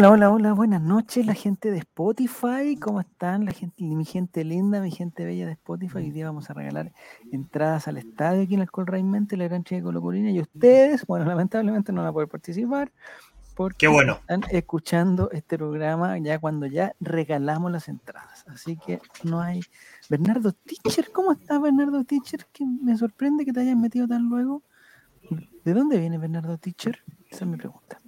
Hola, hola, hola, buenas noches, la gente de Spotify, ¿cómo están? La gente, mi gente linda, mi gente bella de Spotify. Hoy día vamos a regalar entradas al estadio aquí en el Colraimente, la Gran Chica de Colo Colina, y ustedes, bueno, lamentablemente no van a poder participar porque Qué bueno. están escuchando este programa ya cuando ya regalamos las entradas. Así que no hay. Bernardo Teacher, ¿cómo estás, Bernardo Teacher? Que me sorprende que te hayas metido tan luego. ¿De dónde viene Bernardo Teacher? Esa es mi pregunta.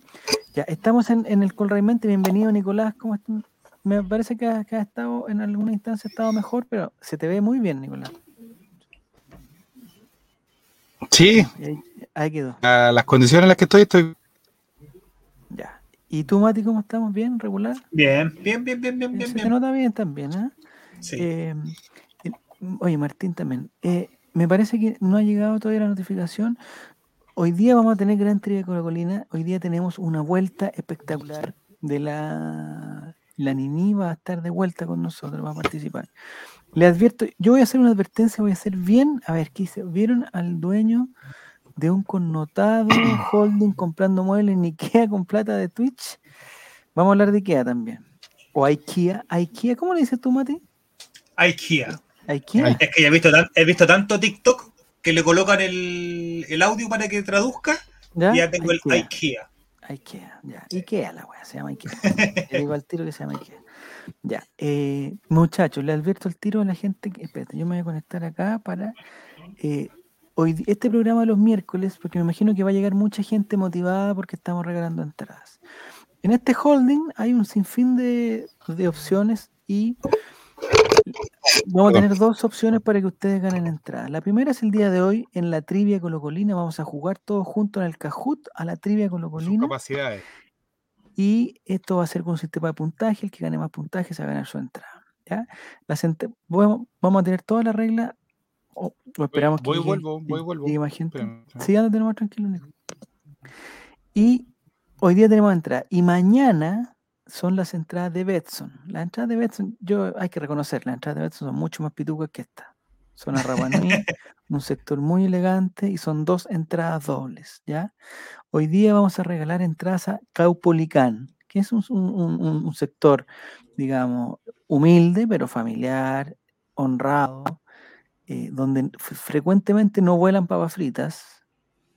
Ya, estamos en, en el Colraimente. Bienvenido, Nicolás. ¿Cómo estás? Me parece que has, que has estado en alguna instancia, has estado mejor, pero se te ve muy bien, Nicolás. Sí, Ahí, ahí quedó. a las condiciones en las que estoy, estoy. Ya. ¿Y tú, Mati, cómo estamos? ¿Bien? ¿Regular? Bien, bien, bien, bien, bien, bien. se te bien. nota bien también, ¿eh? Sí. Eh, eh, oye, Martín también. eh, me parece que no ha llegado todavía la notificación. Hoy día vamos a tener Gran Trivia de Colo Colina. Hoy día tenemos una vuelta espectacular de la... La Nini va a estar de vuelta con nosotros, va a participar. Le advierto, yo voy a hacer una advertencia, voy a hacer bien. A ver, ¿qué hice? ¿Vieron al dueño de un connotado holding comprando muebles en Ikea con plata de Twitch? Vamos a hablar de Ikea también. O IKEA. IKEA, ¿cómo le dices tú, Mati? IKEA. IKEA. Es que ya he visto, he visto tanto TikTok que le colocan el, el audio para que traduzca ¿Ya? y ya tengo el IKEA. IKEA. Ya. IKEA la wea, se llama IKEA. Le digo al tiro que se llama IKEA. Ya. eh, muchachos, le advierto al tiro a la gente que. Espérate, yo me voy a conectar acá para. eh, hoy, este programa los miércoles, porque me imagino que va a llegar mucha gente motivada porque estamos regalando entradas. En este holding hay un sinfín de, de opciones y vamos a tener dos opciones para que ustedes ganen entradas. La primera es el día de hoy en la trivia colocolina. Vamos a jugar todos juntos en el Kahoot a la trivia Sus colocolina. capacidades. Y esto va a ser con un sistema de puntaje. El que gane más puntaje se va a ganar su entrada. ¿ya? Las ent- vamos, vamos a tener todas las reglas. O, o esperamos voy que llegue- vuelvo, voy y vuelvo. llegue más gente. Espérame, espérame. Sí, anda, más tranquilo, Nico. Y hoy día tenemos entrada. Y mañana son las entradas de Betson. Las entradas de Betson, yo hay que reconocer, las entradas de Betson son mucho más pitucas que esta. Son a Rabanui, un sector muy elegante y son dos entradas dobles, ¿ya? Hoy día vamos a regalar entradas a Caupolicán, que es un, un- un- un sector, digamos, humilde, pero familiar, honrado, eh, donde frecuentemente no vuelan papas fritas.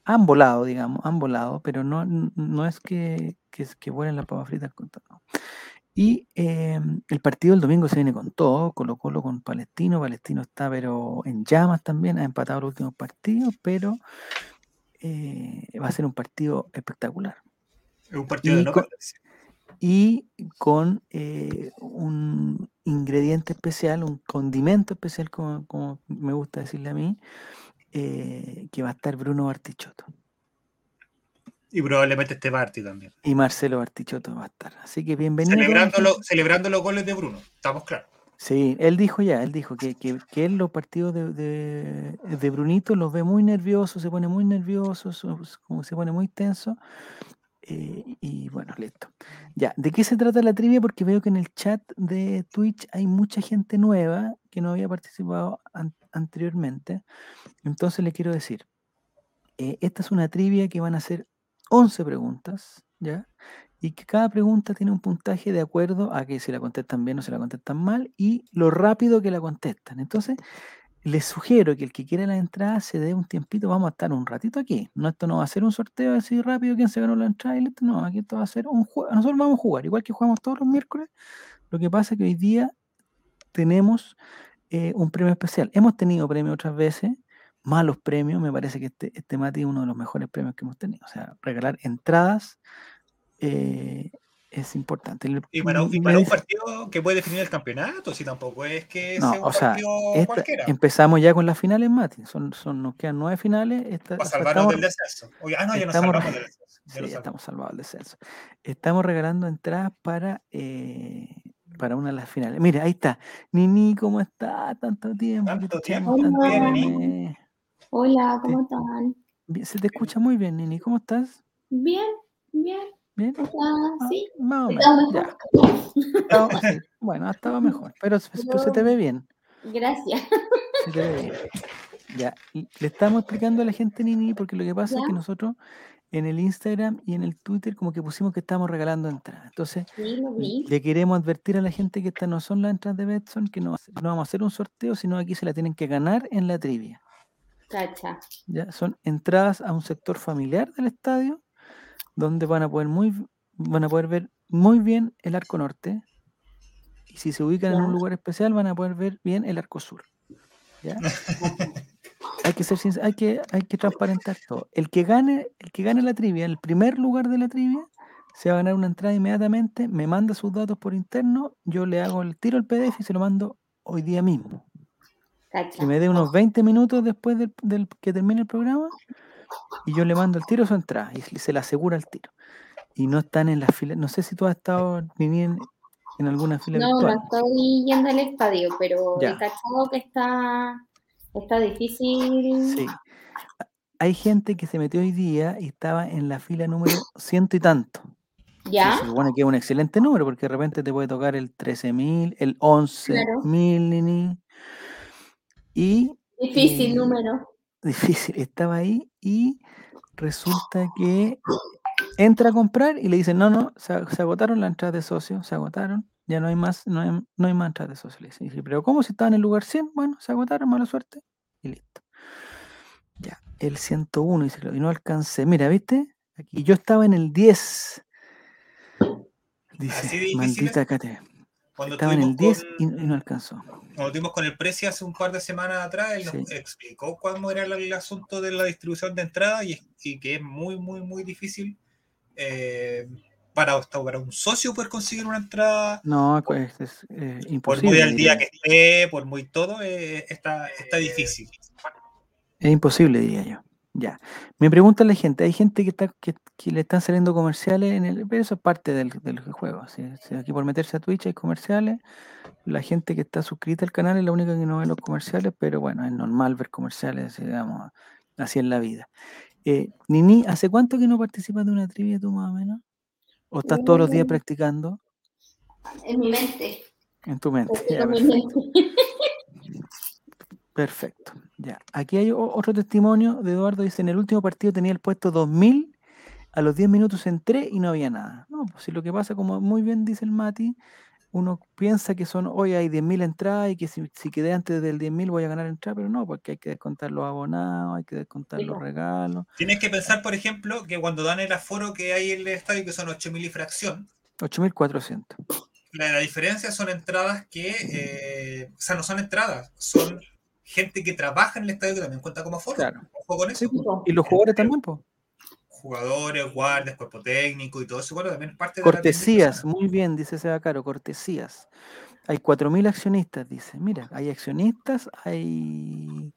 Han volado, digamos, han volado, pero no, no es que, que, que vuelen las papas fritas. con todo. Y eh, el partido del domingo se viene con todo, Colo Colo con Palestino, Palestino está pero en llamas también, ha empatado los últimos partidos, pero eh, va a ser un partido espectacular. Es un partido de Y no con-. Y con eh, un ingrediente especial, un condimento especial, como, como me gusta decirle a mí, eh, que va a estar Bruno Bartichotto. Y probablemente este partido también. Y Marcelo Bartichotto va a estar. Así que bienvenido. Celebrando, lo- celebrando los goles de Bruno. Estamos claros. Sí, él dijo ya, él dijo que, que, que él los partidos de, de, de Brunito los ve muy nervioso, se pone muy nervioso, so- como se pone muy tenso. eh, y bueno, listo. Ya, ¿de qué se trata la trivia? Porque veo que en el chat de Twitch hay mucha gente nueva que no había participado an- anteriormente. Entonces le quiero decir, eh, esta es una trivia que van a ser 11 preguntas, ¿ya? Y que cada pregunta tiene un puntaje de acuerdo a que si la contestan bien o si la contestan mal y lo rápido que la contestan. Entonces, les sugiero que el que quiera la entrada se dé un tiempito, vamos a estar un ratito aquí. No, esto no va a ser un sorteo así rápido, quién se ganó la entrada y listo. No, aquí esto va a ser un juego. Nosotros vamos a jugar, igual que jugamos todos los miércoles. Lo que pasa es que hoy día tenemos eh, un premio especial. Hemos tenido premios otras veces, malos premios. Me parece que este, este Mati es uno de los mejores premios que hemos tenido. O sea, regalar entradas eh, es importante. Y para, y me para un partido que puede definir el campeonato, si tampoco es que No, sea un o sea, partido esta- cualquiera. empezamos ya con las finales, Mati. Son, son, nos quedan nueve finales. esta- Para salvarnos estamos- del descenso. Oye, ah, no, ya nos estamos- salvamos del descenso. Ya Sí, nos ya salvamos. estamos salvados del descenso. Estamos regalando entradas para, eh, para una de las finales. Mira, ahí está. Nini, ¿cómo está? Tanto tiempo. que Tanto te tiempo, echamos, tanto tiempo. Hola, ¿cómo están? Bien, Se te escucha muy bien, Nini. ¿Cómo estás? Bien, bien. ¿Bien? O sea, Ah, sí. Más o menos. Ya. Sí, Bueno, estaba mejor. Pero, se- pero se te ve bien. Gracias. se te ve bien. Ya. y Le estamos explicando a la gente, Nini, porque lo que pasa es que nosotros en el Instagram y en el Twitter como que pusimos que estamos regalando entradas. Entonces, Sí, le queremos advertir a la gente que estas no son las entradas de Betson, que no, vamos a hacer un sorteo, sino aquí se la tienen que ganar en la trivia. Cacha. ¿ya? Son entradas a un sector familiar del estadio, donde van a poder muy van a poder ver muy bien el arco norte. Y si se ubican en un lugar especial, van a poder ver bien el arco sur. ¿ya? hay que ser hay que, hay que transparentar todo. El que gane, el que gane la trivia, el primer lugar de la trivia, se va a ganar una entrada inmediatamente, me manda sus datos por interno, yo le hago el tiro al PDF y se lo mando hoy día mismo. Que Cacha. me dé unos 20 minutos después del, del que termine el programa y yo le mando el tiro a su entrada y se le asegura el tiro. Y no están en la fila, no sé si tú has estado ni en, en alguna fila No, no virtual. estoy yendo al estadio, pero Ya. he cachado que está, está difícil. Sí. Hay gente que se metió hoy día y estaba en la fila número ciento y tanto. ¿Ya? Se supone que es un excelente número porque de repente te puede tocar el 13.000, el 11.000, Nini. Y Difícil Eh, número. difícil, estaba ahí y resulta que entra a comprar y le dicen, no, no, se agotaron las entradas de socio, se agotaron, ya no hay más, no hay, no hay más entradas de Y pero ¿cómo si estaba en el lugar 100? Bueno, se agotaron, mala suerte. Y listo. Ya, el 101 dice, y no alcancé. Mira, ¿viste? Aquí yo estaba en el 10. Así de Dice, maldita. Cate. Cuando Estaba en el 10 tuvimos y, con- y no alcanzó. Cuando tuvimos con el Preci hace un par de semanas atrás, él nos explicó cómo era el, asunto de la distribución de entradas y, y que es muy, muy, muy difícil eh, para, hasta para un socio poder conseguir una entrada, No, pues es eh, por imposible. muy al día que esté, por muy todo, eh, está, está difícil. Es imposible, diría yo. Ya. Me pregunta la gente, hay gente que está que, que le están saliendo comerciales en el, pero eso es parte del, del juego. si aquí por meterse a Twitch hay comerciales. La gente que está suscrita al canal es la única que no ve los comerciales, pero bueno, es normal ver comerciales, digamos, así en la vida. Eh, Nini, ¿hace cuánto que no participas de una trivia tú más o menos? ¿O estás todos los días Uh. practicando En mi mente. en tu mente? Ya, En mi perfecto. mente. Perfecto. Ya. Aquí hay otro testimonio de Eduardo. Dice, en el último partido tenía el puesto 2000, a los 10 minutos entré y no había nada. No, pues si lo que pasa, como muy bien dice el Mati, uno piensa que son, hoy hay 10.000 entradas y que si, si quedé antes del 10.000 voy a ganar entrada, pero no, porque hay que descontar los abonados, hay que descontar Sí, los regalos. Tienes que pensar, por ejemplo, que cuando dan el aforo que hay en el estadio, que son 8.000 y fracción, 8.400. la, la diferencia son entradas que, eh, o sea, no son entradas, son gente que trabaja en el estadio que también cuenta como aforo. Claro. Con eso. Sí. Y los jugadores también, pues. Jugadores, guardias, cuerpo técnico y todo eso, bueno, también es parte de la Cortesías, muy bien, dice Seba Caro, cortesías. Hay 4.000 accionistas, dice. Mira, hay accionistas, hay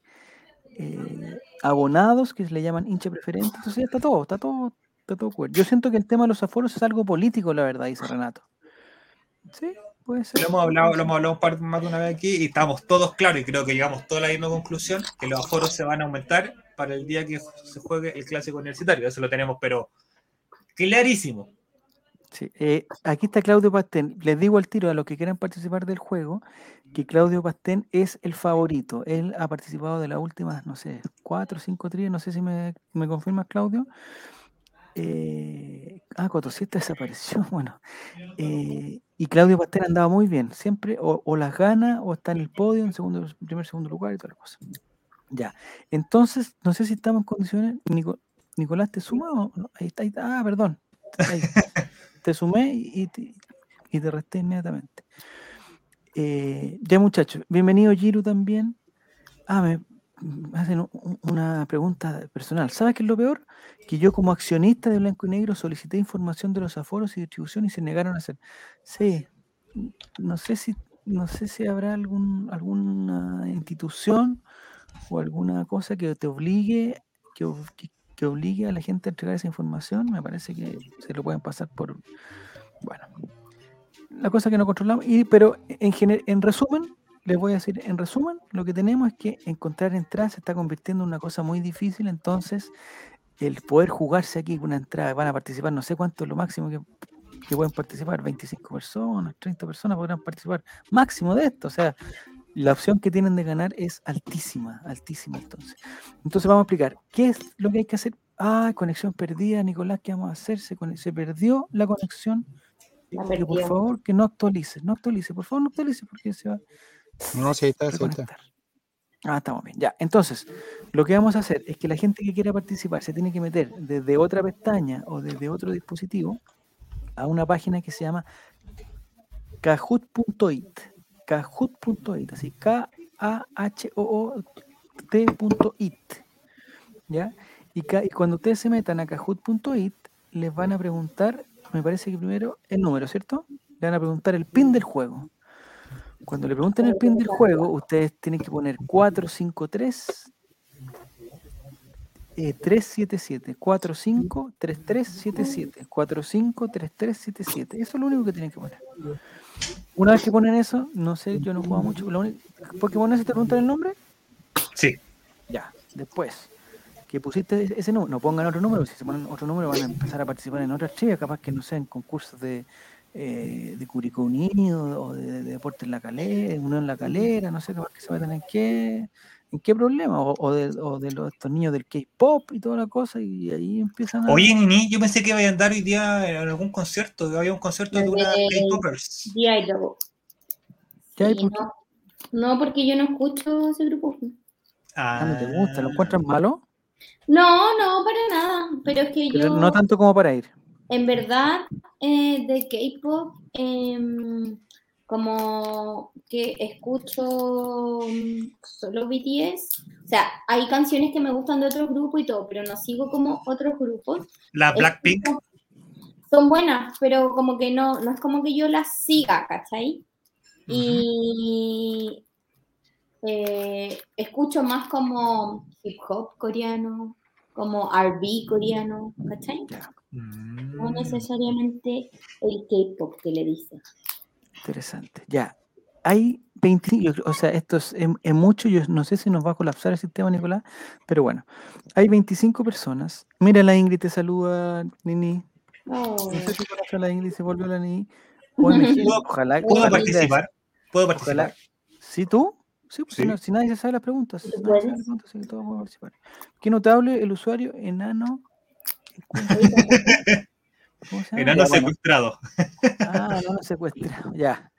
eh, abonados que se le llaman hincha preferente. Entonces ya está todo, está todo, está todo cubierto. Yo siento que el tema de los aforos es algo político, la verdad, dice Renato. Sí, puede ser. Lo hemos hablado, lo hemos hablado un par más de una vez aquí y estamos todos claros y creo que llegamos todos a la misma conclusión que los aforos se van a aumentar para el día que se juegue el clásico universitario. Eso lo tenemos, pero clarísimo. Sí, eh, aquí está Claudio Pastén. Les digo al tiro a los que quieran participar del juego que Claudio Pastén es el favorito. Él ha participado de las últimas, no sé, cuatro o cinco tríos. No sé si me, me confirmas, Claudio. Eh, ah, Cotosieta desapareció. Bueno, eh, y Claudio Pastén andaba muy bien. Siempre o, las gana o está en el podio, en segundo, primer, segundo lugar y toda la cosa. Ya. Entonces, no sé si estamos en condiciones. Nico- Nicolás, ¿te suma o no? Ahí está, ahí está. Ah, perdón. Ahí. te sumé y, te, y te resté inmediatamente. Eh, ya muchachos, bienvenido Giru también. Ah, me, hacen una pregunta personal. ¿Sabes qué es lo peor? Que yo como accionista de Blanco y Negro solicité información de los aforos y distribución y se negaron a hacer. Sí, no sé si, no sé si habrá algún, alguna institución o alguna cosa que te obligue, que, que obligue a la gente a entregar esa información. Me parece que se lo pueden pasar por, bueno, la cosa que no controlamos. Y, pero en, gener- en resumen, les voy a decir, en resumen, lo que tenemos es que encontrar entradas se está convirtiendo en una cosa muy difícil. Entonces, el poder jugarse aquí con una entrada, van a participar, no sé cuánto es lo máximo que, que pueden participar, 25 personas, 30 personas podrán participar, máximo de esto. O sea, la opción que tienen de ganar es altísima, altísima entonces. Entonces vamos a explicar qué es lo que hay que hacer Ah, conexión perdida, Nicolás, ¿qué vamos a hacer? Se, se perdió la conexión. La Que por favor, que no actualice, no actualice, por favor, no actualice porque se va No, sí, ahí está, sí, ahí está. Ah, estamos bien. Ya, entonces, lo que vamos a hacer es que la gente que quiera participar se tiene que meter desde otra pestaña o desde otro dispositivo a una página que se llama kahoot.it. Kahoot.it, así K-A-H-O-O-T.it. ¿Ya? Y, cuando ustedes se metan a kahoot.it, les van a preguntar, me parece que primero el número, ¿cierto? Le van a preguntar el pin del juego. Cuando le pregunten el pin del juego, ustedes tienen que poner 453 eh, 377 453377 453377 Eso es lo único que tienen que poner. Una vez que ponen eso, no sé, yo no juego mucho. Lo único, ¿Por qué pones te preguntan el nombre? Sí. Ya, después que pusiste ese- ese número, no pongan otro número, si se ponen otro número van a empezar a participar en otras trivias, capaz que no sean concursos de, eh, de Curicó Unido o de, de Deportes en la Calera, Unión La Calera, no sé, capaz que se metan en qué, en qué problema, o, o de, o de los, estos niños del K-pop y toda la cosa, y ahí empiezan a. Oye, Nini, yo pensé que iba a andar hoy día en algún concierto, que había un concierto de una Eh, K-Popers. No. no, porque yo no escucho ese grupo. Ah, ¿no te gusta? ¿Lo encuentras malo? No, no, para nada. Pero es que Pero yo, no tanto como para ir. en verdad, eh, de K-pop, em, como que escucho mm, solo BTS. O sea, hay canciones que me gustan de otros grupos y todo, pero no sigo como otros grupos. La Blackpink. Son buenas, pero como que no, no es como que yo las siga, ¿cachai? Y eh, escucho más como hip hop coreano, como RB coreano, ¿cachai? No Mm. necesariamente el K-pop que le dicen. Interesante. Ya. Hay 25, yo o sea, esto es, es- es mucho, yo no sé si nos va a colapsar el sistema, Nicolás, pero bueno, hay 25 personas. Mira, la Ingrid te saluda, Nini. Oh, No sé si conoce a la Ingrid, se volvió la Nini. ¿Puedo- ojalá, ¿Puedo ojalá, participar? ¿Puedo ojalá. participar? ¿Sí tú? Sí, pues, si no- si nadie se sabe las preguntas. si ¿Tú nadie sabe las puedes? preguntas, sí, todos pueden participar. Qué notable el usuario enano. ¿Cómo se llama? Enano secuestrado. Ah, no, no secuestrado. Ya.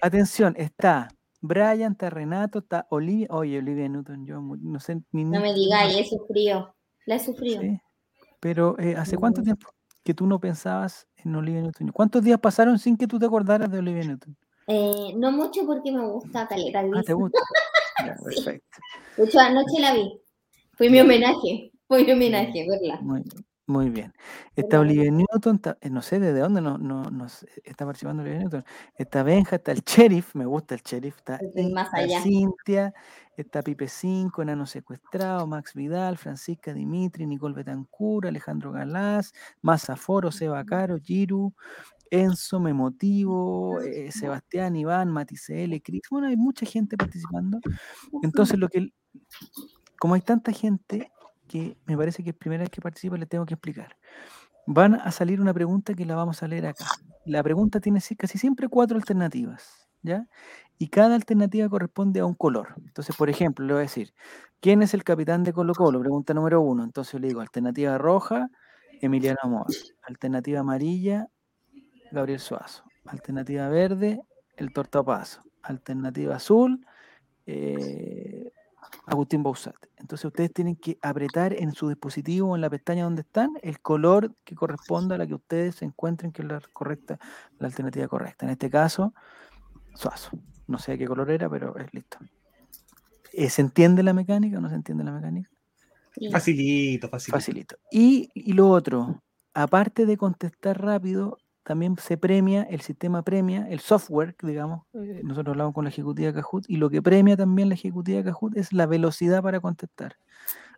Atención, está Brian, está Renato, está Olivia. Oye, Olivia Newton, yo no sé ni. no me digáis, he sufrido. La he sufrido. Sí. Pero, eh, ¿hace cuánto tiempo que tú no pensabas en Olivia Newton? ¿Cuántos días pasaron sin que tú te acordaras de Olivia Newton? Eh, no mucho porque me gusta Caleta Ah, ¿te Gris. gusta? Ya, Sí. perfecto. De hecho, anoche la vi. Fue mi homenaje. Fue mi homenaje, verla. Muy, muy bien. Está. Olivia Newton, está- eh, no sé desde dónde no, no, no sé, está participando Olivia Newton. Está Benja, está el sheriff, me gusta el sheriff, está, más allá. Cintia, está Pipe 5, Enano Secuestrado, Max Vidal, Francisca Dimitri, Nicole Betancur, Alejandro Galás, Mazaforo, Seba Caro, Giru, Enzo, Memotivo, eh, Sebastián, Iván, Maticel, Cris. Bueno, hay mucha gente participando. Entonces, lo que, como hay tanta gente que me parece que es primera vez que participa, les tengo que explicar. Van a salir una pregunta que la vamos a leer acá. La pregunta tiene si- casi siempre cuatro alternativas, ¿ya? Y cada alternativa corresponde a un color. Entonces, por ejemplo, le voy a decir, ¿quién es el capitán de Colo Colo? Pregunta número uno. Entonces le digo, alternativa roja, Emiliano Amor. Alternativa amarilla, Gabriel Suazo. Alternativa verde, el Tortapazo. Alternativa azul, eh, Agustín Bausat. Entonces ustedes tienen que apretar en su dispositivo en la pestaña donde están el color que corresponda a la que ustedes encuentren que es la correcta, la alternativa correcta. En este caso, Suazo. No sé qué color era, pero es listo. Eh, ¿Se entiende la mecánica o no se entiende la mecánica? Facilito, facilito. Facilito. Y, y lo otro, aparte de contestar rápido, también se premia, el sistema premia, el software, digamos, nosotros hablamos con la ejecutiva Kahoot, y lo que premia también la ejecutiva Kahoot es la velocidad para contestar.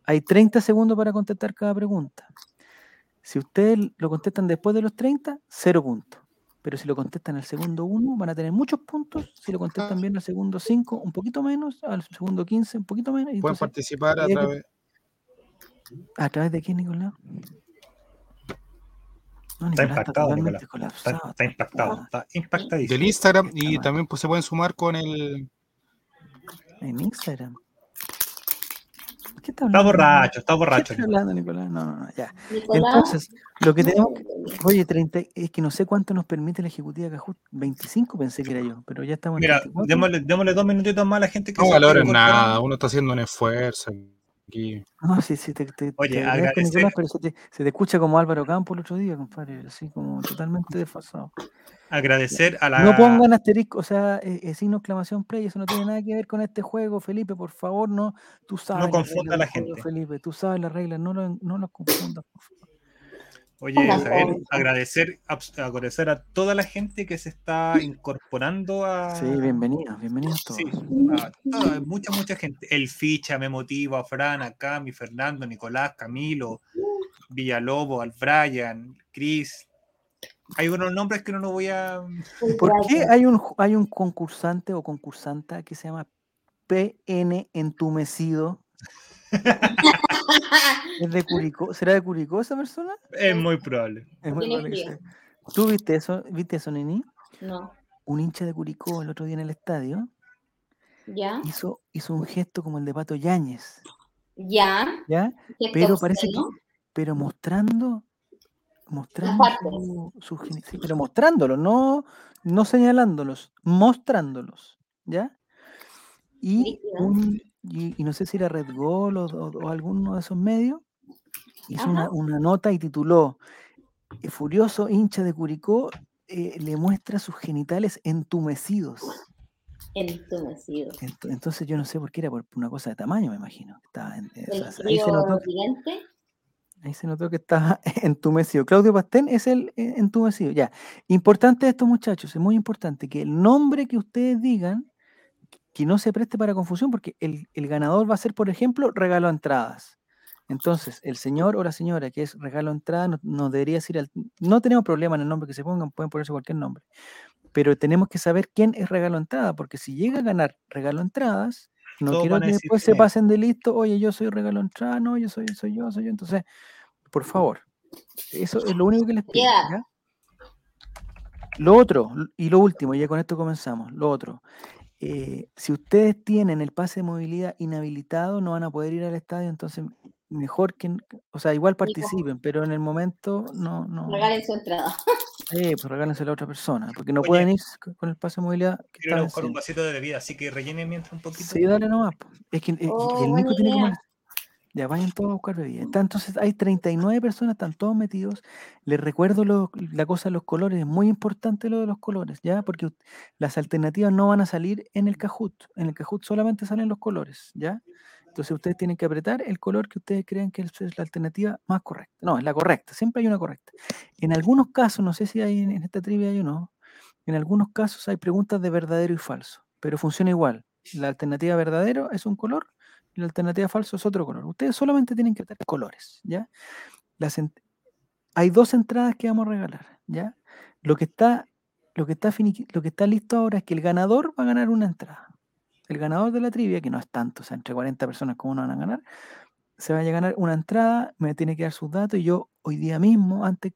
Hay 30 segundos para contestar cada pregunta. Si ustedes lo contestan después de los 30, cero puntos. Pero si lo contestan al segundo 1, van a tener muchos puntos. Si lo contestan bien al segundo 5, un poquito menos. Al segundo 15, un poquito menos. y Pueden entonces, participar a través. ¿A través de quién, Nicolás? No, Está impactado, Nicolás. Está, impactado, está impactadísimo. del Instagram y también pues, se pueden sumar con el En Instagram. ¿Por qué ¿Qué está Está hablando? borracho, está ¿Qué borracho. está hablando, Nicolás? No, no, no, ya. Nicolás. Entonces, lo que tenemos que. Oye, 30, es que no sé cuánto nos permite la ejecutiva Cajut. 25 pensé que era yo, pero ya estamos en Mira, 34. démosle, démosle dos minutitos más a la gente que No valoren nada, uno está haciendo un esfuerzo aquí. No, sí, sí, te, te, Oye, te Nicolás, pero se te, se te escucha como Álvaro Campo el otro día, compadre, así como totalmente desfasado. Agradecer a la. No pongan asterisco, o sea, eh, eh, signo exclamación play, eso no tiene nada que ver con este juego, Felipe, por favor, no, tú sabes. las confunda a la gente. Felipe, tú sabes las reglas, no lo, no lo confundas, por favor. Oye, Javier, agradecer, agradecer a toda la gente que se está incorporando a. Sí, bienvenidos, bienvenidos todos. Sí, a toda- mucha, mucha gente. El Ficha, me motiva, Fran, a Cami, Fernando, Nicolás, Camilo, Villalobos, al Brian, Chris. Hay unos nombres que no los voy a. ¿Por qué hay un, hay un concursante o concursanta que se llama PN entumecido? ¿Es de Curicó? ¿Será de Curicó esa persona? Es muy probable. Es muy Tiene probable que frío. sea. ¿Tú viste eso, viste eso, Nini? No, Un hincha de Curicó el otro día en el estadio ya, hizo, hizo un gesto como el de Pato Yáñez, ya. ¿ya? Pero parece que, pero mostrando, mostrando partes. su, su sí, pero mostrándolo, no, no señalándolos, mostrándolos, ¿ya? Y, un, y, y no sé si era Red Gol o, o- o alguno de esos medios, hizo una, nota y tituló "El Furioso hincha de Curicó eh, le muestra sus genitales entumecidos. Entumecido. Ento- Entonces yo no sé por qué era por una cosa de tamaño, me imagino. Estaba en- eh, o El sea, ahí, se notó, siguiente. ahí se notó que estaba entumecido. Claudio Pastén es el eh, entumecido. Ya. Importante esto, muchachos, es muy importante que el nombre que ustedes digan, que no se preste para confusión, porque el, el ganador va a ser, por ejemplo, regalo a entradas. Entonces, el señor o la señora que es regalo a entrada no, no debería decir, al- no tenemos problema en el nombre que se pongan, pueden ponerse cualquier nombre, pero tenemos que saber quién es regalo a entrada, porque si llega a ganar regalo a entradas, no Todos quiero que después se pasen de listo, oye, yo soy regalo a entrada, no, yo soy, soy yo, soy yo. Entonces, por favor, eso es lo único que les pido. ¿ya? Lo otro, y lo último, y ya con esto comenzamos, lo otro. Eh, si ustedes tienen el pase de movilidad inhabilitado, no van a poder ir al estadio, entonces mejor que, o sea, igual participen, pero en el momento no, no, Regalen su entrada. eh, pues regálenselo a otra persona, porque no Oye, pueden ir con el pase de movilidad que Quiero buscar un vasito de bebida, así que rellenen mientras un poquito. Sí, dale nomás. Es que eh, Oh, el Nico tiene que idea. poner- Ya vayan todos a buscar bebida. Está, entonces hay 39 personas, están todos metidos. Les recuerdo la cosa de los colores, es muy importante lo de los colores, ¿ya? Porque las alternativas no van a salir en el Kahoot. En el Kahoot solamente salen los colores, ¿ya? Entonces ustedes tienen que apretar el color que ustedes crean que es la alternativa más correcta. No, es la correcta, siempre hay una correcta. En algunos casos, no sé si hay en en esta trivia hay o no, en algunos casos hay preguntas de verdadero y falso, pero funciona igual. La alternativa verdadero es un color la alternativa falso es otro color. Ustedes solamente tienen que tener colores, ¿ya? Hay dos entradas que vamos a regalar, ¿ya? Lo que está lo que está listo ahora es que el ganador va a ganar una entrada. El ganador de la trivia, que no es tanto, o sea, entre 40 personas como no van a ganar, se va a ganar una entrada, me tiene que dar sus datos y yo hoy día mismo, antes,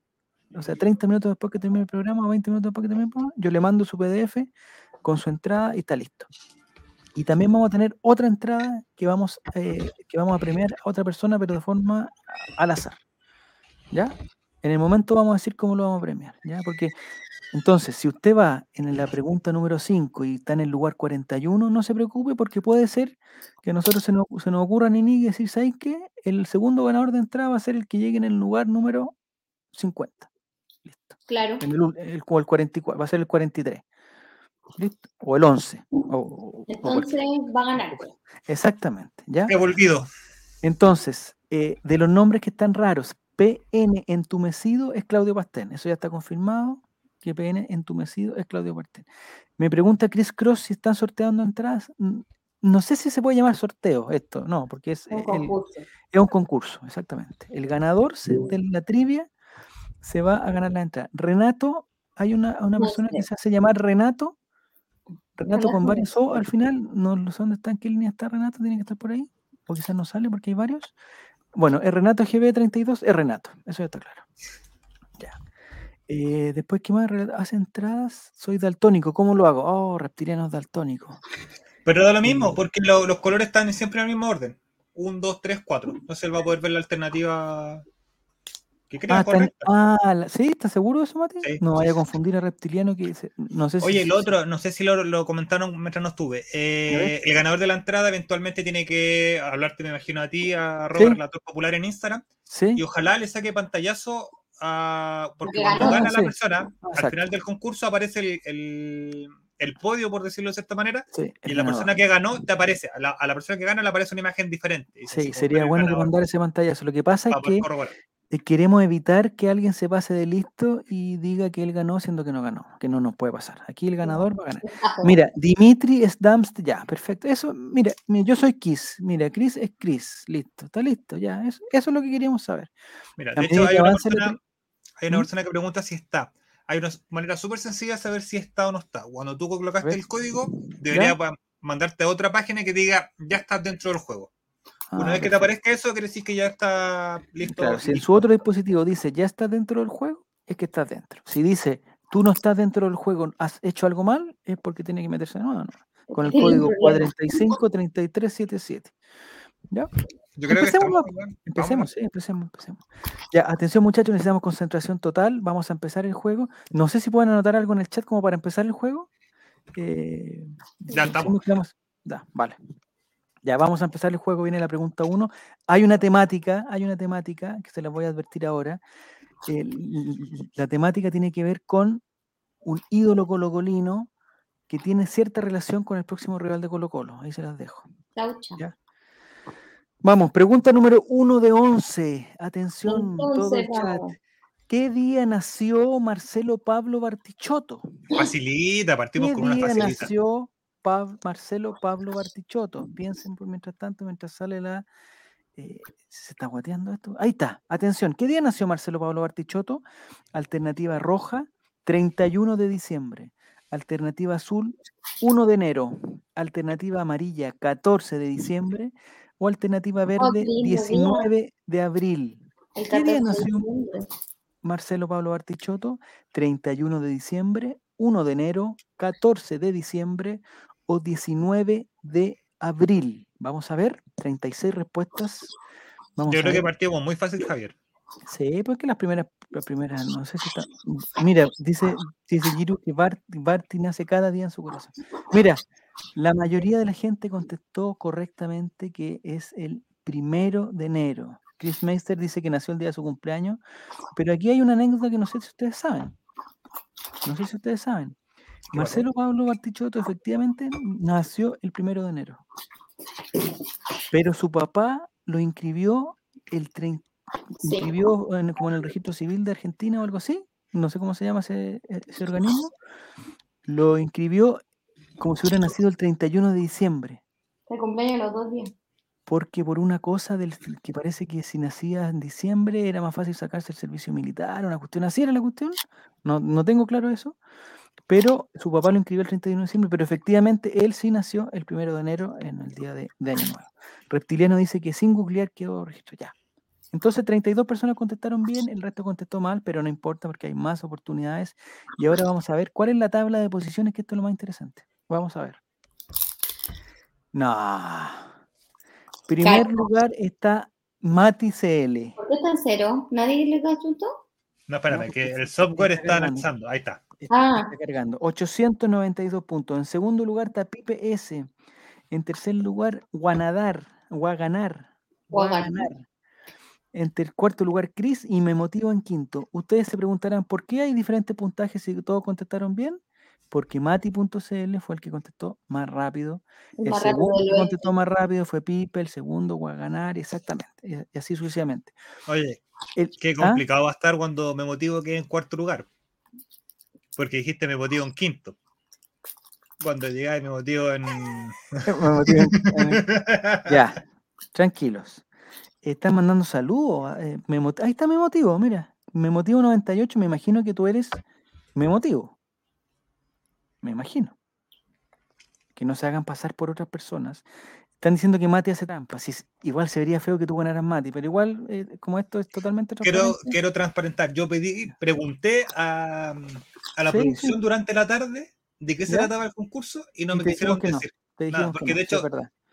o sea, 30 minutos después que termine el programa o 20 minutos después que termine el programa, yo le mando su PDF con su entrada y está listo. Y también vamos a tener otra entrada que vamos, eh, que vamos a premiar a otra persona, pero de forma al azar. ¿Ya? En el momento vamos a decir cómo lo vamos a premiar. ¿Ya? Porque entonces, si usted va en la pregunta número 5 y está en el lugar 41, no se preocupe porque puede ser que a nosotros se nos, se nos ocurra ni ni decir, ¿sabes qué? El segundo ganador de entrada va a ser el que llegue en el lugar número 50. Listo. Claro. En el, el- el 44, va a ser el 43. ¿Listo? O el 11. o- o- o Entonces va a ganar. cualquier- Exactamente. ¿Ya? He volvido. Entonces, eh, de los nombres que están raros, PN entumecido es Claudio Pastén. Eso ya está confirmado, que PN entumecido es Claudio Pastén. Me pregunta Chris Cross si están sorteando entradas. No sé si se puede llamar sorteo esto, no, porque es, Un el- concurso. es un concurso, exactamente. El ganador se- de la trivia se va a ganar la entrada. Renato, hay una, una persona que se hace llamar Renato. Renato con varios O al final, no lo sé dónde está, en qué línea está Renato, tiene que estar por ahí, o quizás no sale porque hay varios. Bueno, es Renato GB32, es Renato, eso ya está claro. Ya. Eh, después, ¿qué más? Hace entradas, soy daltónico, ¿cómo lo hago? Oh, reptilianos daltónicos. Pero da lo mismo, porque lo- los colores están siempre en el mismo orden. 1, 2, 3, 4. Entonces él va a poder ver la alternativa que Ah, ah, la- ¿sí? ¿Estás seguro de eso, Mati? Sí, no sí, vaya a sí. confundir a reptiliano que se- no sé si. Oye, lo otro, no sé si lo, lo comentaron mientras no estuve. Eh, el ganador de la entrada eventualmente tiene que hablarte, me imagino, a ti, a Robert, Sí. Relator Popular en Instagram, Sí. y ojalá le saque pantallazo a. Porque cuando gana la sí. persona, al final del concurso aparece el, el- el podio, por decirlo de cierta manera, sí, y el la persona que ganó te aparece. A la, a la persona que gana le aparece una imagen diferente. Sí, sería bueno que ganador, mandar ese pantallazo. Lo que pasa es poder que corroborar. Eh, queremos evitar que alguien se pase de listo y diga que él ganó siendo que no ganó, que no nos puede pasar. Aquí el ganador va a ganar. Mira, Dimitri Sdamst, ya, perfecto. Eso, mira, mira, yo soy Kiss. Mira, Chris es Chris. Listo, está listo, ya. Eso, eso es lo que queríamos saber. Mira, de hecho, hay que una, persona, hay una persona que pregunta si está. Hay una manera súper sencilla de saber si está o no está. Cuando tú colocaste el código, debería pa- mandarte a otra página que diga ya estás dentro del juego. Una Ah, vez que te perfecto. aparezca eso, quiere decir que ya está listo. Claro, si en su otro dispositivo dice ya estás dentro del juego, es que estás dentro. Si dice tú no estás dentro del juego, has hecho algo mal, es porque tiene que meterse de nuevo. ¿no? Con el código problema. 453377. ¿Ya? Yo creo que empecemos, estamos, weón. Empecemos, sí, empecemos, empecemos. Ya, atención muchachos, necesitamos concentración total. Vamos a empezar el juego. No sé si pueden anotar algo en el chat como para empezar el juego. Eh, Ya estamos. que Ya, vale. Ya vamos a empezar el juego. Viene la pregunta 1. Hay una temática, hay una temática que se la voy a advertir ahora. El- la temática tiene que ver con un ídolo colocolino que tiene cierta relación con el próximo rival de Colo Colo. Ahí se las dejo. Ya. Vamos, pregunta número uno de 11. Atención, todo el chat. ¿Qué día nació Marcelo Pablo Bartichotto? Facilita, partimos ¿Qué con una día facilita. nació Pab- Marcelo Pablo Bartichotto? Piensen por mientras tanto, mientras sale la... eh, ¿Se está guateando esto? Ahí está, atención. ¿Qué día nació Marcelo Pablo Bartichotto? Alternativa roja, 31 de diciembre. Alternativa azul, 1 de enero. Alternativa amarilla, 14 de diciembre. O alternativa verde, lindo día. 19 de abril. ¿Qué día 14 de nació? Marcelo Pablo Bartichotto, 31 de diciembre, 1 de enero, 14 de diciembre o 19 de abril. Vamos a ver, 36 respuestas. Vamos Yo creo que partimos muy fácil, Javier. Sí, porque las primeras, las primeras, no sé si está. Mira, dice, dice Giru que Bart, Barty nace cada día en su corazón. Mira, la mayoría de la gente contestó correctamente que es el primero de enero. Chris Meister dice que nació el día de su cumpleaños, pero aquí hay una anécdota que no sé si ustedes saben. No sé si ustedes saben. Marcelo Pablo Bartichotto efectivamente nació el primero de enero. Pero su papá lo inscribió el 30 Sí. inscribió en- como en el registro civil de Argentina o algo así, no sé cómo se llama ese, e- ese organismo, lo inscribió como si hubiera nacido el 31 de diciembre, El cumpleaños los dos días. porque por una cosa del que parece que si nacía en diciembre era más fácil sacarse el servicio militar, una cuestión así era la cuestión, no, no tengo claro eso, pero su papá lo inscribió el 31 de diciembre, pero efectivamente él sí nació el 1 de enero en el día de, de Año Nuevo. Reptiliano dice que sin googlear quedó registro ya. Entonces 32 personas contestaron bien, el resto contestó mal, pero no importa porque hay más oportunidades. Y ahora vamos a ver cuál es la tabla de posiciones, que esto es lo más interesante. Vamos a ver. No. Primer Claro. lugar está Mati CL. ¿Por qué está en cero? ¿Nadie le consultó? No, espérame, No, que el software está analizando. Ahí está. Está, Ah. está cargando. 892 puntos. En segundo lugar está Pipe S. En tercer lugar, Guanadar. Guaganar. Guaganar. En ter- cuarto lugar, Chris y me motivo en quinto. Ustedes se preguntarán por qué hay diferentes puntajes si todos contestaron bien. Porque Mati.cl fue el que contestó más rápido. El más segundo que contestó más rápido fue Pipe, el segundo Guaganar, exactamente. Y así sucesivamente. Oye, El- qué ¿Ah? complicado va a estar cuando me motivo que en cuarto lugar. Porque dijiste me motivo en quinto. Cuando llegáis me motivo en. Me motivo en- en- Ya, tranquilos. Están mandando saludos. eh, me mot- Ahí está mi motivo, mira. Me motivo 98, me imagino que tú eres me motivo. Me imagino. Que no se hagan pasar por otras personas. Están diciendo que Mati hace trampa. Si s- igual se vería feo que tú ganaras Mati, pero igual, eh, como esto es totalmente quiero, quiero transparentar. Yo pedí, pregunté a, a la Sí, producción sí. durante la tarde de qué se ¿Ya? trataba el concurso y no Y me quisieron no. decir. te nada, dijimos que porque no, de hecho,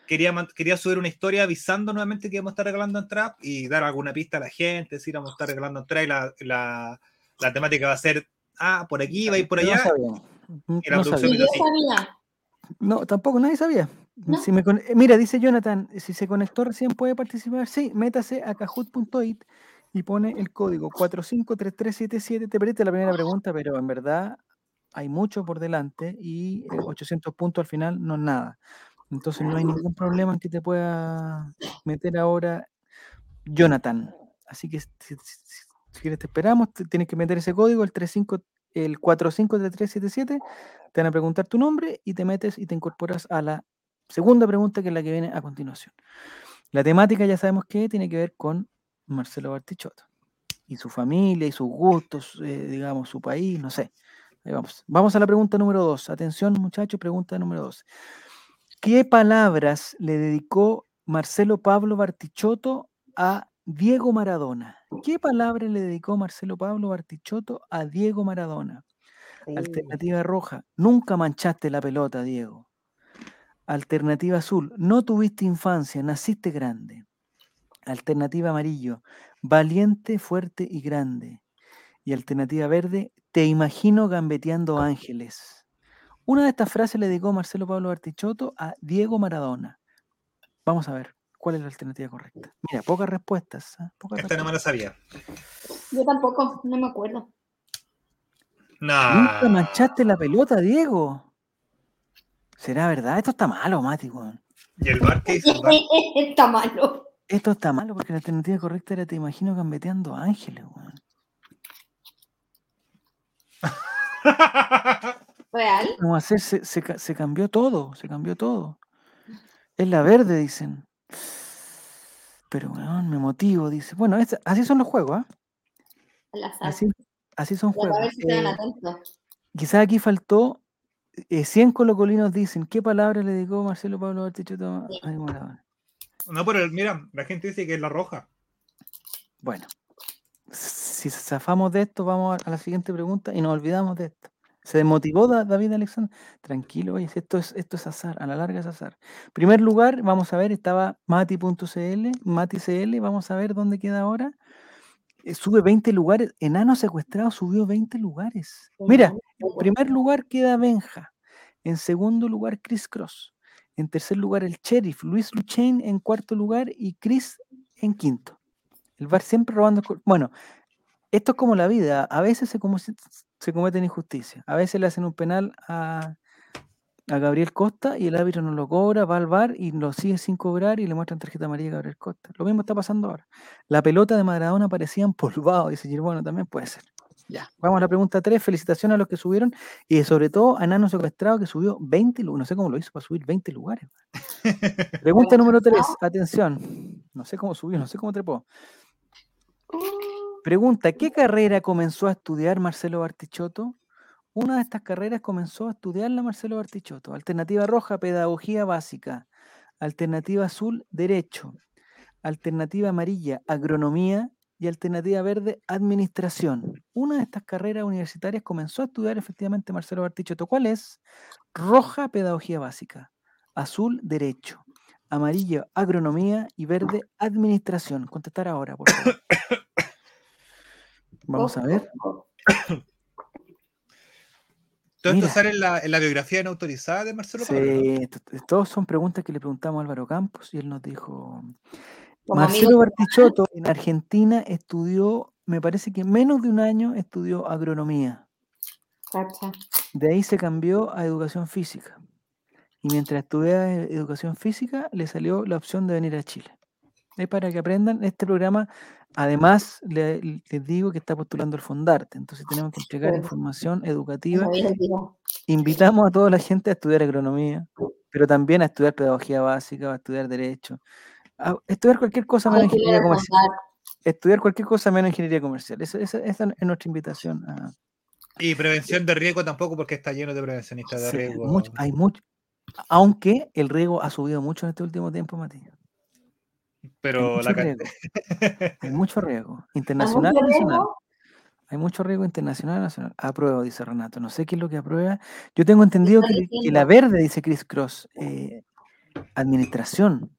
quería, quería subir una historia avisando nuevamente que íbamos a estar regalando entradas y dar alguna pista a la gente, decir, vamos a estar regalando entradas y la, la, la temática va a ser, ah, por aquí, va a ir por No allá. sabíamos. Y la No producción sabía. No, tampoco nadie sabía. No. Si me eh, Mira, dice Jonathan, si se conectó recién puede participar. Sí, métase a kahoot.it y pone el código 453377. Te perdiste la primera pregunta, pero en verdad hay mucho por delante y eh, 800 puntos al final no es nada. Entonces no hay ningún problema en que te pueda meter ahora Jonathan. Así que si, quieres te esperamos, tienes que meter ese código, el 35, el 453377, te van a preguntar tu nombre y te metes y te incorporas a la segunda pregunta que es la que viene a continuación. La temática ya sabemos que tiene que ver con Marcelo Bartichotto y su familia y sus gustos, eh, digamos, su país, no sé. Ahí vamos. Vamos a la pregunta número dos. Atención, muchachos, pregunta número dos. ¿Qué palabras le dedicó Marcelo Pablo Bartichotto a Diego Maradona? ¿Qué palabras le dedicó Marcelo Pablo Bartichotto a Diego Maradona? Uh, Alternativa roja, nunca manchaste la pelota, Diego. Alternativa azul, no tuviste infancia, naciste grande. Alternativa amarillo, valiente, fuerte y grande. Y alternativa verde, te imagino gambeteando ángeles. Una de estas frases le dedicó Marcelo Pablo Bartichotto a Diego Maradona. Vamos a ver cuál es la alternativa correcta. Mira, pocas respuestas. ¿ah? Pocas Esta no me la sabía. Yo tampoco, no me acuerdo. Nunca manchaste la pelota, Diego. ¿Será verdad? Esto está malo, Mati, weón. ¿Y el bar qué hizo? El bar? Está malo. Esto está malo porque la alternativa correcta era te imagino gambeteando ángeles, weón. ¿Real? Hacer, se, se ca- se cambió todo, se cambió todo. Es la verde, dicen. Pero, weón, me motivo, dice. Bueno, es- así son los juegos, ¿ah? Azar. Así, así son juegos. Eh. Quizás aquí faltó, eh, 100 colocolinos dicen, ¿qué palabra le dedicó Marcelo Pablo Bartichotto a Sí. a Diego Maradona? No, pero mira, la gente dice que es la roja. Bueno, si zafamos de esto, vamos a, la siguiente pregunta y nos olvidamos de esto. ¿Se desmotivó Da- David Alexander? Tranquilo, oye, esto es, esto es azar, a la larga es azar. Primer lugar, vamos a ver, estaba mati.cl, mati.cl, vamos a ver dónde queda ahora. Eh, sube 20 lugares, Enano Secuestrado subió 20 lugares. Mira, en primer lugar queda Benja, en segundo lugar Chris Cross, en tercer lugar el Sheriff, Luis Luchain en cuarto lugar y Chris en quinto. El VAR siempre robando. Bueno, esto es como la vida. A veces se, cometen injusticias. A veces le hacen un penal a, Gabriel Costa y el árbitro no lo cobra, va al VAR y lo sigue sin cobrar y le muestran tarjeta amarilla a Gabriel Costa. Lo mismo está pasando ahora. La pelota de Maradona parecía empolvado, dice Bueno, también puede ser. Ya, vamos a la pregunta 3. Felicitaciones a los que subieron y sobre todo a Nano Secuestrado que subió 20 lugares. No sé cómo lo hizo para subir 20 lugares. Pregunta número 3. Atención. No sé cómo subió, no sé cómo trepó. Pregunta, ¿qué carrera comenzó a estudiar Marcelo Bartichotto? Una de estas carreras comenzó a estudiarla Marcelo Bartichotto. Alternativa roja, pedagogía básica. Alternativa azul, derecho. Alternativa amarilla, agronomía. Y alternativa verde, administración. Una de estas carreras universitarias comenzó a estudiar efectivamente Marcelo Bartichotto. ¿Cuál es? Roja, pedagogía básica. Azul, derecho. Amarillo, agronomía. Y verde, administración. Contestar ahora, por favor. Vamos a ver. Todo esto sale en la, en la biografía no autorizada de Marcelo. Sí, todos son preguntas que le preguntamos a Álvaro Campos y él nos dijo, Marcelo Bartichotto en Argentina estudió, me parece que menos de un año estudió agronomía. cacha. De ahí se cambió a educación física. Y mientras estudiaba educación física, le salió la opción de venir a Chile. Es para que aprendan este programa. Además, le- les digo que está postulando el Fondarte. Entonces tenemos que entregar Bueno. información educativa invitamos a toda la gente a estudiar agronomía, pero también a estudiar pedagogía básica, a estudiar derecho, a estudiar cualquier cosa menos ingeniería comercial. Estudiar cualquier cosa menos ingeniería comercial. Esa, esa- esa es nuestra invitación. a- Y prevención de riesgo tampoco, porque está lleno de prevencionistas de Sí, riesgo. mucho- hay mucho. Aunque el riesgo ha subido mucho en este último tiempo, Matías. Hay pero mucho la riesgo. Hay mucho riesgo. Internacional y ¿Algún nacional. riesgo? Hay mucho riesgo internacional y nacional. Apruebo, dice Renato. No sé qué es lo que aprueba. Yo tengo entendido que, la verde, dice Chris Cross. eh, Administración.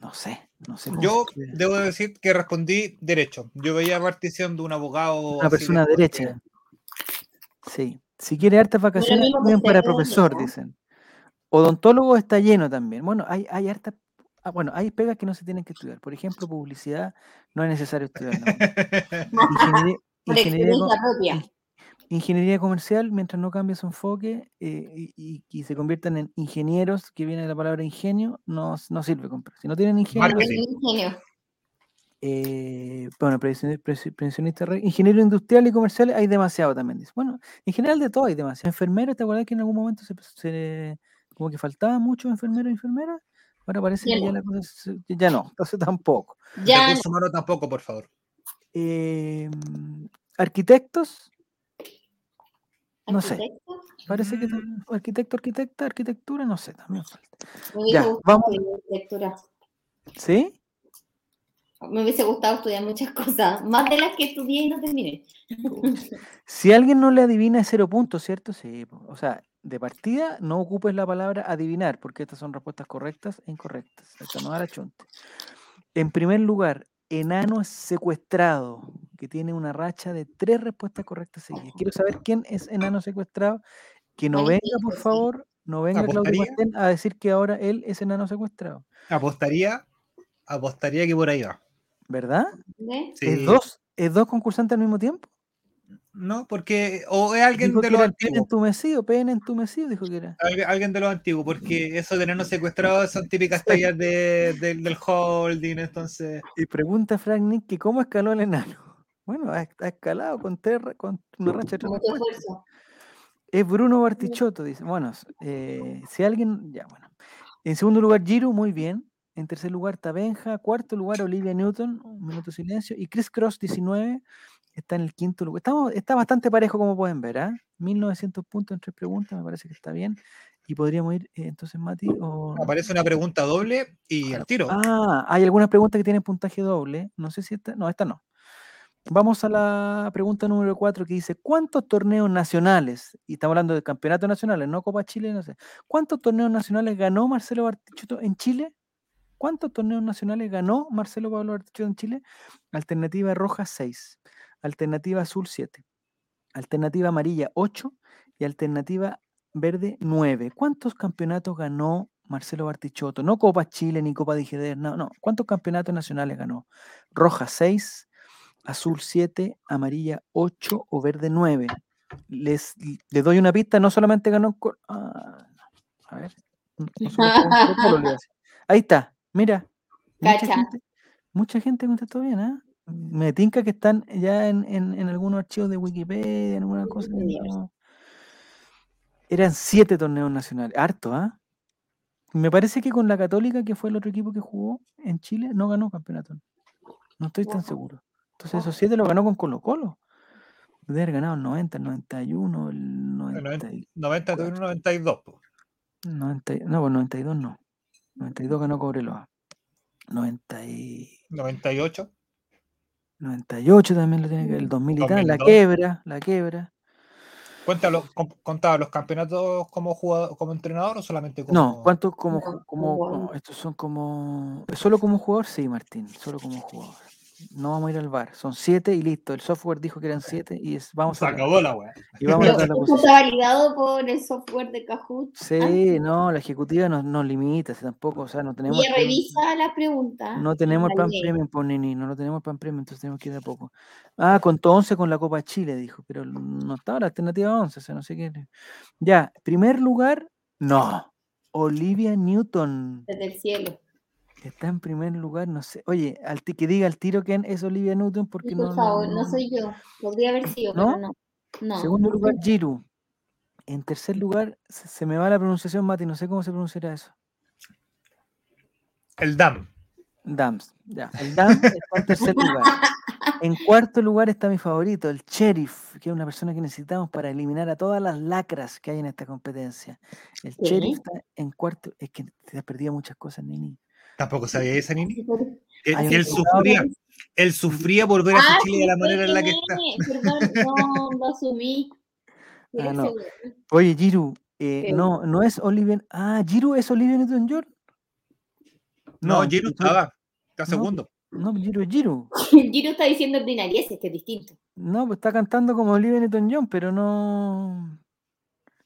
No sé, no sé. cómo Yo debo decir que respondí derecho. Yo veía partición de un abogado. Una persona de- derecha. Sí. Si quiere hartas vacaciones, bien para profesor, dicen. Odontólogo está lleno también. Bueno, hay, hay hartas. ah, bueno, hay pegas que no se tienen que estudiar. Por ejemplo, publicidad, no es necesario estudiarla. Ingeniería. Ingeniería comercial, mientras no cambie su enfoque eh, y, y- y se conviertan en ingenieros, que viene de la palabra ingenio, no, no sirve comprar. Si no tienen ingenio. Ingenio. Eh, bueno, re- ingeniero industrial y comercial, hay demasiado también. Dice. Bueno, en general de todo hay demasiado. Enfermeros, ¿te acuerdas que en algún momento se, se- como que faltaban muchos enfermeros y enfermeras? Ahora parece Ya que ya no. la cosa se- ya no, entonces tampoco. Ya Recursos humanos tampoco, por favor. Eh, arquitectos, no sé. parece que Mm. arquitecto, arquitecta, arquitectura, no sé, también falta. me hubiese Ya, gustado vamos. arquitectura. ¿Sí? Me hubiese gustado estudiar muchas cosas, más de las que estudié y no terminé. Si alguien no le adivina es cero puntos, ¿cierto? Sí. O sea, de partida no ocupes la palabra adivinar, porque estas son respuestas correctas e incorrectas. Esta no la chunte. En primer lugar, enano secuestrado, que tiene una racha de tres respuestas correctas seguidas. Quiero saber quién es enano secuestrado. Que no venga, por favor, no venga Claudio. Martén a decir que ahora él es enano secuestrado. Apostaría, apostaría que por ahí va. ¿Verdad? ¿Es, dos, ¿Es dos concursantes al mismo tiempo? No, porque o es alguien Dijo de los antiguos. entumecido, pene entumecido, dijo que era. Alguien, alguien de los antiguos, porque eso de nenos secuestrados son típicas tallas de, del- del holding, entonces. Y pregunta Frank Nick que cómo escaló el enano. Bueno, ha, ha escalado con, terra- con una racha de. Es Bruno Bartichotto, dice. Bueno, eh, si alguien. Ya, bueno. En segundo lugar, Giro, muy bien. En tercer lugar, Tabenja. Cuarto lugar, Olivia Newton, un minuto de silencio. Y Chris Cross, 19, está en el quinto lugar. Estamos, está bastante parejo, como pueden ver. ¿ah? 1900 puntos en tres preguntas, me parece que está bien. Y podríamos ir, eh, entonces, Mati. O... Aparece una pregunta doble y al tiro. Ah, hay algunas preguntas que tienen puntaje doble. No sé si esta. No, esta no. Vamos a la pregunta número 4 que dice, ¿cuántos torneos nacionales, y estamos hablando de campeonatos nacionales, no Copa Chile, no sé, ¿cuántos torneos nacionales ganó Marcelo Bartichotto en Chile? ¿Cuántos torneos nacionales ganó Marcelo Pablo Bartichotto en Chile? Alternativa roja 6, alternativa azul 7, alternativa amarilla 8 y alternativa verde 9. ¿Cuántos campeonatos ganó Marcelo Bartichotto? No Copa Chile ni Copa Digider, no, no. ¿Cuántos campeonatos nacionales ganó? Roja 6, azul 7, amarilla 8 o verde 9. Les, les doy una pista, no solamente ganó... ah, a ver. no- solo. Ahí está, mira. Mucha gente, mucha gente contestó bien, ¿ah? Me tinca que están ya en, en- en algunos archivos de Wikipedia, en alguna cosa. no- Eran siete torneos nacionales, harto, ¿ah? Me parece que con la Católica, que fue el otro equipo que jugó en Chile, no ganó campeonato. No estoy tan seguro. Entonces esos siete lo ganó con Colo Colo. Debe haber ganado el 90, el 91, el 90, y- 90, 92. po. 90 y- no, pues 92 no. 92 ganó Cobreloa. 90 y- 98. 98 también lo tiene que el 2000 y tal, la 2002. quebra, la quebra. Com- contaba los campeonatos como jugador, como entrenador o solamente como. No, ¿cuántos como, como, estos son como solo como jugador? Sí, Martín, solo como jugador. No vamos a ir al bar, son siete y listo. El software dijo que eran siete y es, vamos Se a acabó la weá. y vamos a Pero dar la ¿Esto posición. está validado por el software de Kahoot? Sí, no, la ejecutiva nos, nos limita, si tampoco, o sea, no tenemos Y plan- revisa la pregunta. no tenemos el lee. premium por Nini, no lo tenemos el pan premium, entonces tenemos que ir de a poco. Ah, contó 11 con la Copa Chile, dijo, pero no estaba la alternativa 11, o sea, no sé qué. Ya, primer lugar, no. Olivia Newton Desde el cielo. Está en primer lugar, no sé. Oye, al que diga al tiro quién es Olivia Newton, porque Sí, no. por favor, no soy yo. Podría haber sido, ¿No? pero no. No. Segundo lugar, Giru. En tercer lugar, se, se me va la pronunciación, Mati, no sé cómo se pronunciará eso. El DAM. Dams, ya. El Dam está en tercer lugar. En cuarto lugar está mi favorito, el Sheriff, que es una persona que necesitamos para eliminar a todas las lacras que hay en esta competencia. El Sí. Sheriff está en cuarto. Es que te has perdido muchas cosas, Nini. Tampoco sabía esa Nini. Él, sufría, él sufría por ver a Ah, su Chile de la sí, manera en la que está. Perdón, no, lo asumí. Ah, no. Oye, Giru, Eh, no, no es Oliver. Ah, Giro es Oliver Newton-John. No, Giro Giro- estaba. Está No. segundo. No, Giro es Giro. Giro está diciendo ordinarieses, que es distinto. No, pues está cantando como Oliver Newton-John, pero no.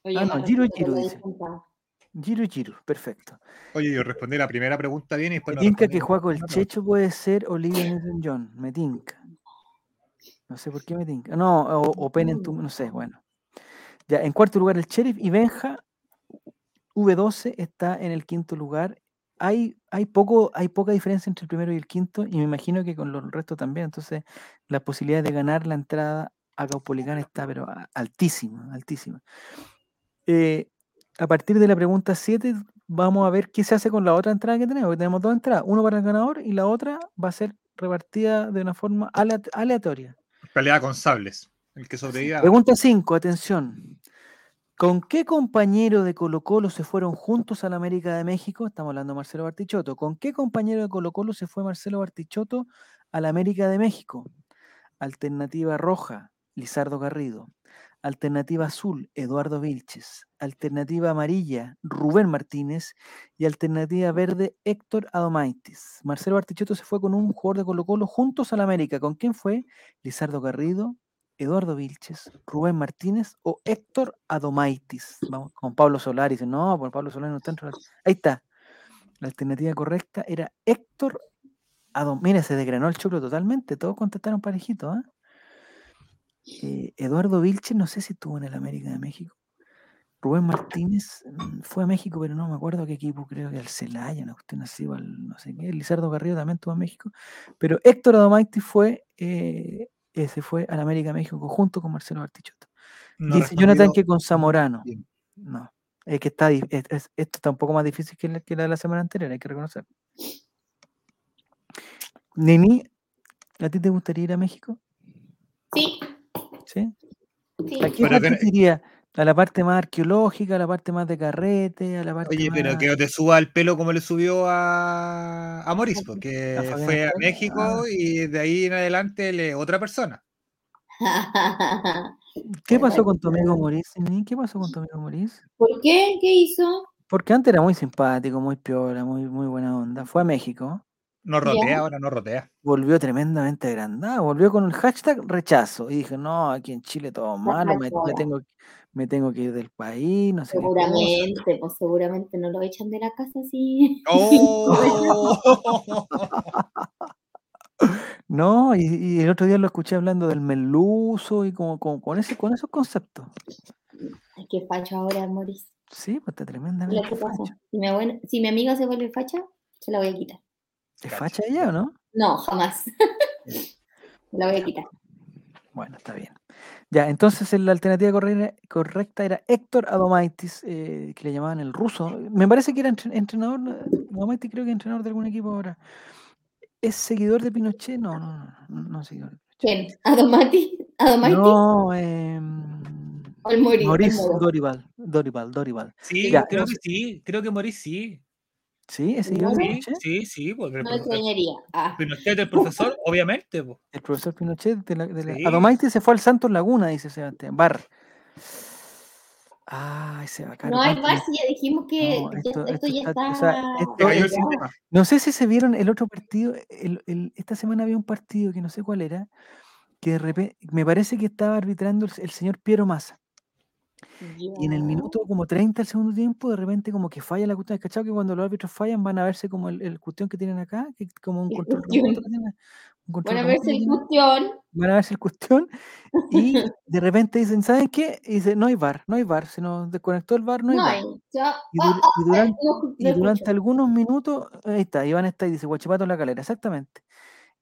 Oye, Ah, no, dice. disculpado. Giro es Giro, perfecto. Oye, yo respondí la primera pregunta bien y Me después no tinca respondí que Juaco el. Checho puede ser Olivia Newton-John. Me tinca. No sé por qué me tinca. No, o, o Pen en tu- no sé, bueno. Ya, en cuarto lugar el Sheriff y Benja. V12 está en el quinto lugar. Hay, hay, poco, hay poca diferencia entre el primero y el quinto, y me imagino que con los restos también. Entonces, la posibilidad de ganar la entrada a Caupolicán está, pero a- altísima, altísima. Eh, a partir de la pregunta 7, vamos a ver qué se hace con la otra entrada que tenemos. porque tenemos dos entradas, uno para el ganador y la otra va a ser repartida de una forma alea- aleatoria. Pelea con sables. El que sobreviva. Pregunta 5, atención. ¿Con qué compañero de Colo Colo se fueron juntos a la América de México? Estamos hablando de Marcelo Bartichotto. ¿Con qué compañero de Colo Colo se fue Marcelo Bartichotto a la América de México? Alternativa roja, Lizardo Garrido. Alternativa azul, Eduardo Vilches. Alternativa amarilla, Rubén Martínez. Y alternativa verde, Héctor Adomaitis. Marcelo Bartichotto se fue con un jugador de Colo Colo juntos a la América. ¿Con quién fue? Lizardo Garrido, Eduardo Vilches, Rubén Martínez o Héctor Adomaitis. Vamos con Pablo Solari. Dice, no, por Pablo Solari no está dentro de la-". Ahí está. La alternativa correcta era Héctor Adom. Mira, se desgranó el choclo totalmente. Todos contestaron parejito. ¿ah? Eh, Eduardo Vilches, no sé si estuvo en el América de México. Rubén Martínez mm, fue a México, pero no me acuerdo a qué equipo, creo que al Celaya, una cuestión así, o al no sé qué. Lizardo Garrido también estuvo en México. Pero Héctor Adomaitis fue, eh, eh, se fue al América de México junto con Marcelo Bartichotto. No Dice Jonathan que con Zamorano. bien. No, es que está, es- es- esto está un poco más difícil que la, que la de la semana anterior, hay que reconocer. Nini, ¿a ti te gustaría ir a México? Sí, ¿Sí? sí. ¿A qué Pero parte que- te iría? ¿A la parte más arqueológica, a la parte más de carrete, a la parte Oye, pero que no te suba el pelo como le subió a, a Moris, porque A fue a. México Ah. y de ahí en adelante le otra persona. ¿Qué pasó con tu amigo? Nini? ¿Qué pasó con tu amigo Maurice? ¿Por qué? ¿Qué hizo? Porque antes era muy simpático, muy piola, muy, muy buena onda. Fue a México, No rotea, ahora no rotea. volvió tremendamente agrandado, volvió con el hashtag rechazo. Y dije, no, aquí en Chile todo malo, me, tengo, me tengo que ir del país, no sé qué cosa". Seguramente, pues seguramente no lo echan de la casa así. ¡Oh! No, y, y el otro día lo escuché hablando del meluso y como, como con, ese, con esos conceptos. Ay, qué facho ahora, Moris. Sí, pues está Lo tremendamente que pasa. facha. Si mi, abuela- si mi amiga se vuelve facha, se la voy a quitar. ¿Es Cacha, facha ella o no? No, jamás. La voy a quitar. Bueno, está bien. Ya, entonces eh, la alternativa corre- correcta era Héctor Adomaitis, eh, que le llamaban el ruso. Me parece que era entre- entrenador, eh, Adomaitis creo que entrenador de algún equipo ahora. ¿Es seguidor de Pinochet? No, no, no, no, no es seguidor de Pinochet. ¿Quién? ¿Adomati? ¿Adomati? No, ¿O el Moris? El Maurice. Dorival, Dorival, Dorival. Sí, Ya, creo que sí, creo que Moris sí. ¿Sí? ¿Es seguidor de Sí, Pinochet? sí, sí, porque el No me profesor. Ah, Pinochet, el profesor, obviamente. po. El profesor Pinochet de la, de la- Sí. Adomaitis se fue al Santos Laguna, dice Sebastián. Bar. Ay, se va a no hay bar si ya dijimos que No, ya- esto- esto, esto ya está- o sea, esto. No sé si se vieron el otro partido. el- el- esta semana había un partido que no sé cuál era, que de repente me parece que estaba arbitrando el, el señor Piero Massa. Y en el minuto como 30 del segundo tiempo, de repente como que falla la cuestión. ¿Cachado? Que cuando los árbitros fallan van a verse como el, el cuestión que tienen acá, que como un control cuestión. remoto que tienen, un control Van a verse el cuestión. van a verse el cuestión y de repente dicen, ¿saben qué? Y dice, no hay bar, no hay bar, se nos desconectó el bar, no hay No bar. hay. Y, dur- y durante, y algunos minutos, ahí está, Iván está y dice, Guachipato en la calera, exactamente.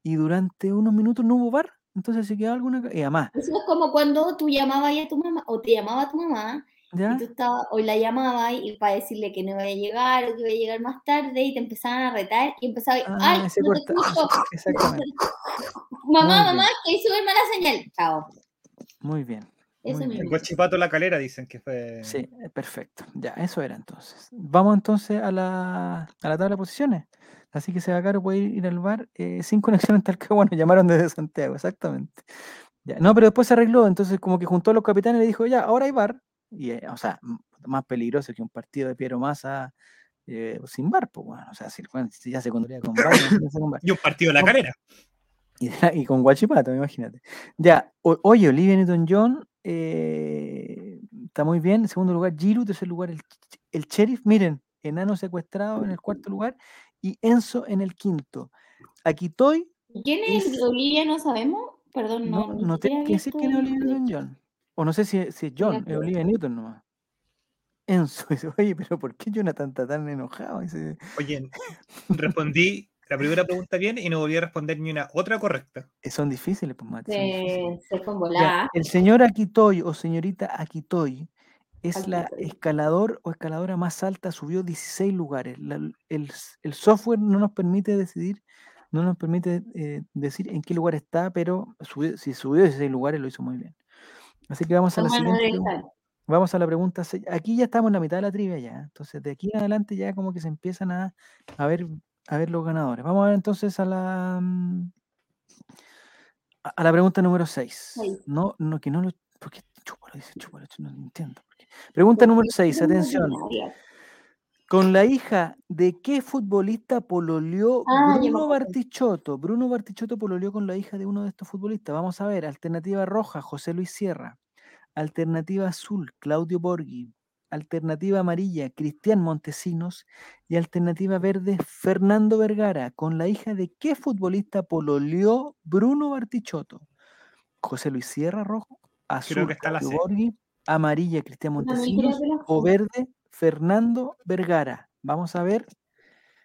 Y durante unos minutos no hubo bar, entonces se quedaba alguna... Y además, Eso es como cuando tú llamabas a tu mamá, o te llamaba tu mamá, ¿ya? y tú estabas, o la llamabas y para decirle que no iba a llegar, o que iba a llegar más tarde, y te empezaban a retar, y empezaba, Ah, ay, se no te escucho. Exactamente. Mamá, Muy mamá, que hizo ver mala señal. Chao. Muy bien. Eso muy El bien. Guachipato la calera dicen que fue. Sí, eh, perfecto. Ya, eso era entonces. Vamos entonces a la, a la tabla de posiciones. Así que Seba Caro puede ir al bar eh, sin conexión en Talcahuano. Llamaron desde Santiago, exactamente. Ya, no, pero después se arregló. Entonces, como que juntó a los capitanes y le dijo, ya, ahora hay bar. Y, eh, o sea, más peligroso que un partido de Piero Massa eh, sin bar, pues, bueno. O sea, si, ya se contaría con bar, imagínense con bar. Y un partido de la carrera. Y, y con Guachipato, imagínate. Ya, o- oye, Olivia Newton-John está muy bien. En segundo lugar, Giru. Tercer lugar, el, el Sheriff. Miren, Enano secuestrado en el cuarto lugar y Enzo en el quinto. Akitoy, ¿Quién es Es- Olivia? No sabemos. Perdón, no, no. no que decir quién es Olivia Newton-John. O no sé si, es- si es John, es Olivia Newton nomás. Enzo dice, oye, pero ¿por qué Jonathan está tan enojado? Dice, Oye, respondí la primera pregunta bien y no volví a responder ni una otra correcta. "Eh, son difíciles, pues, Mati, son difíciles". Se, se Ya, el señor Akitoy o señorita Akitoy es la escalador o escaladora más alta, subió 16 lugares. La- el, el software no nos permite decidir, no nos permite eh, decir en qué lugar está, pero subió- si subió 16 lugares lo hizo muy bien. Así que vamos a la siguiente. Vamos a la pregunta. Aquí ya estamos en la mitad de la trivia ya. Entonces, de aquí en adelante ya como que se empiezan a, a ver a ver los ganadores. Vamos a ver entonces a la mm, a, la pregunta número 6. Seis. No, no, que no lo. ¿Por qué chúpalo? Dice chúpalo, no entiendo. Pregunta número 6, Una atención. ¿Con la hija de qué futbolista pololeó Ah, Bruno. Bartichotto? Bruno Bartichotto pololeó con la hija de uno de estos futbolistas. Vamos a ver. Alternativa roja, José Luis Sierra. Alternativa azul, Claudio Borghi. Alternativa amarilla, Cristian Montesinos. Y alternativa verde, Fernando Vergara. ¿Con la hija de qué futbolista pololeó Bruno Bartichotto? José Luis Sierra, rojo. Azul, que está la Claudio C. Borghi. Amarilla, Cristian muy Montesinos. creo O verde, Fernando Vergara. Vamos a ver.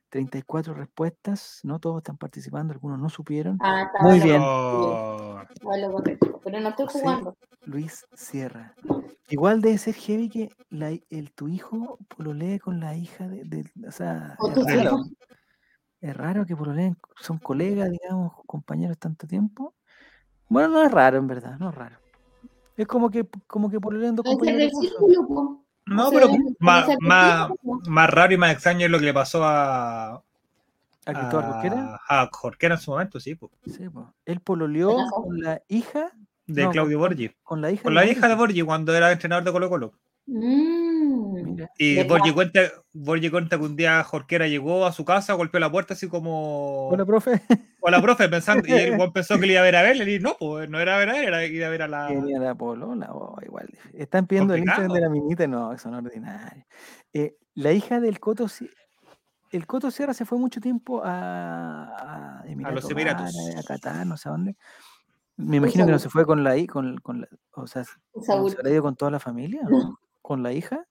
34 respuestas. No todos están participando, algunos no supieron. Ah, estaba Muy bien. Oh, Pero no estoy José jugando. Luis Sierra. Igual debe ser heavy que la el, tu hijo pololee con la hija de. de- o sea, O es tu raro, hijo. es raro que pololeen, son colegas, digamos, compañeros tanto tiempo. Bueno, no es raro en verdad, no es raro. Es como que como que pololeen dos Puede ser compañeros de del curso. círculo, po. No, pero más, más, más raro y más extraño es lo que le pasó a, Aquí todo Jorquera. a, a Jorquera en su momento, sí, po, Sí, po. Él pololeó con la hija, de No, Claudio Borgi. con la hija Con de la hija de Borghi. Borgi cuando era entrenador de Colo Colo. Mm. Y. Borgi cuenta, Borgi cuenta que un día Jorquera llegó a su casa, golpeó la puerta así como... Hola, profe. Hola, profe, pensando, y él pensó que le iba a ver a ver, y no, pues no era a ver a él, era ir a ver a la... Venía la polola, oh, igual. Están pidiendo el Instagram de la minita, no, son ordinarios. Eh, la hija del Coto, Si- el Coto Sierra se fue mucho tiempo a, a los Emiratos. Árabes, a Qatar, no sé a dónde. Me imagino que no se fue con la hija, con, con la, o sea, ¿no Saúl. se habrá ido con toda la familia, ¿no? Con la hija.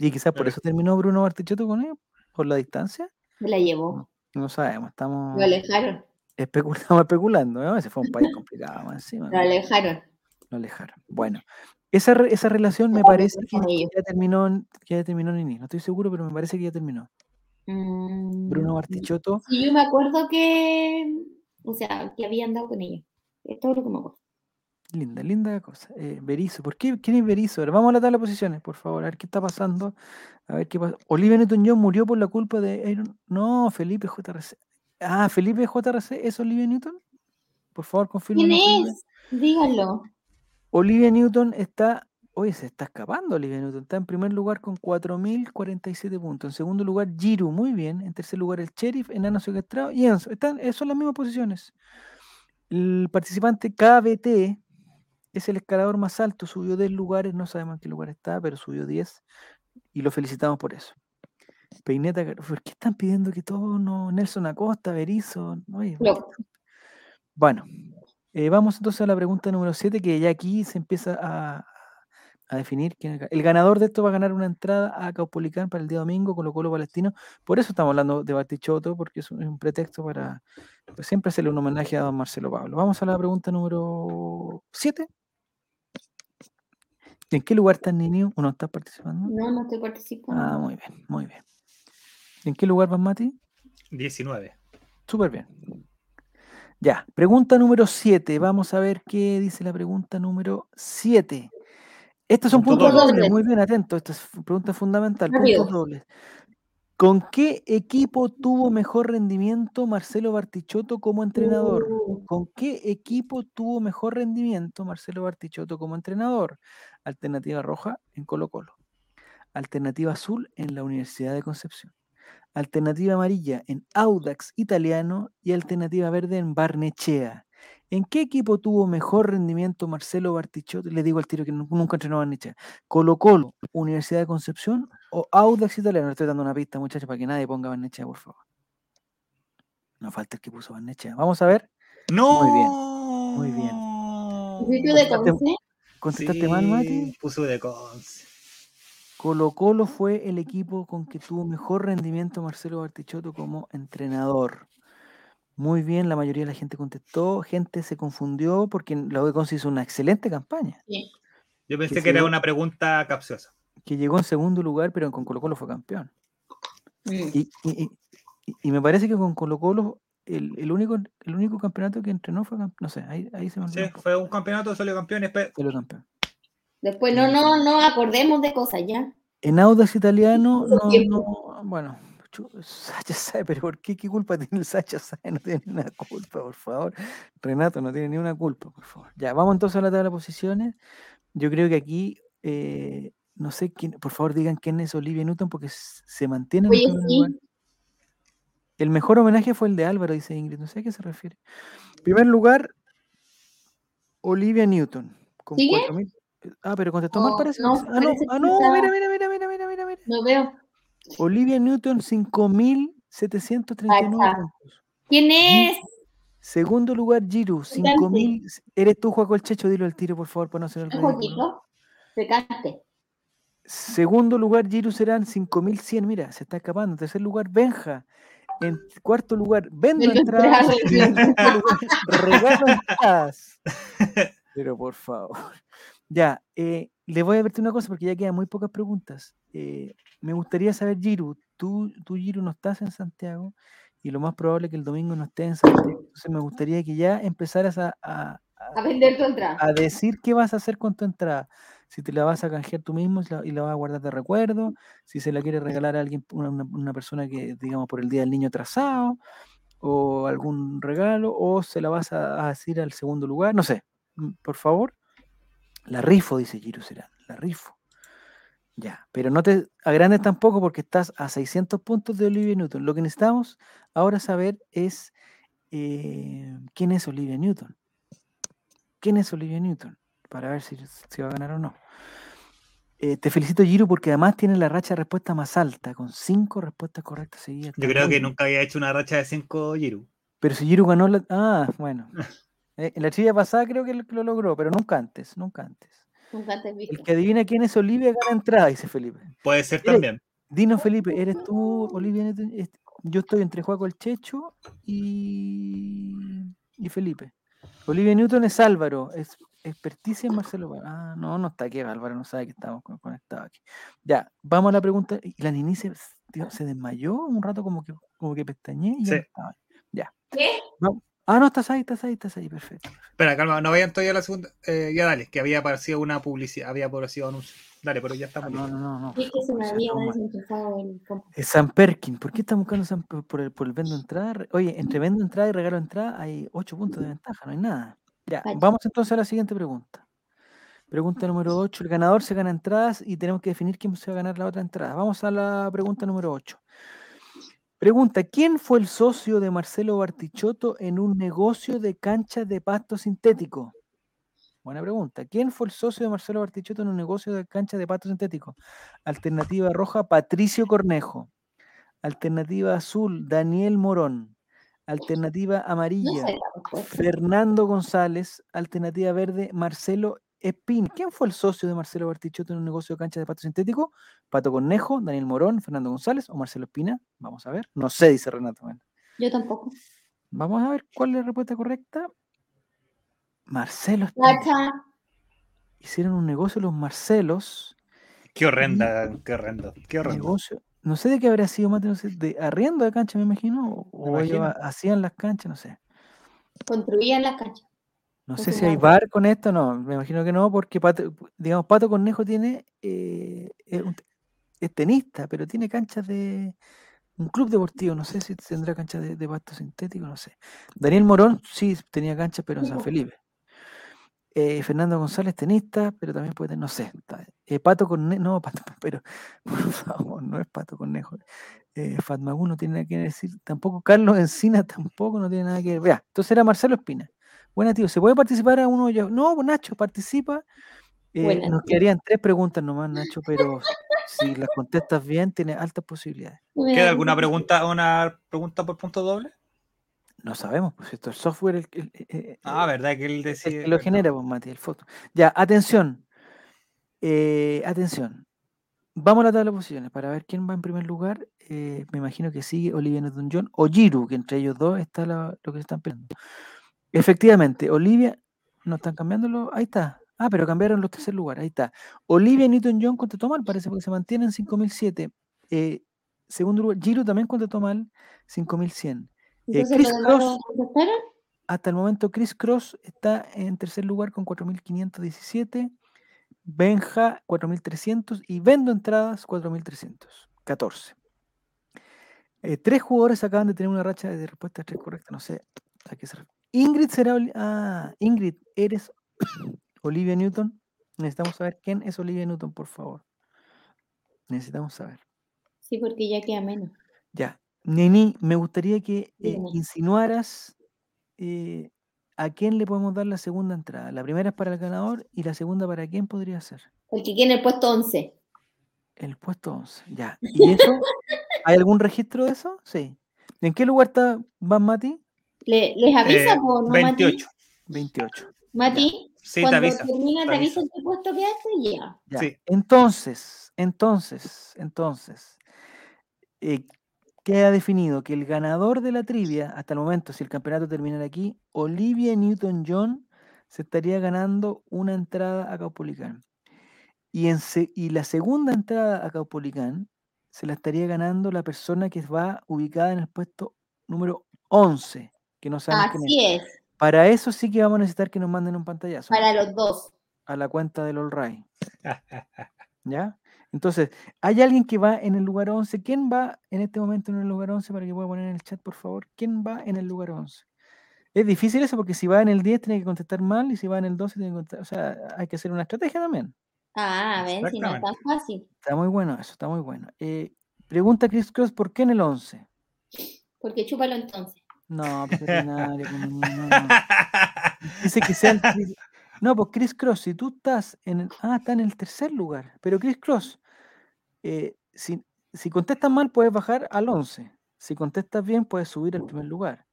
Y quizás por eso terminó Bruno Bartichotto con él, por la distancia. Se la llevó. No sabemos, estamos, Lo alejaron. especul- estamos especulando, ¿no? Ese fue un país complicado más encima. Lo alejaron. Lo alejaron. Bueno, esa, re- esa relación me parece que ya terminó, en- que ya terminó Nini. No estoy seguro, pero me parece que ya terminó. Mm. Bruno Bartichotto, Sí, yo me acuerdo que, o sea, que había andado con ella. Es todo lo que me acuerdo. Linda, linda cosa. Eh, Berizzo, ¿por qué? ¿Quién es Berizzo? Ahora, Vamos a la tabla de posiciones, por favor, a ver qué está pasando. A ver qué pasa. Olivia Newton-John murió por la culpa de Aaron- No, Felipe JRC. Ah, Felipe JRC, ¿es Olivia Newton? Por favor, confirma. ¿Quién es? Díganlo. Olivia Newton está. Oye, se está escapando Olivia Newton. Está en primer lugar con 4.047 puntos. En segundo lugar, Giru, muy bien. En tercer lugar, el Sheriff, Enano Secuestrado y Enzo. Están, eh, son las mismas posiciones. El participante KBT es el escalador más alto. Subió 10 lugares. No sabemos en qué lugar está, pero subió 10. Y lo felicitamos por eso. Peineta, ¿por qué están pidiendo que todo no. Nelson Acosta, Berizzo? Oye, ¿por qué Lo- bueno, eh, vamos entonces a la pregunta número 7, que ya aquí se empieza a, a definir quién el ga- el ganador de esto va a ganar una entrada a Caupolicán para el día domingo, Colo Colo Palestino. Por eso estamos hablando de Bartichotto, porque es un, es un pretexto para pues, siempre hacerle un homenaje a don Marcelo Pablo. Vamos a la pregunta número 7. ¿En qué lugar está Niño? ¿O no está participando? No, no estoy participando. Ah, muy bien, muy bien. ¿En qué lugar vas, Mati? 19. Súper bien. Ya, pregunta número 7. Vamos a ver qué dice la pregunta número 7. Estos son Puntos dobles. dobles. Muy bien, atento. Esta es pregunta fundamental. Rápido. Puntos dobles. ¿Con qué equipo tuvo mejor rendimiento Marcelo Bartichotto como entrenador? Uh, ¿Con qué equipo tuvo mejor rendimiento Marcelo Bartichotto como entrenador? Alternativa roja en Colo Colo. Alternativa azul en la Universidad de Concepción. Alternativa amarilla en Audax Italiano y alternativa verde en Barnechea. ¿En qué equipo tuvo mejor rendimiento Marcelo Bartichotto? Le digo al tiro que nu- nunca entrenó a Barnechea. Colo Colo, Universidad de Concepción o Audax Italiano. Le estoy dando una pista, muchachos, para que nadie ponga Barnechea, por favor. No falta el que puso Barnechea. Vamos a ver. ¡No! muy bien. ¿Sitio de Contestaste- Conce? ¿Contestaste mal, Mati? Puso de Conce. Colo Colo fue el equipo con que tuvo mejor rendimiento Marcelo Bartichotto como entrenador. Muy bien, la mayoría de la gente contestó. Gente se confundió porque la U de Conce hizo una excelente campaña. Sí. Yo pensé Que que era una pregunta capciosa. Que llegó en segundo lugar, pero con Colo Colo fue campeón. Mm. Y, y- y- y- y me parece que con Colo Colo el, el único, el único campeonato que entrenó fue campeón. No sé, ahí, ahí se me Sí, fue un campeonato, salió campeón. y después- salió campeón. Después no, no, no acordemos de cosas ya. En Audax Italiano, no, no, bueno, Sacha sabe, pero ¿por qué? ¿Qué culpa tiene el Sacha sabe? No tiene ni una culpa, por favor. Renato no tiene ni una culpa, por favor. Ya, vamos entonces a la tabla de posiciones. Yo creo que aquí, eh, no sé quién, por favor digan quién es Olivia Newton porque se mantiene en el sí. lugar. El mejor homenaje fue el de Álvaro, dice Ingrid. No sé a qué se refiere. primer lugar, Olivia Newton. Con ¿Sigue? 4.000 Ah, pero contestó mal, No, parece. no, ah, no, ah, no, mira, mira, mira, mira, mira, mira, mira. No veo. Olivia Newton, 5.739 Ahí está. puntos. ¿Quién es? Segundo lugar, Giru, Recante. 5.000. Eres tú, Juaco el Checho, dilo al tiro, por favor, para no hacer el Un ridículo. poquito. Segundo lugar, Giru serán 5.100. Mira, se está escapando. Tercer lugar, Benja. En cuarto lugar, Vendo entradas. en quinto lugar, Regalo entradas. Pero por favor. Ya, eh, le voy a advertir una cosa porque ya quedan muy pocas preguntas. Eh, me gustaría saber, Giru, tú, tú, Giru, no estás en Santiago y lo más probable es que el domingo no estés en Santiago. Entonces me gustaría que ya empezaras a, a- a- A vender tu entrada. a decir qué vas a hacer con tu entrada. Si te la vas a canjear tú mismo y la, vas a guardar de recuerdo, si se la quiere regalar a alguien, una, una- persona que, digamos, por el Día del Niño atrasado, o algún regalo, o se la vas a, a decir al segundo lugar, no sé. Mm, Por favor, la rifo, dice Giru Serán, la rifo. Ya, pero no te agrandes tampoco porque estás a 600 puntos de Olivia Newton. Lo que necesitamos ahora saber es eh, quién es Olivia Newton. ¿Quién es Olivia Newton? Para ver si, si va a ganar o no. Eh, te felicito, Giro, porque además tiene la racha de respuesta más alta, con cinco respuestas correctas seguidas. Yo creo que nunca había hecho una racha de 5 Giru. Pero si Giro ganó la. Ah, bueno. Eh, en la trivia pasada creo que lo, logró, pero nunca antes, nunca antes. Nunca te he El visto. que adivina quién es Olivia gana entrada, dice Felipe. Puede ser también. Dinos, Felipe, ¿eres tú, Olivia? Newton? Est- Yo estoy entre Juaco el Checho y, y Felipe. Olivia Newton es Álvaro, es experticia en Marcelo. Ah, no, no está aquí, Álvaro no sabe que estamos con- conectados aquí. Ya, vamos a la pregunta. Y la Nini se, tío, se desmayó un rato como que, como que pestañé y ya Sí. no estaba. Ya. ¿Qué? Ah, no, estás ahí, estás ahí, estás ahí, perfecto. Espera, calma, no vayan todavía a la segunda. Eh, ya dale, que había aparecido una publicidad, había aparecido anuncio. Dale, pero ya Ah, estamos. no, listos. no, no, no. Es que se me había no, desenchufado el. Eh, San Perkin, ¿por qué están buscando San por el, por el vendo entrada? Oye, entre vendo entrada y regalo entrada hay 8 puntos de ventaja, no hay nada. Ya, vamos entonces a la siguiente pregunta. Pregunta número 8. El ganador se gana entradas y tenemos que definir quién se va a ganar la otra entrada. Vamos a la pregunta número 8. Pregunta, ¿quién fue el socio de Marcelo Bartichotto en un negocio de canchas de pasto sintético? Buena pregunta. ¿Quién fue el socio de Marcelo Bartichotto en un negocio de canchas de pasto sintético? Alternativa roja, Patricio Cornejo. Alternativa azul, Daniel Morón. Alternativa No amarilla, sé. Fernando González. Alternativa verde, Marcelo Espín. ¿Quién fue el socio de Marcelo Bartichotto en un negocio de cancha de pasto sintético? Pato Cornejo, Daniel Morón, Fernando González o Marcelo Espina. Vamos a ver. No sé, dice Renato. Bueno, Yo tampoco. vamos a ver cuál es la respuesta correcta. Marcelo Espina. Hicieron un negocio los Marcelos. Qué horrenda, qué horrendo, qué horrendo. negocio. No sé de qué habría sido, Mate, no sé, de arriendo de cancha, me imagino, o, ellos imagino. hacían las canchas, no sé. Construían las canchas. No sé si hay bar con esto, no, me imagino que no, porque Pato, digamos, Pato Cornejo tiene, eh, es, un te- es tenista, pero tiene canchas de, un club deportivo, no sé si tendrá cancha de, de pasto sintético, no sé. Daniel Morón sí tenía cancha, pero en San. Felipe. Eh, Fernando González, tenista, pero también puede tener, no sé. Eh, Pato Cornejo, no, Pato, pero por favor, no es Pato Cornejo. Eh, Fatmagú no tiene nada que decir, tampoco Carlos Encina tampoco no tiene nada que ver. Vea, entonces era Marcelo Espina. Buena, tío, ¿se puede participar a uno de ellos? No, pues, Nacho, participa. Eh, Buena, nos quedarían tres preguntas nomás, Nacho, pero si las contestas bien, tiene altas posibilidades. ¿Queda da alguna pregunta, una pregunta por punto doble? No sabemos, pues esto es el software el, el- eh, eh, Ah, verdad que él el decide. que lo genera, pues Mati, el foto. Ya, atención. Eh, atención. Vamos a la tabla de posiciones para ver quién va en primer lugar. Eh, me imagino que sigue Olivia Newton-John o Giru, que entre ellos dos está la- lo que se están peleando. Efectivamente, Olivia, no están cambiándolo, ahí está. Ah, pero cambiaron los tercer lugar, ahí está. Olivia Newton-John contra Tomal, parece porque se mantiene en 5007. Eh, segundo lugar, Giru también contra Tomal, 5100. Eh, Chris ¿los demás Cross, hasta el momento Chris Cross está en tercer lugar con 4517. Benja 4300 y Vendo Entradas 4314. Eh, tres jugadores acaban de tener una racha de respuestas tres correctas, no sé a qué se refiere. Ingrid será. Ah, Ingrid, eres Olivia Newton. Necesitamos saber quién es Olivia Newton, por favor. Necesitamos saber. Sí, porque ya queda menos. Ya. Neni, me gustaría que eh, insinuaras eh, a quién le podemos dar la segunda entrada. La primera es para el ganador y la segunda para quién podría ser. El que quiere el puesto 11. El puesto 11, ya. ¿Y eso? ¿Hay algún registro de eso? Sí. ¿En qué lugar está Van Mati? Le- ¿Les avisa Eh, po, no, 28. 28. Mati? Mati, Sí, te cuando avisa. termina, te te avisa avisa. qué puesto quedaste y ya. Ya. Sí. Entonces, entonces, entonces, eh, queda definido que el ganador de la trivia, hasta el momento, si el campeonato terminara aquí, Olivia Newton-John se estaría ganando una entrada a Caupolicán. Y, en se- y la segunda entrada a Caupolicán se la estaría ganando la persona que va ubicada en el puesto número 11, que no sabemos quién es. Así es, Para eso sí que vamos a necesitar que nos manden un pantallazo para los dos. a la cuenta del All Right. ¿Ya? Entonces, ¿hay alguien que va en el lugar 11? ¿Quién va en este momento en el lugar 11 para que pueda poner en el chat, por favor? ¿Quién va en el lugar 11? Es difícil eso porque si va en el 10 tiene que contestar mal y si va en el 12 tiene que contestar, o sea, hay que hacer una estrategia también. Ah, ven, si no es tan fácil. Está muy bueno eso, está muy bueno. Eh, pregunta Chris Cross, ¿por qué en el 11? Porque chúpalo entonces. No, pues, pues, niño, no, no. Dice que sea el No, pues Chris Cross, si tú estás en el... Ah, está en el tercer lugar. Pero Chris Cross, eh, si, si contestas mal puedes bajar al 11. Si contestas bien puedes subir al primer lugar.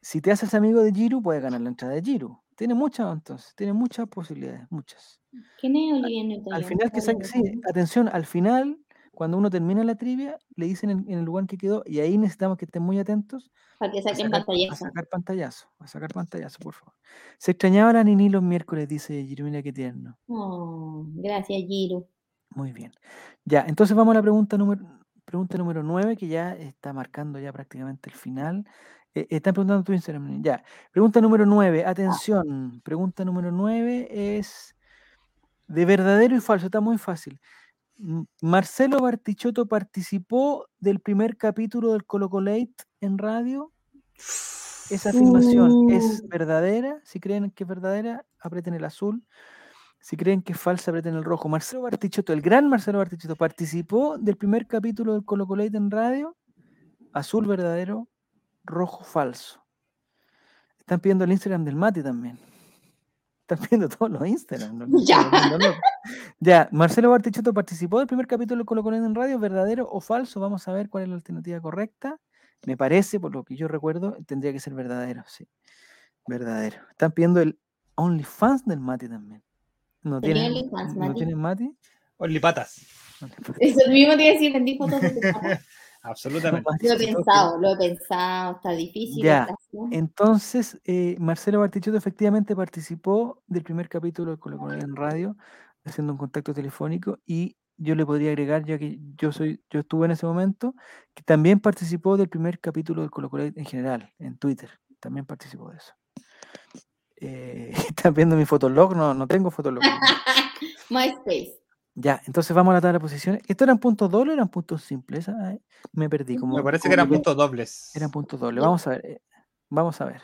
Si te haces amigo de Giru, puedes ganar la entrada de Giru. Tiene muchas, entonces, tiene muchas posibilidades, muchas. ¿Quién es Olivia Newton? Al final que saque, sí, atención, al final, cuando uno termina la trivia, le dicen en, en el lugar que quedó, y ahí necesitamos que estén muy atentos Para que a saquen sacar, a pantallazo. sacar pantallazo, a sacar pantallazo, por favor. Se extrañaba la Nini los miércoles, dice Giru, mira qué tierno. Oh, gracias, Giru. Muy bien. Ya, entonces vamos a la pregunta número, pregunta número 9, que ya está marcando ya prácticamente el final. Eh, están preguntando tu Instagram. Ya, pregunta número 9, atención. Pregunta número 9 es de verdadero y falso, está muy fácil. Marcelo Bartichotto participó del primer capítulo del Colocolate en radio. Esa afirmación es Mm. verdadera. Si creen que es verdadera, aprieten el azul. Si creen que es falsa, aprieten el rojo. Marcelo Bartichotto, el gran Marcelo Bartichotto, participó del primer capítulo del Colocolate en radio. Azul verdadero, rojo falso. Están pidiendo el Instagram del Mati también. Están pidiendo todos los Instagram. los- Ya. Ya, Marcelo Bartichotto participó del primer capítulo del Colo Colo en radio, verdadero o falso. Vamos a ver cuál es la alternativa correcta. Me parece, por lo que yo recuerdo, tendría que ser verdadero, sí. Verdadero. Están pidiendo el OnlyFans del Mati también. ¿No OnlyFans, ¿no Mati. tienen Mati? Eso mismo te iba a decir, vendí fotos de tu papá. Absolutamente. Lo he pensado, lo he pensado, está difícil. Ya. Entonces, eh, Marcelo Bartichotto efectivamente participó del primer capítulo de Colo Colo en radio, haciendo un contacto telefónico, y yo le podría agregar, ya que yo soy, yo estuve en ese momento, que también participó del primer capítulo del Colo Colo en general, en Twitter, también participó de eso. Eh, ¿Están viendo mi fotolog? No, no tengo fotolog. MySpace. Ya, entonces vamos a la tabla de posiciones. ¿Estos eran puntos dobles o eran puntos simples? Ay, me perdí. Como, Me parece como que eran puntos dobles. eran puntos dobles. Vamos a ver. eh, Vamos a ver.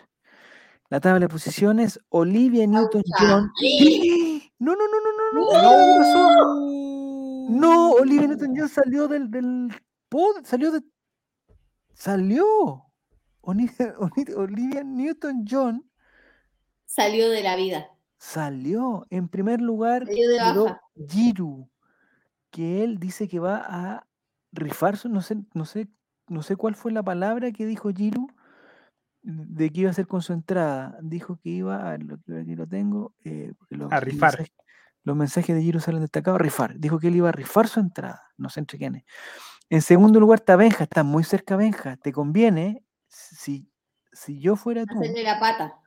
La tabla de posiciones, Olivia Newton-John. No, no, no, no, no, no. ¿Qué pasó? No, Olivia Newton-John salió del, del pod, salió de. Salió. Oni- Olivia Newton-John Salió de la vida. salió. En primer lugar, quedó que él dice que va a rifar su, no sé, no sé, no sé cuál fue la palabra que dijo Giru de que iba a hacer con su entrada. Dijo que iba, a, lo, aquí lo tengo, eh, los, A rifar. mensajes- los mensajes de Giru salen destacados, rifar. Dijo que él iba a rifar su entrada, no sé entre quiénes. En segundo lugar está Benja, está muy cerca Benja. Te conviene, si, si yo fuera tú, Hacerle la pata.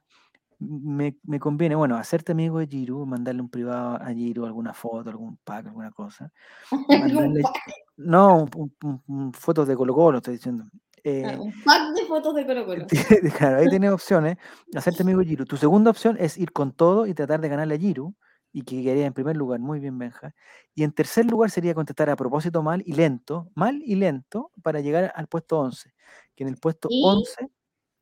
Me, me conviene, bueno, hacerte amigo de Giru, mandarle un privado a Giru, alguna foto, algún pack, alguna cosa. Mandarle, no, un, un- un- fotos de Colo Colo, estoy diciendo. Eh, Un pack de fotos de Colo Colo. claro, ahí tienes opciones. Hacerte amigo de Giru. Tu segunda opción es ir con todo y tratar de ganarle a Giru, y que quedaría en primer lugar, muy bien, Benja. Y en tercer lugar sería contestar a propósito mal y lento, mal y lento, para llegar al puesto 11. Que en el puesto Y 11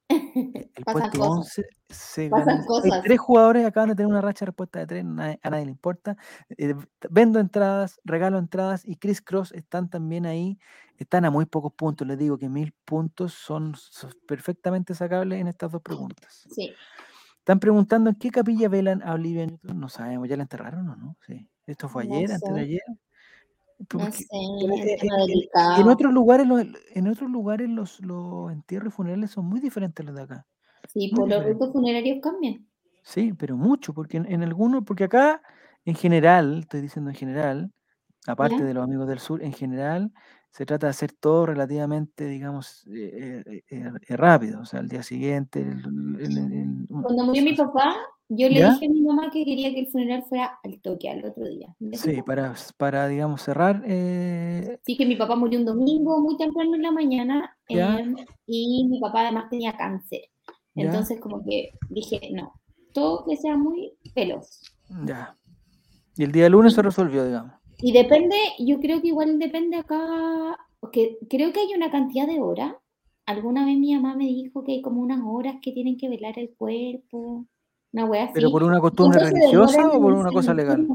el Pasan puesto cosas. 11 se Pasan ganó. Hay tres jugadores acaban de tener una racha de respuesta de tres, nadie- a nadie le importa. Eh, vendo entradas, regalo entradas y Chris Cross están también ahí. Están a muy pocos puntos. Les digo que mil puntos son, son perfectamente sacables en estas dos preguntas. Sí. Están preguntando en qué capilla velan a Olivia Newton. No sabemos, ¿ya la enterraron o no? Sí. ¿Esto fue No ayer, antes de ayer? No sé, es en otros lugares, los, en otros lugares los, los entierros y funerales son muy diferentes a los de acá. Sí, muy por los diferente. ritos funerarios cambian. Sí, pero mucho, porque en, en algunos, porque acá, en general, estoy diciendo en general, aparte ¿Ya? de los amigos del sur, en general, se trata de hacer todo relativamente, digamos, eh, eh, eh, eh, rápido, o sea, al día siguiente, el- el- el- Cuando murió mi papá, yo le ¿Ya? dije a mi mamá que quería que el funeral fuera al toque, al otro día. ¿Me Sí, para, para, digamos, cerrar, eh, Sí, que mi papá murió un domingo muy temprano en la mañana em, y mi papá además tenía cáncer. Ya. Entonces como que dije, no, todo que sea muy veloz. ya. Y el día lunes se resolvió, digamos. Y depende, yo creo que igual depende acá, porque creo que hay una cantidad de horas. Alguna vez mi mamá me dijo que hay como unas horas que tienen que velar el cuerpo, una wea así. ¿Pero por una costumbre ¿Cuánto se religiosa o por una cosa legal?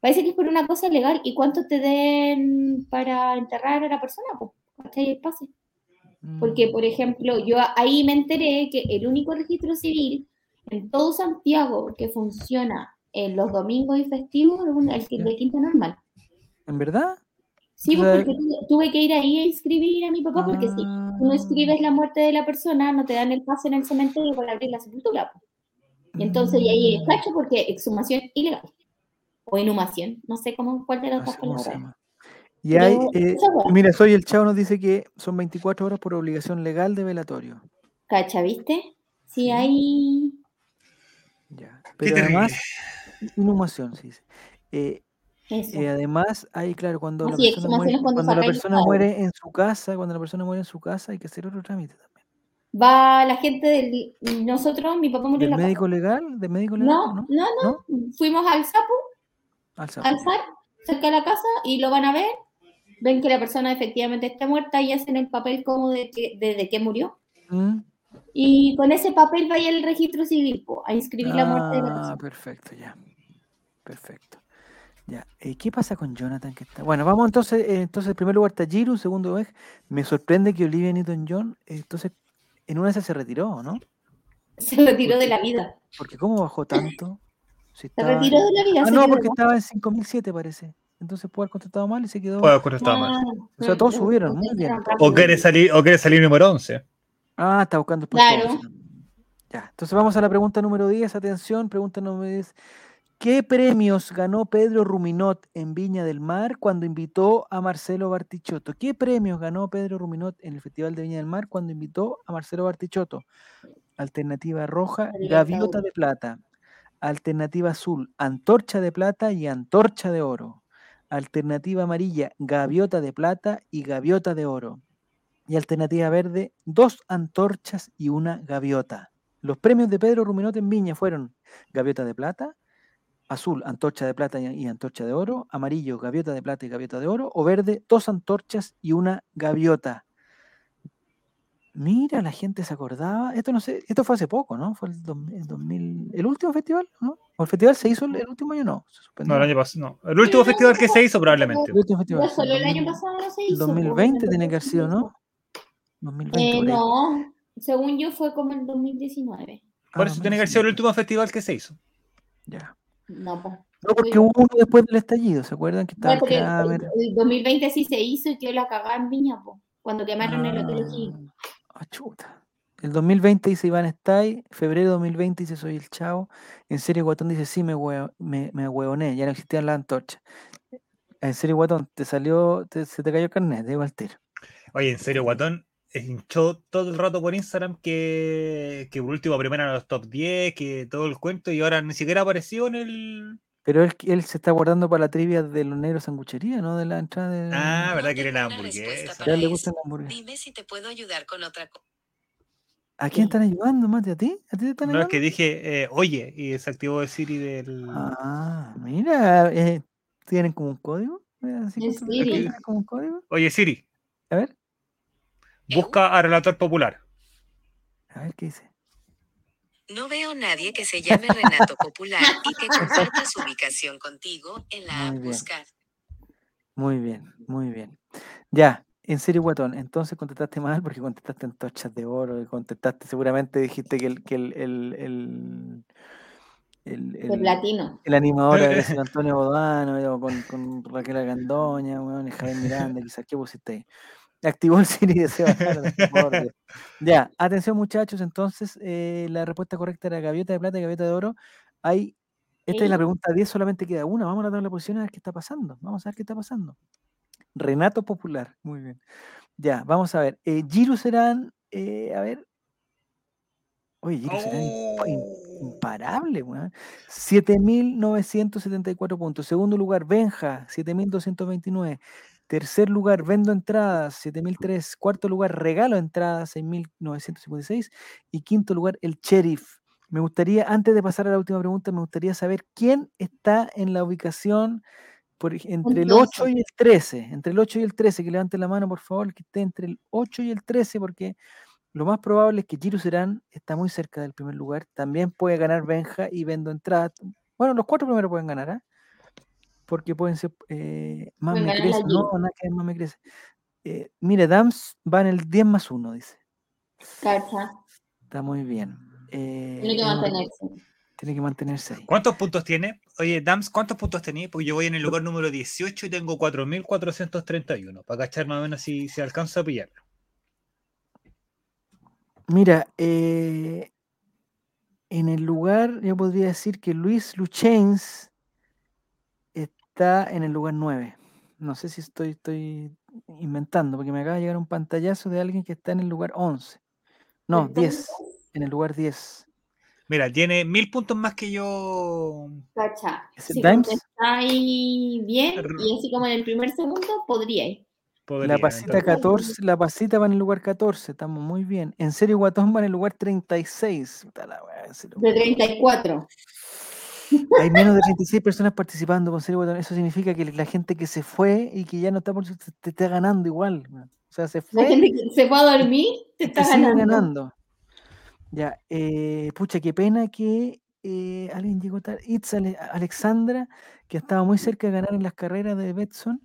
Parece que es por una cosa legal. ¿Y cuánto te den para enterrar a la persona? Pues, ¿cachai? El pase. Porque, Mm, por ejemplo, yo ahí me enteré que el único registro civil en todo Santiago que funciona en los domingos y festivos es el de Quinta Normal. ¿En verdad? Sí, pues, porque tuve, tuve que ir ahí a inscribir a mi papá, porque si tú no ah, inscribes la muerte de la persona, no te dan el pase en el cementerio para abrir la sepultura. Y entonces y ahí es cacho porque exhumación ilegal. O inhumación, no sé cómo, cuál de las dos palabras. llama. Y hay, eh, mira, soy el chavo nos dice que son 24 horas por obligación legal de velatorio. Cacha, ¿viste? Sí. Sí, hay... Ya. Qué Pero terrible. además, inhumación, dice. Eh, Eso. eh, además, hay, claro, cuando la sí, persona muere, cuando cuando la persona muere en su casa, cuando la persona muere en su casa, hay que hacer otro trámite también. Va la gente del... Nosotros, mi papá murió ¿Del en la médico legal? ¿Del médico legal? No, ¿No? no, no. ¿No? Fuimos al sapo, Al sapo, al. SAR, cerca de la casa, y lo van a ver. Ven que la persona efectivamente está muerta y hacen el papel como de que, de, de que murió. Mm. Y con ese papel vaya al registro civil po, a inscribir la muerte de la Ah, persona. perfecto, ya. Perfecto. Ya. eh, ¿Qué pasa con Jonathan que está? Bueno, vamos entonces, eh, entonces en primer lugar está Giru, en segundo lugar, me sorprende que Olivia Newton-John, eh, entonces, en una de esas se retiró, ¿no? Se retiró de la vida. Porque ¿cómo bajó tanto? Si Se retiró de la vida. Ah, se no, porque estaba en 5007 parece. Entonces puede haber contestado mal y se quedó. Puede estaba mal. Ah, O sea, todos no, subieron, muy bien. O quiere salir, o quiere salir número 11. Ah, está buscando el puesto Claro. 11. Ya, entonces vamos a la pregunta número 10. Atención, pregunta número 10. ¿Qué premios ganó Pedro Ruminot en Viña del Mar cuando invitó a Marcelo Bartichotto? ¿Qué premios ganó Pedro Ruminot en el Festival de Viña del Mar cuando invitó a Marcelo Bartichotto? Alternativa roja, Gaviota de plata. Alternativa azul, antorcha de plata y antorcha de oro. Alternativa amarilla, gaviota de plata y gaviota de oro. Y alternativa verde, dos antorchas y una gaviota. Los premios de Pedro Ruminot en Viña fueron gaviota de plata, azul, antorcha de plata y, antorcha de oro, amarillo, gaviota de plata y gaviota de oro, o verde, dos antorchas y una gaviota. Mira, la gente se acordaba. Esto no sé, esto fue hace poco, ¿no? Fue el, dos- el 2000, el último festival, ¿no? ¿O el festival se hizo el, el último año? No, se suspendió. No, el año pasado. No. El último festival que se hizo probablemente. El último festival. Ya fue solo el año 2000, pasado no se el hizo. 2020 pues, tiene que haber sido, ¿no? 2020 Eh, no, según yo fue como el 2019. Por Ah, eso tiene que haber sido el 2019, último festival que se hizo. Ya. No, pues. No, porque hubo uno después del estallido, ¿se acuerdan? Que estaba porque el el, el 2020 sí se hizo y quedó la cagada en Viña, po, cuando quemaron el Hotel O'Higgins. Ah, chuta. El 2020 dice Iván Stay, febrero 2020 dice Soy el Chavo, en serio Guatón dice sí me, hue- me, me ahueoné, ya no existían las antorchas. En serio Guatón, te salió, te- se te cayó el carnet, de igual tiro. Oye, en serio, Guatón hinchó todo el rato por Instagram que, que por último primero en los top 10, que todo el cuento, y ahora ni siquiera apareció en el. Pero él, él se está guardando para la trivia de los negros sanguchería, ¿no? De la entrada de... Ah, ¿verdad No que era la hamburguesa? Ya le gusta la hamburguesa. Dime si te puedo ayudar con otra cosa. ¿A quién están ayudando, Mati? ¿A ti? ¿A ti te están No, es ayudando? que dije, eh, oye, y se activó el Siri del. Ah, mira, eh, ¿tienen como un código? Así Siri. ¿tienen como un código? Oye, Siri, A ver, busca a relator popular. a ver qué dice. No veo nadie que se llame Renato Popular y que comparta su ubicación contigo en la app. Buscar. Muy bien, muy bien. Ya, en serio, guatón, entonces contestaste mal porque contestaste en tochas de oro y contestaste, seguramente dijiste que el, que el, el, el, el, De el- animador era Antonio Bodano con, con Raquel Agandoña, weón, y Javier Miranda, quizás, ¿qué pusiste ahí? Activó el Siri de Seba Jara, por favor, Dios. Ya, atención muchachos, entonces eh, la respuesta correcta era gaviota de plata y gaviota de oro. Hay, esta es la pregunta 10, solamente queda una. Vamos a la tabla posiciones a ver qué está pasando. Vamos a ver qué está pasando. Renato Popular, muy bien. Ya, vamos a ver. Eh, Giro serán, eh, a ver. Oye, Giro serán impa- im- Oh. imparable, weón. 7.974 puntos. Segundo lugar, Benja, 7.229. Tercer lugar, Vendo Entradas, 7.003. Cuarto lugar, Regalo Entradas, 6.956. Y quinto lugar, el Sheriff. Me gustaría, antes de pasar a la última pregunta, me gustaría saber quién está en la ubicación por, entre el 8 y el 13. Entre el 8 y el 13, que levante la mano, por favor, que esté entre el 8 y el 13, porque lo más probable es que Giro Serán está muy cerca del primer lugar. También puede ganar Benja y Vendo Entradas. Bueno, los cuatro primeros pueden ganar, ¿ah? Porque pueden ser eh, más me la crece. No, nada que más me crece. Eh, mire, Dams va en el 10 más 1, dice. Cacha. Está muy bien. Eh, Tiene que mantenerse. tiene que mantenerse ahí. ¿Cuántos puntos tiene? Oye, Dams, ¿cuántos puntos tenés? Porque yo voy en el lugar número 18 y tengo 4.431. Para cachar más o menos si, si alcanzo a pillarlo. Mira, eh, en el lugar, yo podría decir que Luis Luchens está en el lugar 9. No sé si estoy, estoy inventando, porque me acaba de llegar un pantallazo de alguien que está en el lugar 11. No, 10. En el lugar 10. Mira, tiene mil puntos más que yo. Cacha. ¿Ese Si Dimes? contestáis bien y así como en el primer segundo, podríais. podría, La pasita entonces. 14, la pasita va en el lugar 14, estamos muy bien. En serio, Guatón va en el lugar 36. Puta la wea, en serio. De 34. Hay menos de 36 personas participando con Serio. Eso significa que la gente que se fue y que ya no está por te, te está ganando igual. O sea, se La fue gente que se va a dormir te está te ganando. ganando. Ya, eh, pucha, qué pena que eh, alguien llegó tarde. Ale- Alexandra, que estaba muy cerca de ganar en las carreras de Betson,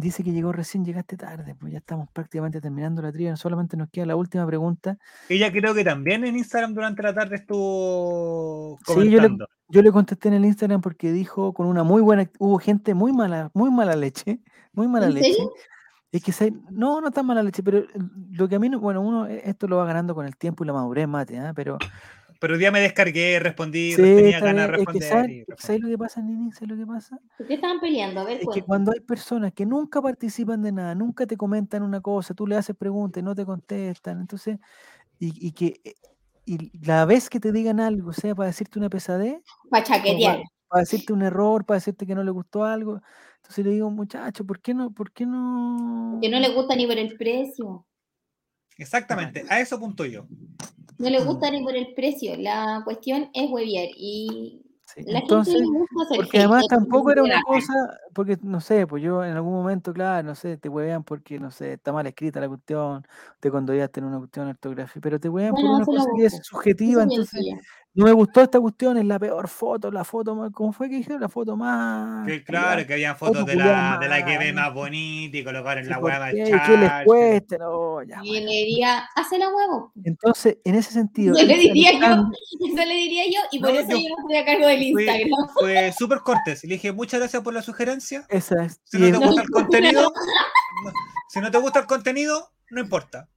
dice que llegó recién, llegaste tarde. Pues ya estamos prácticamente terminando la trivia. Solamente nos queda la última pregunta. Ella creo que también en Instagram durante la tarde estuvo Sí, yo le- comentando. Yo le contesté en el Instagram porque dijo con una muy buena, hubo gente muy mala, muy mala leche, muy mala ¿En leche. serio? Es que se- no, no tan mala leche, pero eh, lo que a mí, no- bueno, uno eh, esto lo va ganando con el tiempo y la madurez, mate, ¿ah? pero Pero hoy día me descargué, respondí, sí, tenía está ganas de bien, es que responder. ¿sabes, y respondí. ¿sabes lo que pasa, Nini? ¿Sabes lo que pasa? ¿Por qué estaban peleando? A ver, Es que cuando hay personas que nunca participan de nada, nunca te comentan una cosa, tú le haces preguntas y no te contestan, entonces, y, y que eh, y la vez que te digan algo, sea para decirte una pesadez, Para chaquetear. para decirte un error, para decirte que no le gustó algo. Entonces le digo, muchacho, ¿por qué no? ¿Por qué no? Que no le gusta ni por el precio. Exactamente, a eso punto yo. No le Mm. gusta ni por el precio. La cuestión es hueviar. Y Sí, La Entonces, gente le gusta hacer porque además tampoco era una cosa, porque no sé, pues yo en algún momento, claro, no sé, te huevean porque, no sé, está mal escrita la cuestión, te condoyaste en una cuestión de ortografía, pero te huevean por una cosa que es subjetiva, entonces. No me gustó esta cuestión, es la peor foto, la foto más, ¿cómo fue que dijeron? La foto más... Que, claro, que habían fotos de la, de la que ve más. bonita y colocaron Sí, la ¿por hueá más qué? ¿Qué les cuesta? No, ya, Y bueno. le diría, hace la huevo. Entonces, en ese sentido, Eso le diría yo, eso le diría yo, y por No, eso yo- yo no estoy a cargo del Fue, Instagram. fue súper cortés. Le dije, muchas gracias por la sugerencia. esa es- Si no te gusta el contenido, si no te gusta el contenido, no importa.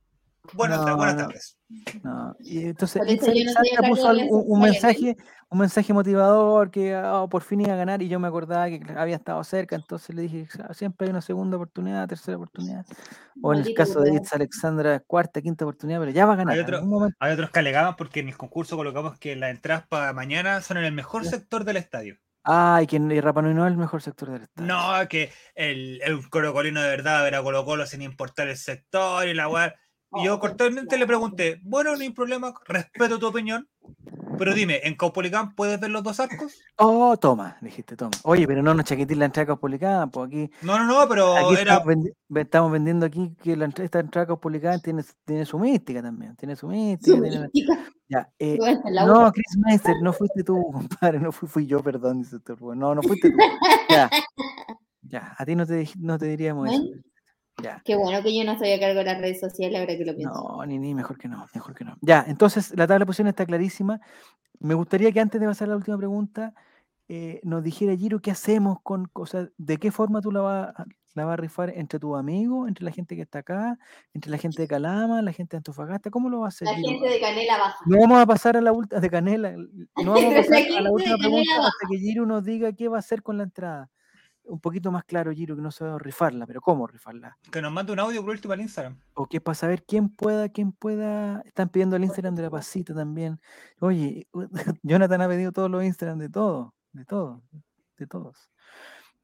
Buenas, No, buenas tardes. No, y entonces Por eso Itza yo no estoy a Alexandra cargo puso las un, mensaje, un mensaje motivador que ah, por fin iba a ganar y yo me acordaba que había estado cerca, entonces le dije, "Ah, siempre hay una segunda oportunidad, tercera oportunidad. O en el caso de. Itza Alexandra, cuarta, quinta oportunidad, pero ya va a ganar. Hay en otro- algún momento. Hay otros que alegaban porque en el concurso colocamos que las entradas para mañana son en el mejor sector del estadio. Ay, que en- y Rapa Nui no es el mejor sector del estado. No, que el, el colocolino de verdad era Colo Colo sin importar el sector y la weá. Y yo Oh, cortésmente le pregunté, bueno, no hay problema, respeto tu opinión, pero dime, ¿en Caupolicán puedes ver los dos arcos? Oh, toma, dijiste, toma. Oye, pero no nos chaquetes la entrada publicada, pues aquí, No, no, no, pero aquí era... estamos, vendi- ve- estamos vendiendo aquí que la, entra- esta entrada publicada tiene, tiene su mística también, tiene su mística. Su tiene- mística. ya, eh, no. Chris Meister, no fuiste tú, compadre, no fui, fui yo, perdón, dice usted, pues, no, no fuiste tú. Ya, ya, a ti no te, no te diríamos eso. Ya. Qué bueno que yo no estoy a cargo de las redes sociales ahora que lo pienso. No, ni, ni, mejor que no, mejor que no. Ya, entonces la tabla de posiciones está clarísima. Me gustaría que antes de pasar a la última pregunta, eh, nos dijera Giro qué hacemos con cosas, de qué forma tú la vas a, la vas a rifar entre tus amigos, entre la gente que está acá, entre la gente de Calama, la gente de Antofagasta, ¿cómo lo vas a hacer? La Giro? gente de Canela Baja. No vamos a pasar a la última de Canela, no vamos a pasar a la última pregunta hasta que Giro nos diga qué va a hacer con la entrada. Un poquito más claro, Giro, que no sabemos rifarla, pero ¿cómo rifarla? Que nos mande un audio por último al Instagram. o que para saber quién pueda, quién pueda. Están pidiendo el Instagram de la pasita también. Oye, Jonathan ha pedido todos los Instagram de todos, de todos, de todos.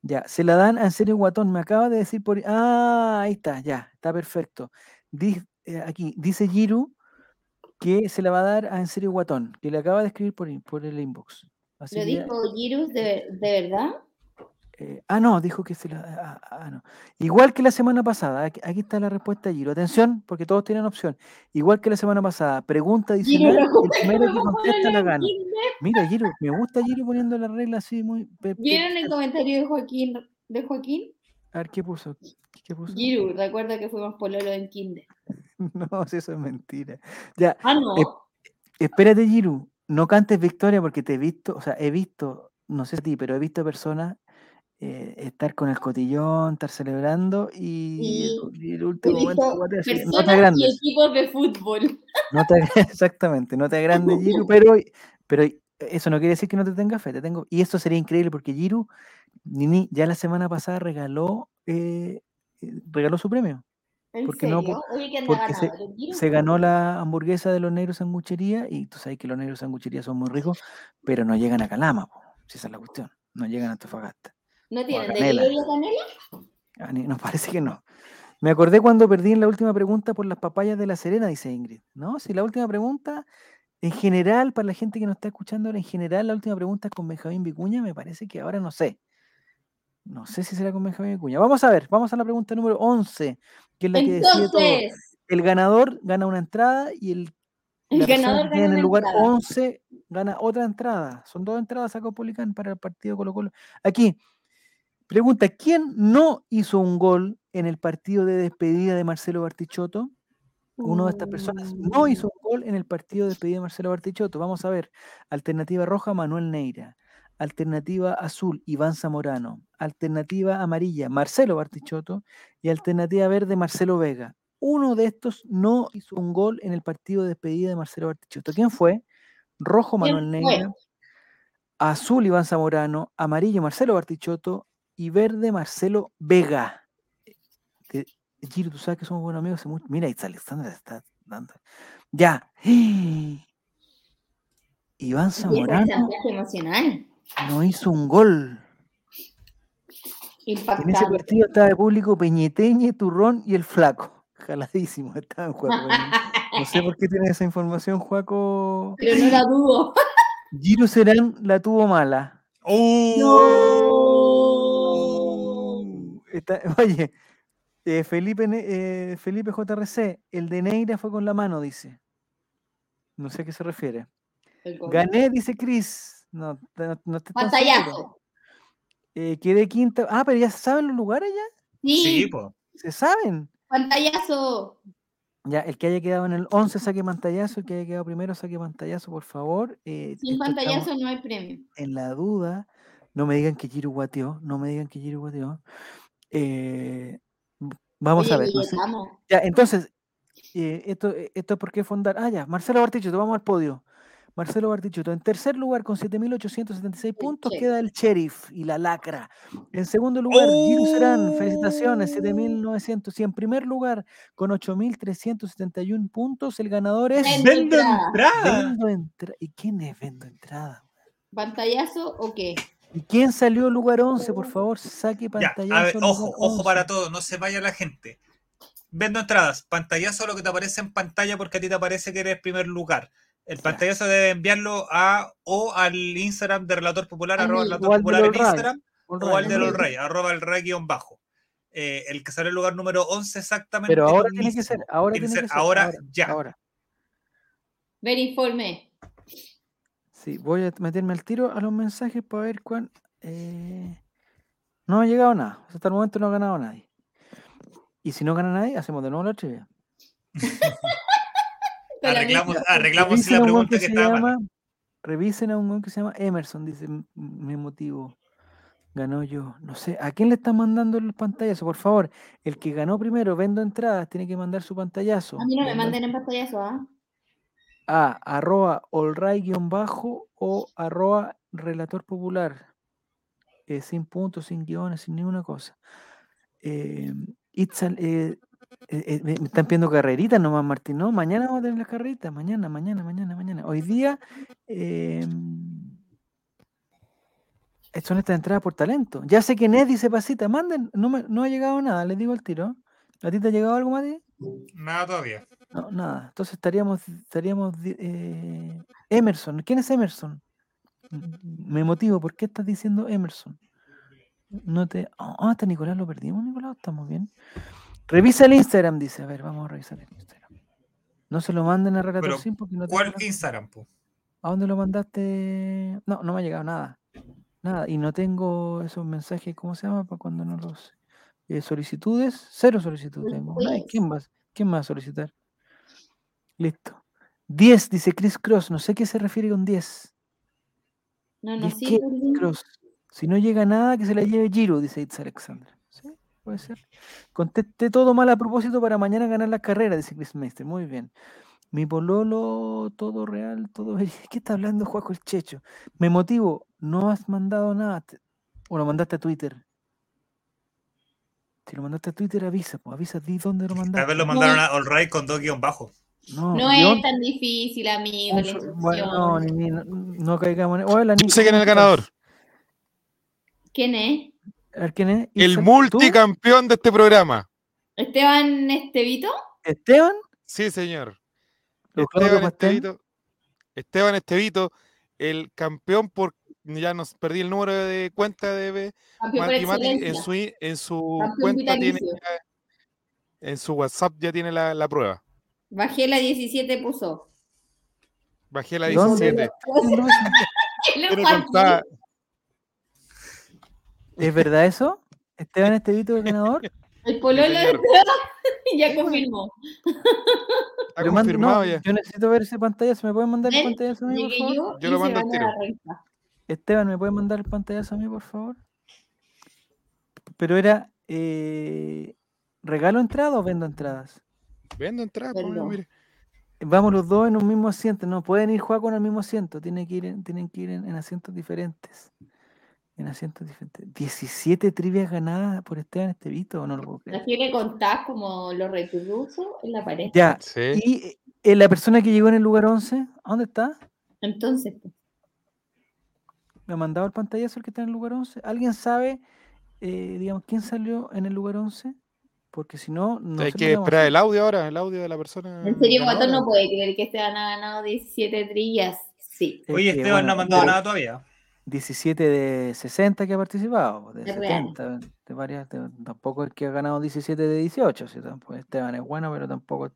Ya, se la dan a en serio Guatón, me acaba de decir por. Ah, ahí está, ya, está perfecto. Di- eh, aquí, dice Giru que se la va a dar a en serio Guatón, que le acaba de escribir por, por el inbox. Así ¿Lo dijo Girus de, de verdad? Eh, ah, no, dijo que se la. Ah, ah, no. Igual que la semana pasada, aquí, aquí está la respuesta, Giro. Atención, porque todos tienen opción. Igual que la semana pasada, pregunta Giro adicional, lo el primero que contesta la gana. Mira, Giro, me gusta Giro poniendo la regla así muy. ¿Vieron el comentario de Joaquín? De Joaquín? A ver, ¿qué puso? ¿Qué puso? Giru, recuerda que fuimos pololo en Kinder. No, si eso es mentira. Ya, Ah, no. Eh, espérate, Giru, no cantes victoria porque te he visto, o sea, he visto, no sé a ti, pero he visto personas eh, estar con el cotillón, estar celebrando y, y el último momento no te y agrandes. equipos de fútbol. No te, exactamente, no te agrandes, Giru, pero, pero eso no quiere decir que no te tenga fe, te tengo. Y esto sería increíble porque Giru, Nini, ya la semana pasada regaló, eh, eh, regaló su premio. ¿En Porque no, porque se- ganó la hamburguesa de los negros sanguchería y tú sabes que los negros sanguchería son muy ricos, pero no llegan a Calama, po, si esa es la cuestión. No llegan a Antofagasta. ¿No tienen delivery a canela? Ah, Nos parece que no. Me acordé cuando perdí en la última pregunta por las papayas de la Serena, dice Ingrid. ¿No? Si la última pregunta, en general, para la gente que nos está escuchando ahora, en general, la última pregunta es con Benjamín Vicuña, me parece que ahora no sé. No sé si será con Benjamín Vicuña. Vamos a ver, vamos a la pregunta número 11, que es la que todo. Entonces, El ganador gana una entrada y el, el ganador gana en el lugar entrada. 11 gana otra entrada. Son dos entradas a Copolicán para el partido Colo Colo. Aquí, pregunta, ¿quién no hizo un gol en el partido de despedida de Marcelo Bartichotto? Uno de estas personas no hizo un gol en el partido de despedida de Marcelo Bartichotto. Vamos a ver. Alternativa roja, Manuel Neira. Alternativa azul, Iván Zamorano. Alternativa amarilla, Marcelo Bartichotto. Y alternativa verde, Marcelo Vega. Uno de estos no hizo un gol en el partido de despedida de Marcelo Bartichotto. ¿Quién fue? Rojo, ¿Quién Manuel? Neira. Azul, Iván Zamorano. Amarillo, Marcelo Bartichotto. Y verde, Marcelo Vega. Te- Giro, tú sabes que somos buenos amigos. hace mucho- Mira, Itza Alexandra está dando. Ya. Iván Y ese Zamorano no hizo un gol. En ese Impactante. partido estaba de público Peñeteñe, Turrón y el Flaco. Jaladísimo estaba en juego. No sé por qué tienes esa información, Juaco. Pero no la dudo. Giro Serán la tuvo mala. ¡Oh! Está- oye, eh, Felipe, eh, Felipe JRC, el de Neira fue con la mano, dice. No sé a qué se refiere. Gané, dice Chris. No, no. Eh, quedé quinta. Ah, pero ya se saben los lugares ya. Sí, Sí. Se saben. pantallazo. Ya, el que haya quedado en el 11 saque pantallazo, el que haya quedado primero saque pantallazo, por favor. Eh, Sin pantallazo no hay premio. en la duda. No me digan que Giro guateó, no me digan que Giro guateó. Eh, vamos Oye, a ver. no sé. Villetamo. Ya, entonces, eh, esto, eh, esto es por qué fondar. Ah, ya, Marcelo Bartichotto, vamos al podio. Marcelo Bartichotto, en tercer lugar con 7.876 puntos queda el Sheriff y la Lacra. En segundo lugar, Giro Serán, ¡Oh! felicitaciones, 7.900. Y en primer lugar, con 8.371 puntos, el ganador es Vendo ¡Vendo entrada. entrada! Vendo Entrada. ¿Y quién es Vendo Entrada? ¿Pantallazo o qué? ¿Y quién salió lugar 11? Por favor, saque Ya, pantallazo. a ver, ojo, ojo para 11. todo, no se vaya la gente. Vendo entradas, pantallazo lo que te aparece en pantalla porque a ti te aparece que eres primer lugar. El Ya. pantallazo debe enviarlo a o al Instagram de Relator Popular, arroba mí. Relator Popular en Ray. Instagram, o al de los right. Rey, arroba el Rey guion bajo. Eh, el que sale el lugar número 11 exactamente. Pero ahora tiene que ser, ahora Tiene que ser ser. ahora, ya. Ahora. Ver informe. Sí, voy a meterme al tiro a los mensajes para ver cuán. eh, No ha llegado nada. Hasta el momento no ha ganado nadie. Y si no gana nadie, hacemos de nuevo la trivia. Arreglamos, Revisen la a un weón pregunta que se estaba llama- mal. Revisen a un que se llama Emerson, dice "M- me motivo. Ganó yo. No sé, ¿a quién le están mandando el pantallazo? Por favor, el que ganó primero, vendo entradas, tiene que mandar su pantallazo. A mí no me manden en pantallazo, ¿ah? A arroba allray-bajo o arroba relator popular. Eh, sin puntos, sin guiones, sin ninguna cosa. Eh, eh, eh, me, están pidiendo carreritas nomás, Martín, ¿no? Mañana vamos a tener las carreritas, mañana, mañana, mañana, mañana. Hoy día son estas entradas por talento. Ya sé que Ned dice pasita, manden, no, no ha llegado nada, les digo el tiro. ¿A ti te ha llegado algo, Mati? Nada todavía. No, nada. Entonces estaríamos, estaríamos eh, Emerson. ¿Quién es Emerson? M- Me motivo, ¿por qué estás diciendo Emerson? No te. Ah, hasta Nicolás lo perdimos, Nicolás, estamos bien. Revisa el Instagram, dice. A ver, vamos a revisar el Instagram. No se lo manden a Relator Pero, Sim porque no te ¿Cuál. Instagram? po? ¿A dónde lo mandaste? No, no me ha llegado nada. Nada. Y no tengo esos mensajes, ¿cómo se llama? Para cuando no los. eh, solicitudes. Cero solicitudes tengo. ¿Quién va, ¿Quién va a solicitar? Listo. 10, dice Chris Cross. No sé qué se refiere con 10. No, no, ¿Diez sí. Cross? Si no llega nada, que se la lleve Giro, dice Itz Alexander. Sí, puede ser. Contesté todo mal a propósito para mañana ganar la carrera, dice Chris Meister. Muy bien. Mi pololo, todo real, todo. ¿Qué está hablando Juaco el Checho? Me motivo, no has mandado nada. O lo mandaste a Twitter. Si lo mandaste a Twitter, avisa, pues avisa, di dónde lo mandaste. Tal vez lo mandaron a All Right con dos guion bajo. No, es tan difícil, amigo. so- bueno, no, ni- ni- no, no caigamos en. Hola, sé quién es ¿cómo el ganador. ¿Quién es? A ver, ¿quién es? El Itzal, ¿tú? multicampeón de este programa. ¿Esteban Estevito? ¿Esteban? Sí, señor. ¿Los Claudio Esteban? Estevito, Esteban Estevito, el campeón por, ya nos perdí el número de cuenta de Mati Mati, en su, en su Campeón cuenta tiene, vitalicio. en su WhatsApp ya tiene la, la prueba. Bajé la 17, puso. Bajé la ¿Dónde? 17. ¿Quién lo hizo? Lo Quiero Joaquín. contar, ¿Es verdad eso? ¿Esteban Estevito el ganador? El pololo de ya confirmó. está Yo mando- no, confirmado ya. Yo necesito ver ese pantallazo. ¿Me pueden mandar el pantallazo a mí, por favor? yo, Yo lo mando al tiro. Esteban, ¿me pueden mandar el pantallazo a mí, por favor? Pero era eh, regalo entrada o vendo entradas. Vendo entrada, pues, mire. Vamos los dos en un mismo asiento. No pueden ir jugar con el mismo asiento. Tienen que ir en, tienen que ir en, en asientos diferentes. En asientos diferentes. 17 trivias ganadas por Esteban Estevito. No lo puedo creer. Así le contás como los reclusos en la pared. Ya. Sí. Y eh, la persona que llegó en el lugar 11, ¿a dónde está? Entonces, pues, me ha mandado el pantallazo el que está en el lugar 11. ¿Alguien sabe, eh, digamos, quién salió en el lugar 11? Porque si no, no Hay que esperar el audio ahora, el audio de la persona. en serio, Guatón no puede creer que Esteban ha ganado 17 trillas. Sí. Oye, Esteban no ha mandado nada todavía. 17 de 60 que ha participado, de Es real. 70, de varias, de- tampoco es que ha ganado 17 de 18, si tampoco, Esteban es bueno, pero tampoco,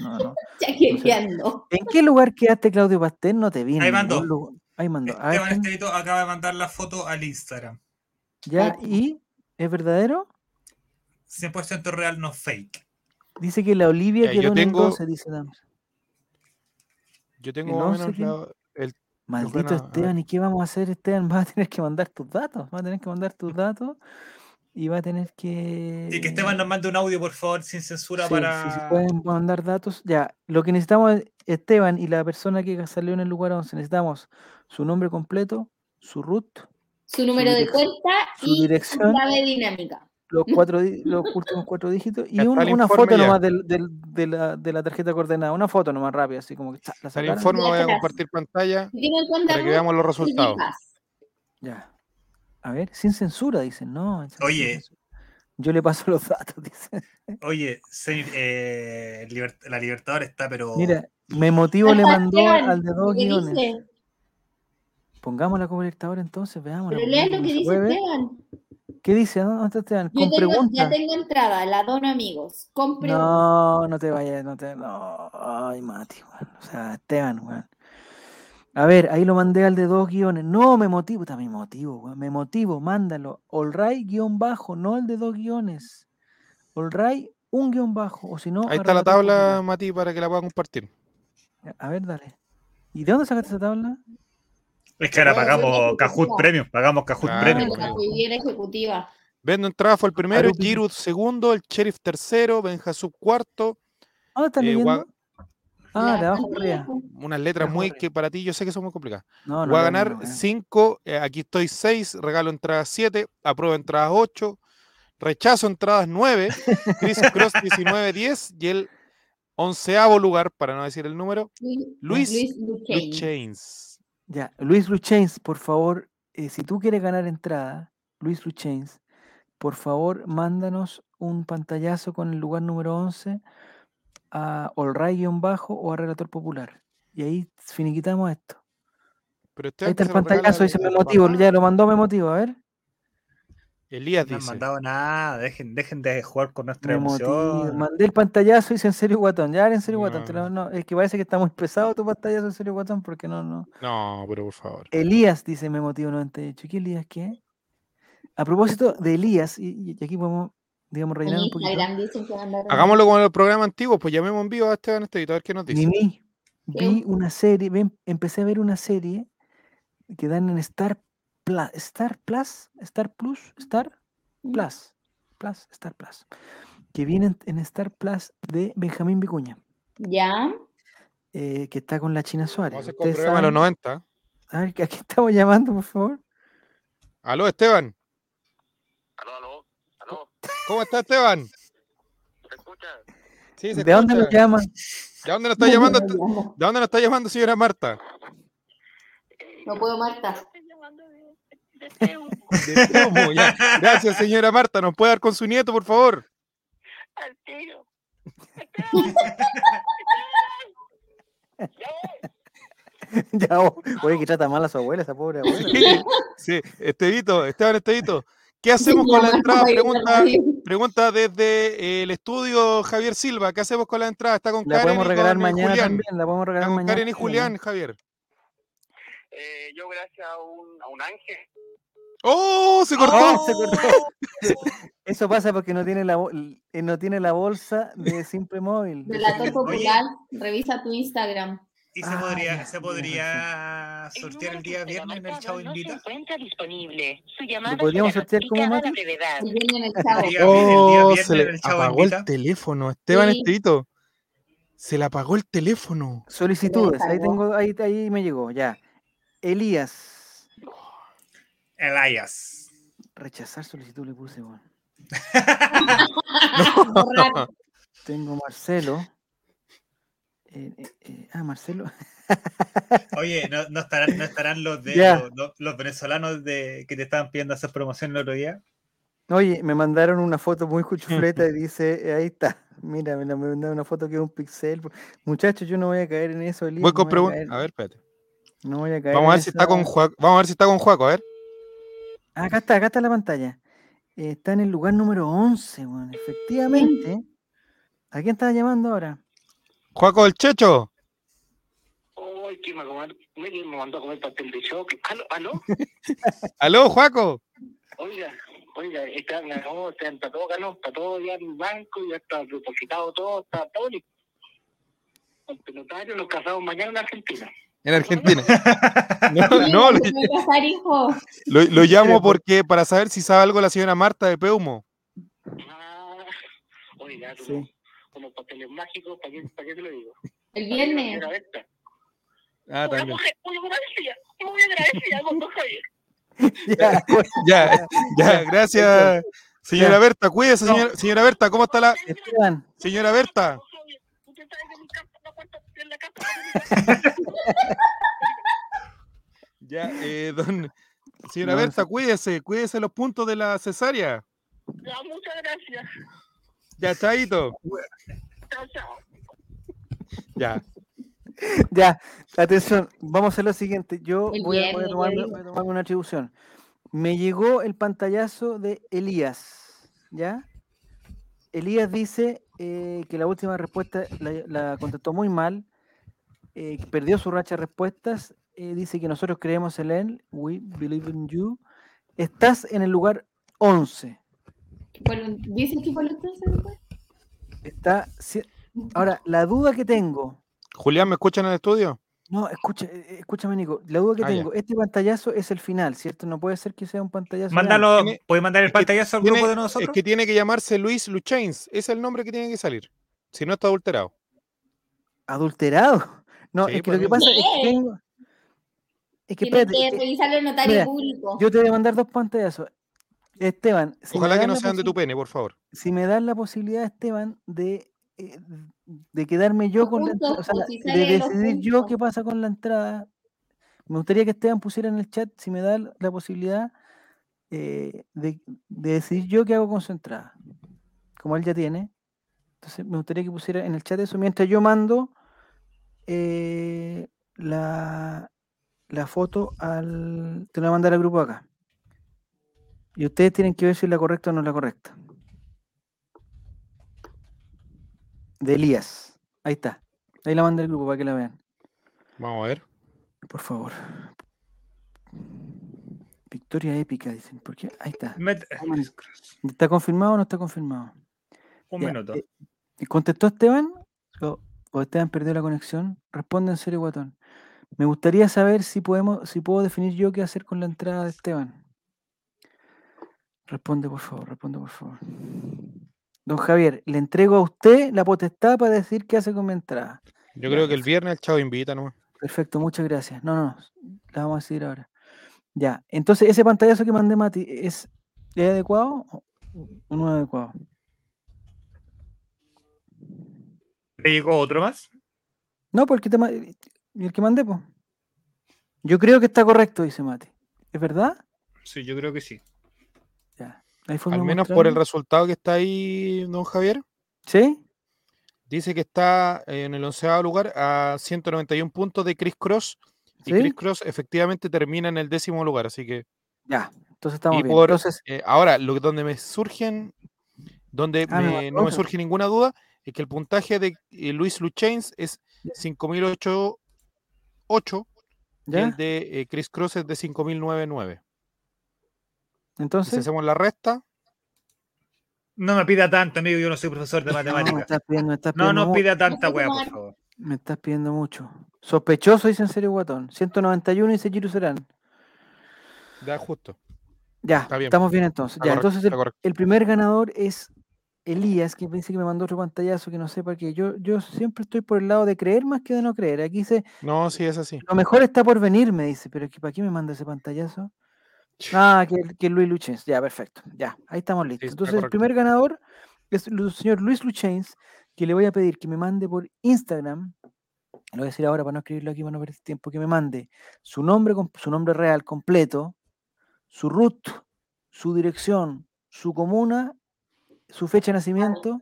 no, no. Chaqueteando. ¿En qué lugar quedaste, Claudio Pastel? No te vi. Ahí mandó. Ahí mandó. Esteban. Estevito acaba de mandar la foto al Instagram. ¿Ya? ¿Y? ¿Es verdadero? 100% real, no fake. Dice que la Olivia yo quedó en tengo- el 12, dice Dams. Yo tengo El más o 11 menos la- el Maldito. Esteban, ¿y qué vamos a hacer, Esteban? Va a tener que mandar tus datos, va a tener que mandar tus datos y va a tener que... Y que Esteban nos mande un audio, por favor, sin censura Sí, para. sí, sí, pueden mandar datos. Ya, lo que necesitamos es Esteban y la persona que salió en el lugar 11. Necesitamos su nombre completo, su root, Su número de cuenta su y su dirección. clave dinámica. Los, cuatro, los últimos cuatro dígitos y un- una foto ya. nomás del- de, la, de la tarjeta coordenada. Una foto nomás rápida, así como que la Para el informe voy a compartir pantalla para que veamos los resultados. Ya. A ver, sin censura, dicen. No, Oye. Yo le paso los datos, dice. Oye, se- eh, Liber- la Libertador está, pero. Mira, me motivo le mandó al de dos ¿qué guiones. dice? Pongamos la Copa Libertadores entonces, veamos. Pero lean lo que dice Esteban. ¿Qué dice? ¿Dónde está Esteban? Yo Con tengo, pregunta. ya tengo entrada, la dono amigos. Compre una. No, no te vayas, no te. No, ay, Mati, weón. O sea, Esteban, weón. A ver, ahí lo mandé al de dos guiones. No, me motivo, está me motivo, weón. Me motivo, mándalo. Allray guion bajo, no el de dos guiones. Allray, un guion bajo. O si no, Ahí está la tabla. Mati, para que la pueda compartir. A ver, dale. ¿Y de dónde sacaste esa tabla? Es que ahora pagamos bueno. Premium. Pagamos Kahoot Claro, Premium. La ejecutiva. Vendo entrada fue el primero. Giroud segundo, el Sheriff tercero, Benjasub cuarto. ¿Dónde estás Eh, leyendo? Ah, de abajo arriba. pues. Unas letras muy que para ti yo sé que son muy complicadas. No, no. Voy a ganar ninguna, weón. 5, aquí estoy 6, regalo entradas 7, apruebo entradas 8, rechazo entradas 9, Chris Cross 19, 10 y el onceavo lugar, para no decir el número, Luis, Luis Luis Luis Luchain. Chains. Ya, Luis Luchains, por favor, eh, si tú quieres ganar entrada, Luis Luchains, por favor, mándanos un pantallazo con el lugar número 11 a Olray-bajo o a Relator Popular. Y ahí finiquitamos esto. Pero este Ahí está el pantallazo, al- dice me motivo, ya lo mandó me motivo, a ver. Elías No han dice. mandado nada. Dejen, dejen de jugar con nuestra Me motivo. emoción. Mandé el pantallazo y dice en serio guatón. Ya en serio guatón. No. no, es que parece que está muy pesado tu pantallazo en serio guatón porque no, no. No, pero por favor. Elías dice me motivo 98. ¿Qué Elías qué? A propósito de Elías, y, y aquí podemos, digamos, En rellenar un poquito. Hagámoslo con el programa antiguo, pues llamemos en vivo a Esteban Estevito, a ver qué nos dice. Mimi, vi una serie, empecé a ver una serie que dan en Star Plus, Star Plus, Star Plus, Star. Plus, Plus, Star Plus, que viene en, Star Plus de Benjamín Vicuña, Ya. eh, que está con la China Suárez. Programa de los saben- 90. a ver, ¿a qué estamos llamando, por favor? Aló, Esteban. Aló, aló, aló, ¿Cómo está Esteban? ¿se escucha? Sí, se ¿De dónde nos escucha. llaman? ¿De dónde nos está llamando? ¿De dónde nos está llamando, señora Marta? No puedo, Marta. De, de Teu, De Teumo, ya. Gracias, señora Marta. ¿Nos puede dar con su nieto, por favor? al tiro. ya, oh, oye, que trata mal a su abuela, esa pobre abuela. Sí, sí. Estevito, Esteban Estevito. ¿Qué hacemos con la entrada? Pregunta, desde eh, el estudio Javier Silva. ¿Qué hacemos con la entrada? Está con La Karen podemos y regalar con, eh, mañana Julián. también, la podemos Está regalar con mañana. Karen y. Julián, Javier. Eh, yo gracias a un, a un ángel. ¡Oh! ¡Se cortó! Oh, se cortó. Eso pasa porque no tiene la, eh, no tiene la bolsa de Simple Móvil. de Relator popular, revisa tu Instagram. Y se Ah, podría, ya, se podría sortear el día viernes en el Chavo no se Invita. encuentra disponible. Su llamada podríamos será sortear como Mati? ¡Oh! viernes Se en le apagó el Invita. teléfono. Esteban Sí. Estevito. Se le apagó el teléfono. Solicitudes, ahí tengo, ahí, ahí me llegó, ya. Elías. Elias. Rechazar solicitud le puse, bueno. Tengo Marcelo. Eh, eh, eh, ah, Marcelo. Oye, ¿no, no estarán, no estarán los de los, venezolanos de, que te estaban pidiendo hacer promoción el otro día? Oye, me mandaron una foto muy cuchufleta y dice, ahí está. Mira, me mandaron una foto que es un pixel. Muchachos, yo no voy a caer en eso, Elías. Voy no con preguntas. A ver, espérate. No voy a caer. Vamos a en ver si está con Juaco. Vamos a ver si está con Juaco, a ver. Acá está, acá está la pantalla. Eh, está en el lugar número 11, weón. Efectivamente. ¿A quién estaba llamando ahora? Juaco el Checho. Ay, ¿quién me, comer- me, me mandó a comer pastel de choque? ¿Aló? ¿Aló? Aló, Juaco. Oiga, oiga, está, no, está, está todo ganó, está todo ya en el banco, ya está depositado todo, está todo listo. El notario nos casamos mañana en Argentina. En Argentina. No, no, lo, lo- lo llamo porque para saber si sabe algo la señora Marta de Peumo. Ah, oiga, Sí. unos pasteles mágicos, ¿para qué, para qué te lo digo? El viernes. Ah, Muy también. muy agradecida, muy agradecida con don Javier. Ya, Ya, ya, gracias. Señora. Berta, cuídese, señora, señora Berta, ¿cómo está la Esteban, señora Berta? Don Javier, usted sabe que me encanta la puerta en la casa. Ya, eh, don señora No, Berta, cuídese, cuídese los puntos de la cesárea. Ya, muchas gracias. Ya, chaito. Chao, chao. Ya. ya, atención, vamos a hacer lo siguiente. Yo voy a, voy a viernes, tomarme, ya voy a tomarme una atribución. Me llegó el pantallazo de Elías, ¿ya? Elías dice eh, que la última respuesta la, la contestó muy mal, eh, que perdió su racha de respuestas, eh, dice que nosotros creemos en él, we believe in you. Estás en el lugar 11. Bueno, ¿Dices que fue el entonces? Está, ci- ahora, la duda que tengo, Julián, ¿me escuchan en el estudio? no, escucha, eh, escúchame Nico, la duda que Ah, ya. tengo, este pantallazo es el final, ¿cierto? No puede ser que sea un pantallazo. Mándalo, ¿puede mandar el es pantallazo al Tiene- grupo de es nosotros? que tiene que llamarse Luis Luchains. Es el nombre que tiene que salir. Si no está adulterado. ¿Adulterado? No, Sí, es que pues, lo que pasa es que tengo... Es que espérate, que revisarlo el notario mira, público. yo te voy a mandar dos pantallazos. Esteban, si Ojalá que no sean de tu pene, por favor. Si me das la posibilidad, Esteban, de, eh, de quedarme yo Los con la entrada, o sea, pues, si de decidir yo puntos. qué pasa con la entrada. Me gustaría que Esteban pusiera en el chat, si me da la posibilidad, eh, de, de decidir yo qué hago con su entrada. Como él ya tiene. Entonces me gustaría que pusiera en el chat eso mientras yo mando eh, la, la foto al. Te la voy a mandar al grupo acá. Y ustedes tienen que ver si es la correcta o no es la correcta. De Elías. Ahí está. Ahí la mandé al grupo para que la vean. Vamos a ver. Por favor. Victoria épica, dicen. ¿Por qué? Ahí está. Met- ¿Está confirmado o no está confirmado? Un Ya, minuto. eh, ¿y ¿Contestó Esteban? ¿O, o Esteban perdió la conexión? Responde en serio, guatón. Me gustaría saber si podemos, si puedo definir yo qué hacer con la entrada de Esteban. Responde, por favor, responde, por favor. Don Javier, le entrego a usted la potestad para decir qué hace con mi entrada. Yo creo que el viernes el chavo invita nomás. Perfecto, muchas gracias. No, no, la vamos a decir ahora. Ya, entonces ese pantallazo que mandé Mati, ¿es, ¿es adecuado o o no es adecuado? ¿Le llegó otro más? No, porque te ma- el que mandé, pues. Yo creo que está correcto, dice Mati. ¿Es verdad? Sí, yo creo que sí. Ya. Ahí fue Al menos por el resultado que está ahí, don Javier. ¿Sí? Dice que está en el onceavo lugar a 191 puntos de Chris Cross. Y ¿Sí? Chris Cross efectivamente termina en el décimo lugar. Así que Ya. Entonces estamos Y bien. por- Entonces, eh, ahora, lo que- donde me surgen, donde Ah, me no me surge ninguna duda, es que el puntaje de eh, Luis Luchains es 5008 y el de eh, Chris Cross es de 5099. Y Si Entonces. hacemos la resta, No me pida tanto, amigo, yo no soy profesor de No, me matemáticas. estás pidiendo, me estás No, pidiendo no pida tanta weá, por favor. Me estás pidiendo mucho. Sospechoso, dice en serio Guatón. 191 dice Giru Serán. da justo. Ya, Está bien. estamos bien entonces. Ya, correcto, entonces el primer ganador es Elías, que dice que me mandó otro pantallazo que no sé para qué. Yo, yo siempre estoy por el lado de creer más que de no creer. Aquí dice, No, sí, es así. lo mejor está por venir, me dice, pero ¿para qué me manda ese pantallazo? Ah, que, que Luis Luchens. Ya, perfecto. Ya, ahí estamos listos. Entonces, el primer ganador es el señor Luis Luchens, que le voy a pedir que me mande por Instagram. Lo voy a decir ahora para no escribirlo aquí, para no perder tiempo. Que me mande su nombre, su nombre real completo, su root, su dirección, su comuna, su fecha de nacimiento.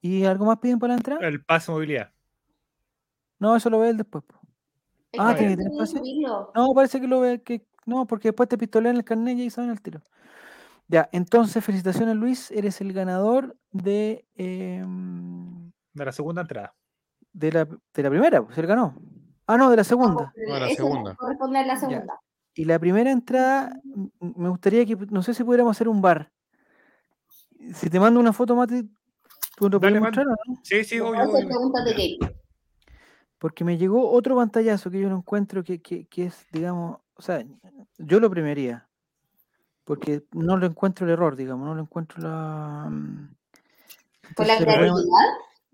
¿Y algo más piden para la entrada? El pase de movilidad. No, eso lo ve él después. Ah, tiene que tener pase. No, parece que lo ve que. No, porque después te pistolean el carnet y ahí saben el tiro. Ya, entonces, felicitaciones Luis, eres el ganador de, em, De la segunda entrada. de, la, de la primera, pues él ganó. Ah, no, de la segunda. No, la eso segunda. corresponde a la segunda. Y la primera entrada, me gustaría que, no sé si pudiéramos hacer un bar. Si te mando una foto, Mati, ¿tú lo puedes mostrar o no? Sí, sí, obvio. obvio. preguntas de Kate. Porque me llegó otro pantallazo que yo no encuentro que, que, que es, digamos, o sea, yo lo premiaría. Porque no lo encuentro el error, digamos, no lo encuentro la... mm, ¿Con la entonces se lo voy a- creatividad?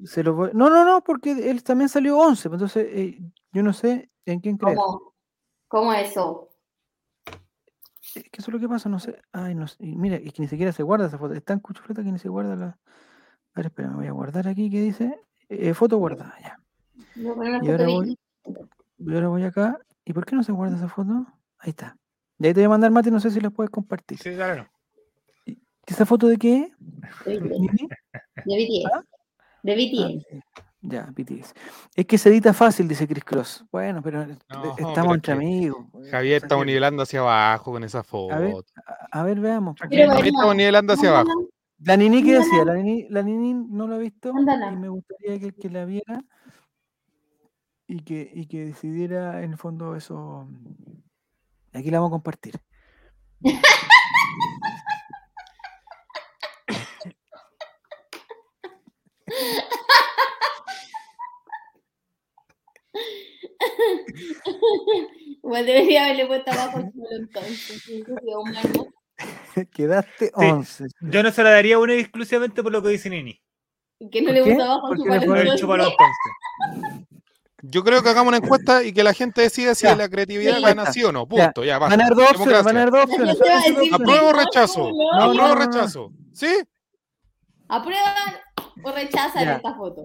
se lo voy- No, no, no, porque él también salió 11, pues entonces eh, yo no sé en quién creer. ¿Cómo? ¿Cómo eso? Es que eso es lo que pasa, no sé. Ay, no sé. y mira, es que ni siquiera se guarda esa foto. Es tan cuchufleta que ni se guarda la. A ver, espera, me voy a guardar aquí que dice eh, foto guardada, ya. Y ahora voy, y ahora voy acá. ¿Y por qué no se guarda esa foto? Ahí está. Y ahí te voy a mandar, Mati, no sé si la puedes compartir. Sí, no. ¿Esa foto de qué? de BTS. Mimi? De BTS. ¿Ah? Ya, BTS. Es que se edita fácil, dice Chris Cross. Bueno, pero No, estamos entre que amigos. pues, Javier estamos nivelando hacia abajo con esa foto. A ver, a, ver, veamos. Javier estamos nivelando hacia abajo. La Nini, ¿qué Mándala. decía? La Nini, la Nini no la ha visto y me gustaría que, que la viera y que, y que decidiera en el fondo eso. Aquí la vamos a compartir. Igual debería haberle puesto abajo entonces. Quedaste 11. Yo no se la daría una exclusivamente por lo que dice Nini. Que no ¿Por le qué? puso abajo. Yo creo que hagamos una encuesta y que la gente decida si Ya. la creatividad Sí. gana sí o no. Punto. Ya, Van basta. a haber dos opciones. Democracia. Van a haber dos opciones. gente va a solo decir dos ¿Apruebo o rechazo? no, No, ¿Apruebo no, o no, no. rechazo? ¿Sí? ¿Aprueban o rechazan Ya. esta foto?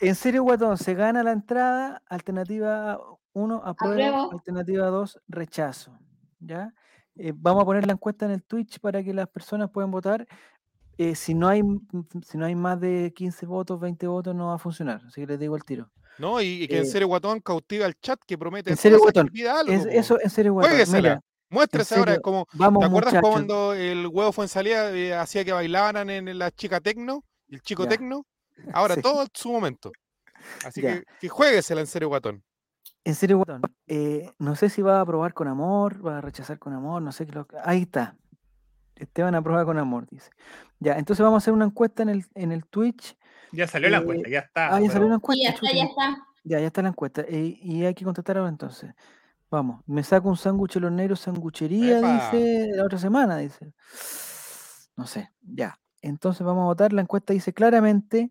En serio, Guatón, se gana la entrada. Alternativa 1, apruebo. Apruebo. Alternativa 2, rechazo. ¿Ya? Eh, vamos a poner la encuesta en el Twitch para que las personas puedan votar. Eh, si, no hay, m- si no hay más de 15 votos, 20 votos, no va a funcionar. Así que les digo el tiro. No, y, y que en Eh, serio Guatón cautiva al chat que promete en serio, Guatón, algo. Es- eso, en serio, Guatón. Mira, Muéstrese en ahora como. vamos, ¿Te acuerdas muchachos. cuando el huevo fue en salida eh, hacía que bailaran en la chica tecno? El chico Ya. tecno. Ahora Sí. todo es su momento. Así Ya. que, que jueguesela en serio, Guatón. En serio, Guatón. eh, no sé si va a aprobar con amor, va a rechazar con amor, no sé qué lo Ahí está. Esteban aprueba con amor, dice. Ya, entonces vamos a hacer una encuesta en el, en el Twitch. Ya salió la Eh, encuesta, ya está. Ah, ya pero- salió Sí, encuesta. ya está, chuta, ya está. Ya, ya está la encuesta. eh, y hay que contestar ahora entonces. Vamos, me saco un sándwich de los negros sanguchería, Epa. dice, la otra semana, dice. No sé, ya. Entonces vamos a votar. La encuesta dice claramente,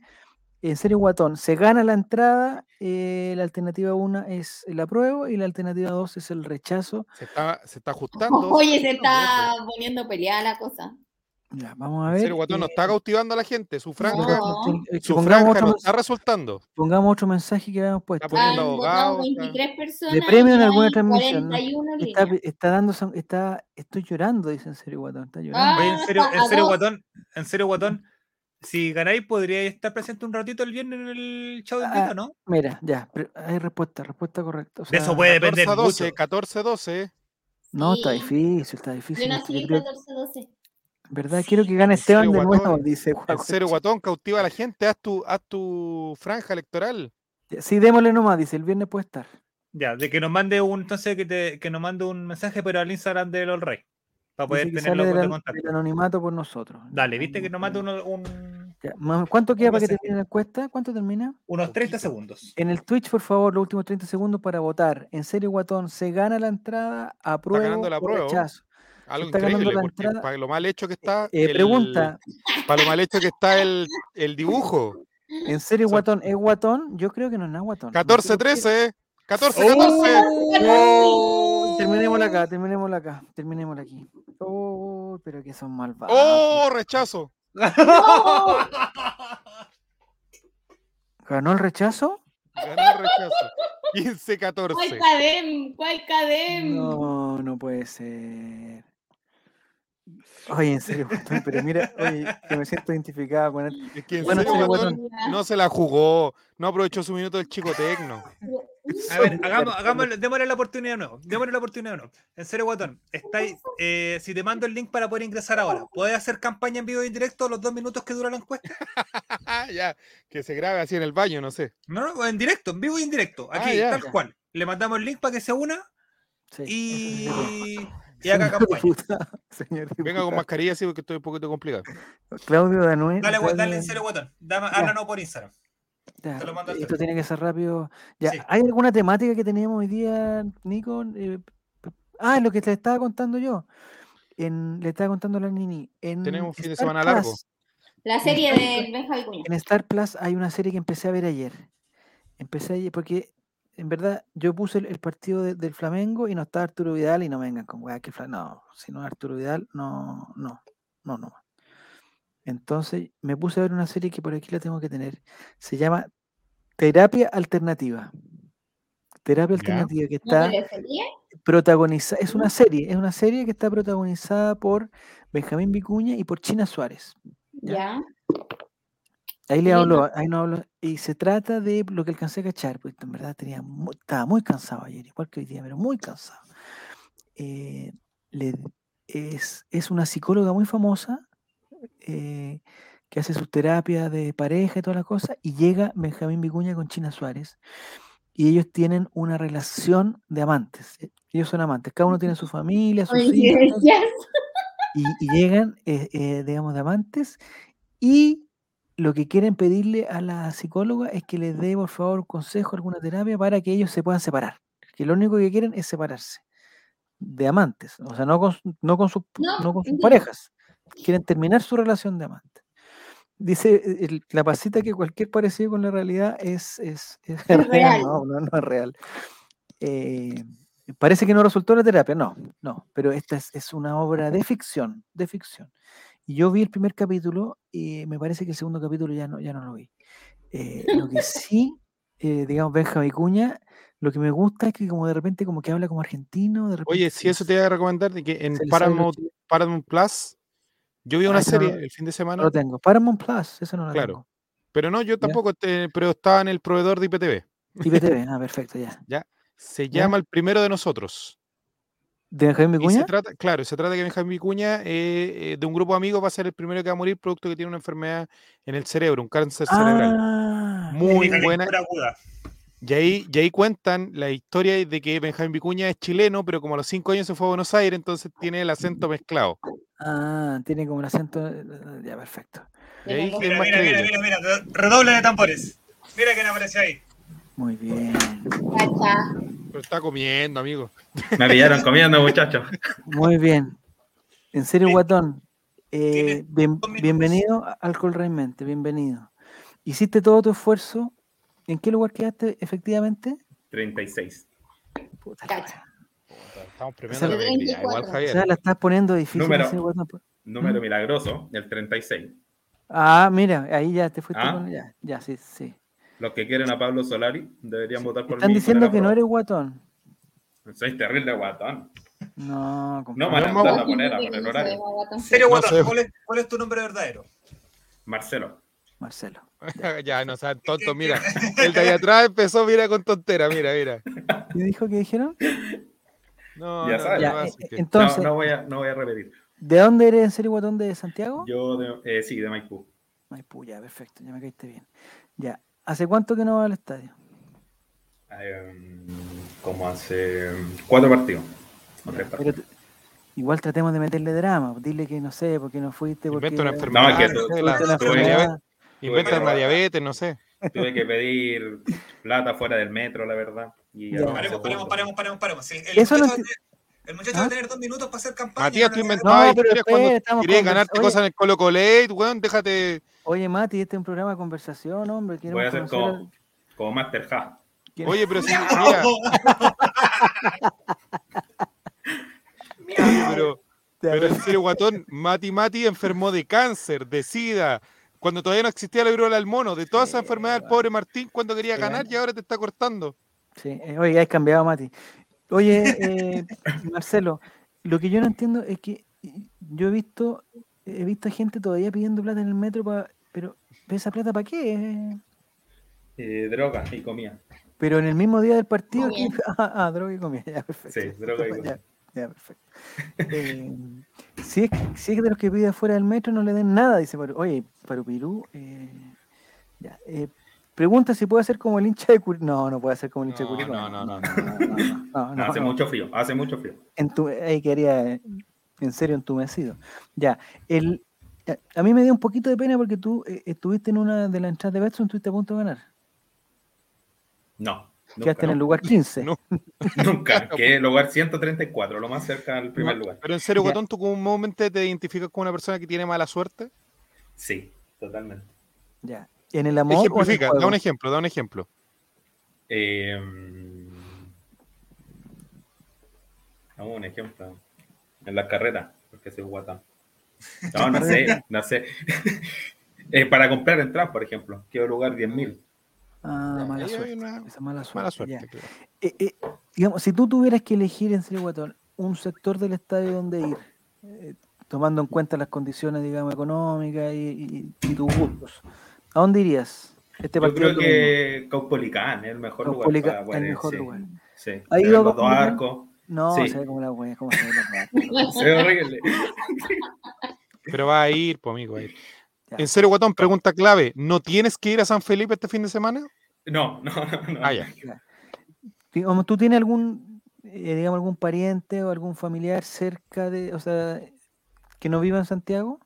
en serio, Guatón, se gana la entrada, eh, la alternativa 1 es el apruebo y la alternativa 2 es el rechazo. Se está, se está ajustando. Oye, se está poniendo peleada la cosa. Ya, vamos a En ver. serio, Guatón no eh, está cautivando a la gente. Su franja, No. eh, su otro, no está resultando. pongamos otro mensaje que habíamos puesto. poniendo está- 23 personas. De premio en alguna transmisión, ¿no? 41 en Está, dando, está, estoy llorando, dice en serio, Guatón, está llorando. Oye, en serio, Ah, en serio. Guatón, en serio, Guatón, si ganáis, podría estar presente un ratito el viernes en el show de Ah, Vito, ¿no? Mira, ya, hay respuesta, respuesta correcta. o De eso sea, puede 14 depender a 12, mucho. 14 a 12. No, está Sí. difícil, está difícil. Yo nací yo el creo- 14-12. ¿Verdad? Sí, Quiero que gane Esteban de nuevo, Guatón, dice En Juaco. serio, Guatón, cautiva a la gente. Haz tu, haz tu franja electoral. Sí, démosle nomás, dice, el viernes puede estar. Ya, de que nos mande un, entonces que, te- que nos mande un mensaje, pero al Instagram de LOL Rey. Para Dice poder que tenerlo sale de contacto. del anonimato por nosotros. Dale, viste que nos mande uno- un- Ya, ¿Cuánto queda para que termine la encuesta? ¿Cuánto termina? unos 30 segundos. En el Twitch, por favor, los últimos 30 segundos para votar. En serio, Guatón, ¿se gana la entrada? ¿Apruebo ganando el o apruebo. rechazo? Algo está ganando increíble, la porque entrada. para lo mal hecho que está. Eh, el- pregunta, Para lo mal hecho que está el, el dibujo. ¿en serio, Son- Guatón, es Guatón? Yo creo que no es nada Guatón. No sé por qué. 14-13. 14-14. Oh, terminémosla acá, terminémosla acá, terminémosla aquí. Oh, pero que son malvados. ¡Oh! Rechazo. ¿Ganó el rechazo? Ganó el rechazo. ¿Cuál 15-14. cadem? ¿Cuál cadem? No, no puede ser. Oye, en serio, pero mira, oye, que me siento identificada con él. Es que en Bueno, serio, Guatón. no se la jugó. No aprovechó su minuto del chico tecno. A ver, hagamos, hagámosle- démosle la oportunidad de nuevo. Démosle la oportunidad de nuevo. En serio, Guatón, estáis, eh, si te mando el link para poder ingresar ahora, ¿puedes hacer campaña en vivo y en directo los dos minutos que dura la encuesta? ya, que se grabe así en el baño, no sé. No, no, en directo, en vivo y en directo. Aquí, Ah, ya. tal cual. Le mandamos el link para que se una Sí, y, y haga Señor campaña. diputado, señor Venga con mascarilla, sí, porque estoy un poquito complicado. Claudio Danue. Dale, dale Claudio- en serio, Guatón. Háblanos por Instagram. Ya, Te lo mando al esto tiene que ser rápido. Ya, Sí. ¿Hay alguna temática que teníamos hoy día, Nico? Eh, ah, lo que te estaba contando yo. En, le estaba contando a la Nini. En Tenemos un fin de semana largo. La serie de Benja. En Star Plus hay una serie que empecé a ver ayer. Empecé ayer porque, en verdad, yo puse el, el partido de- del Flamengo y no estaba Arturo Vidal y no vengan con weá que No, si no es Arturo Vidal, no, no, no, no. Entonces me puse a ver una serie que por aquí la tengo que tener. Se llama Terapia Alternativa. Terapia Ya. Alternativa que ¿No está te la serie? protagonizada, es una serie, es una serie que está protagonizada por Benjamín Vicuña y por China Suárez. Ya. Ya. Ahí le hablo, ahí no hablo, y se trata de lo que alcancé a cachar, porque en verdad tenía estaba muy cansado ayer, igual que hoy día, pero muy cansado. Eh, le- es, es una psicóloga muy famosa eh, que hace sus terapias de pareja y toda la cosa, y llega Benjamín Vicuña con China Suárez, y ellos tienen una relación de amantes. eh, Ellos son amantes, cada uno tiene su familia, sus hijos, y, y llegan, eh, eh, digamos, de amantes y lo que quieren pedirle a la psicóloga es que les dé, por favor, un consejo, alguna terapia para que ellos se puedan separar. Que lo único que quieren es separarse de amantes, o sea, no con, no con, sus, No, no con sus entiendo. parejas. Quieren terminar su relación de amantes. Dice eh, el- la pasita que cualquier parecido con la realidad es, es, es real. real. No, no, no es real. Eh, parece que no resultó la terapia, no, no, pero esta es, es una obra de ficción, de ficción. Y yo vi el primer capítulo y me parece que el segundo capítulo ya no, ya no lo vi. Eh, lo que sí, eh, digamos, Benja Vicuña, lo que me gusta es que como de repente como que habla como argentino, de repente Oye, si eso te voy a recomendar, de que en Paramount. Paramount Plus, yo vi una Ah, no serie el fin de no semana, lo tengo. Paramount Plus, eso no lo Claro. tengo. pero no, yo tampoco, te- pero estaba en el proveedor de IPTV. IPTV, ah, perfecto, ya. Se ¿Ya? llama El Primero de Nosotros. ¿De Benjamín Y se Vicuña? trata, claro, se trata que Benjamín Vicuña, eh, eh, de un grupo de amigos, va a ser el primero que va a morir producto que tiene una enfermedad en el cerebro, un cáncer cerebral. Ah, Muy buena. aguda. Y ahí, y ahí cuentan la historia de que Benjamín Vicuña es chileno, pero como a los cinco años se fue a Buenos Aires, entonces tiene el acento mezclado. ah, tiene como el acento. eh, Ya, perfecto. Y ahí es Mira, más mira, mira, mira, mira. Redoble de tambores. Mira quién apareció ahí. Muy bien. Pero está comiendo, amigo. Me pillaron comiendo, muchachos. Muy bien. En serio, Sí. Guatón. eh, bien- bienvenido a Alcohol Realmente, bienvenido. Hiciste todo tu esfuerzo. ¿En qué lugar quedaste efectivamente? 36. Puta Cacha. Estamos premiando Esa- la alegría, igual 34. O Javier. sea, la estás poniendo difícil. Número. Número ¿Mm? milagroso, el 36. Ah, mira, ahí ya te fuiste Ah. con. Ya, ya, sí, sí. Los que quieren a Pablo Solari deberían votar por Están mí. y diciendo poner que no eres guatón. Soy terrible guatón. No, No me van a Vamos a- poner por el horario. Serio, No Guatón, sé. ¿cuál, es, cuál es tu nombre verdadero? Marcelo. Marcelo. ya, no sean tontos, mira. El de ahí atrás empezó, mira, con tontera, mira, mira. ¿Qué dijo que dijeron? No, Ya no, sabes. no, Ya, eh, que- No, entonces, no, voy a, no voy a repetir. ¿de dónde eres en serio, Guatón? ¿De Santiago? Yo, de- eh, sí, de Maipú. Maipú, ya, perfecto, ya me caíste bien. Ya, ¿hace cuánto que no va al estadio? Eh, como hace cuatro partidos. o tres partidos. igual tratemos de meterle drama, dile que no sé, porque no fuiste, porque... Inventa una No, enfermedad. es que no tú- sé, la- una diabetes, no sé. Tuve que pedir plata fuera del metro, la verdad. Y Ya. no Paremos, paremos, paremos, paremos, paremos. El, el Eso no muchacho, a tener- el muchacho ¿Ah? va a tener dos minutos para hacer campaña. Matías, no tú inventabas No, historias cuando querías ganarte oye. cosas en el Colo Colate, weón, déjate. Oye, Mati, este es un programa de conversación, hombre. Voy queremos a hacer como, como Master Ha. al- quiere- Oye, pero sí, mira. Oye, pero, pero en serio, guatón, Mati Mati enfermó de cáncer, de sida, cuando todavía no existía la viruela del mono, de toda esa Sí, enfermedad el weón. pobre Martín cuando quería Sí, ganar y ahora te está cortando. Sí, eh, oye, has cambiado, Mati. Oye, eh, Marcelo, lo que yo no entiendo es que yo he visto, he visto gente todavía pidiendo plata en el metro, pa- pero ¿esa plata para qué? Eh, droga y comida. Pero en el mismo día del partido. Ah, ah, droga y comida, ya, perfecto. Sí, droga y comida. Ya, perfecto. Eh, si, es, si es de los que pide afuera del metro, no le den nada, dice Paru. Oye, Parupirú. Eh, ya, eh, pregunta si puede ser como el hincha de Curicó. No, no puede ser como el hincha de Curicó. no, no, no, no. no, no, hace mucho frío, hace mucho frío. Entu- ahí quedaría en serio entumecido. Ya, el, a- a mí me dio un poquito de pena porque tú eh, estuviste en una de las entradas de Betson, estuviste a punto de ganar. No. Nunca, Quedaste en el lugar 15. No. Nunca, que es lugar 134, lo más cerca al primer No, lugar. Pero en serio. Guatón, ¿tú comúnmente te identificas con una persona que tiene mala suerte? Sí, totalmente. Ya. ¿En el amor o en el Ejemplifica, da un ejemplo, da un ejemplo. Eh, un ejemplo. En la carrera, porque soy guatán. No, no sé, no sé. Eh, para comprar entradas, por ejemplo, quiero lugar 10.000. Ah, mala suerte. una Esa mala suerte. Mala suerte. ya. claro. Eh, eh, digamos, si tú tuvieras que elegir en serio, Guatón, un sector del estadio donde ir, eh, tomando en cuenta las condiciones, digamos, económicas y, y- y tus gustos, ¿a dónde irías? Este Yo creo es que Caupolicán es el mejor Caupolicán, lugar. para poder el mejor sí. lugar. Sí. ¿Ha Ver ido a los dos Caupolicán? arcos. No, Sí. se ve como la wea, cómo se ve la wea. Se ve horrible. Pero va a ir, pues amigo, va a ir. Ya. En serio, Guatón, pregunta clave. ¿No tienes que ir a San Felipe este fin de semana? No, no, no. no. Ah, ya. Digamos, ¿Tú tienes algún, eh, digamos, algún pariente o algún familiar cerca de, o sea, que no viva en Santiago?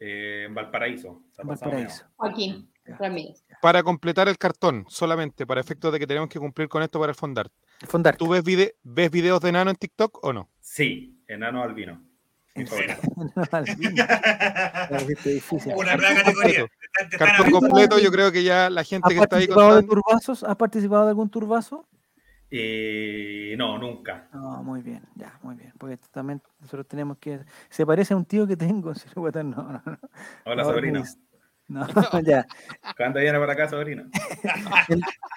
Eh, en Valparaíso. Valparaíso. Joaquín. Ramírez. Para completar el cartón, solamente para efectos de que tenemos que cumplir con esto para el fondar. Fondar. ¿Tú ves, vide- ves videos de Nano en TikTok o no? Sí, enano albino. Una nueva categoría. Cartón completo, yo creo que ya la ¿Has gente que está ahí contando... turbazos? ¿Has participado de algún turbazo? Eh, no, nunca. No, muy bien, ya, muy bien. Porque también nosotros tenemos que. Se parece a un tío que tengo. No, no, no. Hola, No, sobrino. No, ya. ¿Cuándo viene para acá, sobrino?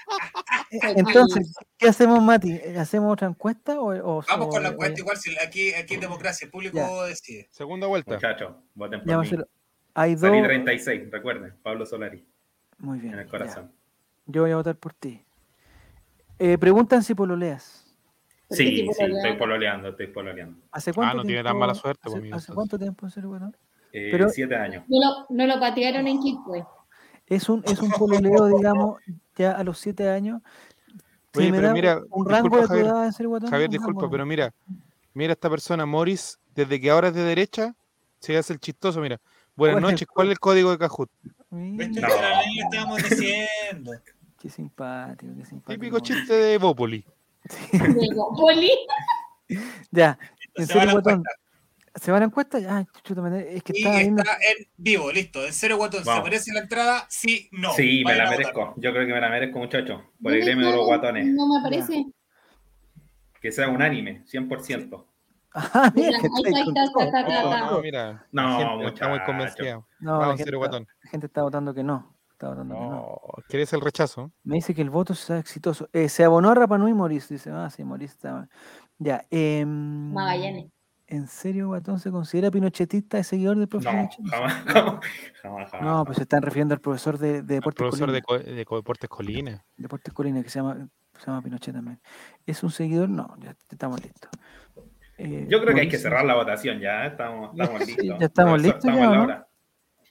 Entonces, ¿qué hacemos, Mati? ¿Hacemos otra encuesta o, o- Vamos con la encuesta igual, si aquí, aquí es democracia, el público Ya. decide. Segunda vuelta. Muchachos, voten ya por mí. Hay dos. Salí 36, recuerden, Pablo Solari, Muy bien. en el ya. corazón. Yo voy a votar por ti. Eh, preguntan si pololeas. ¿Por qué Sí, sí, estoy pololeando, estoy pololeando. ¿Hace cuánto Ah, no tiene tan tiempo- mala suerte, pues, ¿Hace, amigo, hace cuánto tiempo, señor Guatán? Eh, Pero- siete años. No lo, no lo patearon en Quilpue. Es un, es un pololeo, digamos, ya a los siete años. Oye, pero mira, un rango disculpa, de tu Javier, edad, señor Guatán, Javier, disculpa, rango. pero mira, mira esta persona, Morris, desde que ahora es de derecha, se hace el chistoso, mira. Buenas ¿Cuál es el noches, ¿cuál es el código de Kahoot? Mira, ¿Viste No. le estábamos diciendo? Qué simpático, qué simpático. Típico chiste de Bópoli. Digo, Poli. Ya, en serio, Guatón. ¿Se va a la encuesta? Ah, chuta, es que Y estaba viendo. está en vivo, listo. En cero guatón, ¿se merece la entrada? Sí, no. sí, me la merezco. Yo creo que me la merezco, muchachos. Por el ¿Dónde gremio de los está? guatones. No me aparece. Que sea unánime, 100%. Ah, mira, ahí está está, está, está, está, No, está. no, mira. No, está muy muchacho. convencida. No, Vamos, la en gente, está, Guatón. la gente está votando que no. Está no. No, ¿quieres el rechazo? Me dice que el voto sea exitoso. Eh, se abonó a Rapanui Moris. Dice, ah, sí, Moris está. Ya. em, Magallanes. ¿En serio, Guatón se considera pinochetista y seguidor del profe No, jamás, jamás, jamás. jamás. No, pues se están refiriendo al profesor de, Deportes profesor Colina. de, Co- de Deportes Colina. Deportes Colina, que se llama, se llama Pinochet también. ¿Es un seguidor? No, ya estamos listos. Eh, Yo creo que hay que cerrar la votación ya. Estamos, estamos Sí, listos. ya estamos listos estamos ya, ¿no? hora.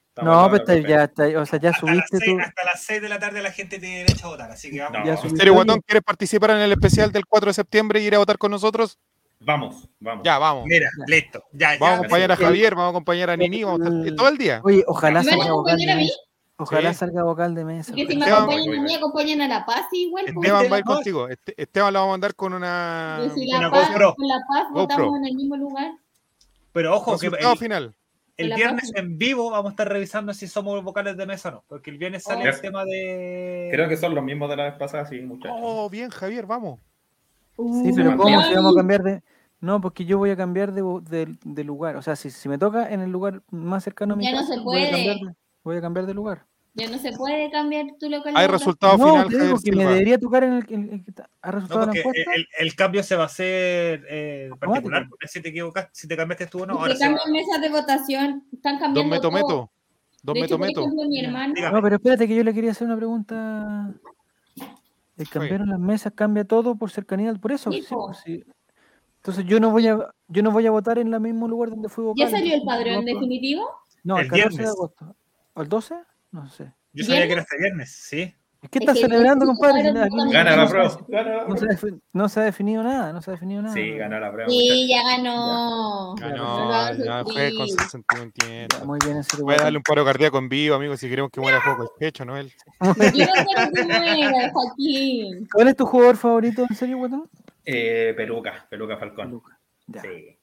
Estamos No, hora, pero profe. ya está, o sea, ya Hasta las, subiste seis, tú. hasta las 6 de la tarde la gente tiene derecho a votar, así que vamos. No. ¿En ¿En subiste, serio, Guatón, quieres participar en el especial del 4 de septiembre y ir a votar con nosotros? Vamos, vamos. Ya, vamos. Mira, listo. Ya, Vamos a acompañar a Javier, vamos a acompañar a Nini, vamos a estar todo el día. Oye, ojalá ¿Me van a salga vocal de acompañar a mí? mesa. Ojalá Sí. salga vocal de mesa. Que si me acompañan a mí, acompañan a la Paz igual. pues. Esteban va a ir contigo. Este- Esteban lo vamos a mandar con una si la Una Paz, GoPro. con la Paz GoPro. votamos en el mismo lugar. Pero ojo, que el, final. el viernes en vivo vamos a estar revisando si somos vocales de mesa o no. Porque el viernes sale Oh. el tema de. Creo que son los mismos de la vez pasada, sí, muchachos. Oh, bien, Javier, vamos. Sí, pero Uh, ¿cómo ya. si vamos a cambiar de.? No, porque yo voy a cambiar de, de- de lugar. O sea, si, si me toca en el lugar más cercano a mi Ya no casa, se voy a cambiar puede. de, voy a cambiar de lugar. Ya no se puede cambiar tu local. Hay resultado no, final, te digo que me debería tocar en el, que está- ¿Ha No, resultado la porque encuesta? el, el cambio se va a hacer eh, particular. Si te equivocaste, si te cambiaste tú o no, ahora se va. cambian mesas de votación. Están Don cambiando Meto todo. Meto. Don De hecho, Meto por Meto. ejemplo, mi hermano. No, pero espérate que yo le quería hacer una pregunta. El cambiaron las mesas, cambia todo por cercanía, por eso. Sí, pues, sí. Entonces yo no voy a yo no voy a votar en el mismo lugar donde fui a votar. ¿Ya salió el padrón definitivo? No, el El 14 de viernes. agosto. ¿O el 12? No sé. Yo sabía que ¿Viernes? era este viernes, sí. ¿Qué Es estás que celebrando, compadre? Si no- Gana la prueba. Gana la No se, ha prueba. defi- no se ha definido nada, no se ha definido nada. Sí, gana la prueba. Sí, ya ganó. Ya, Ya juegue con así. su sentido en tiempo. Ya, Muy bien, en serio. Voy a darle un paro cardíaco en vivo, amigos, si queremos que muera a juego el pecho, ¿no? Él. Yo no quiero que muera, Joaquín. ¿Cuál es tu jugador favorito, en serio, Guatón? Eh, peluca, peluca Falcón. Ya. Sí,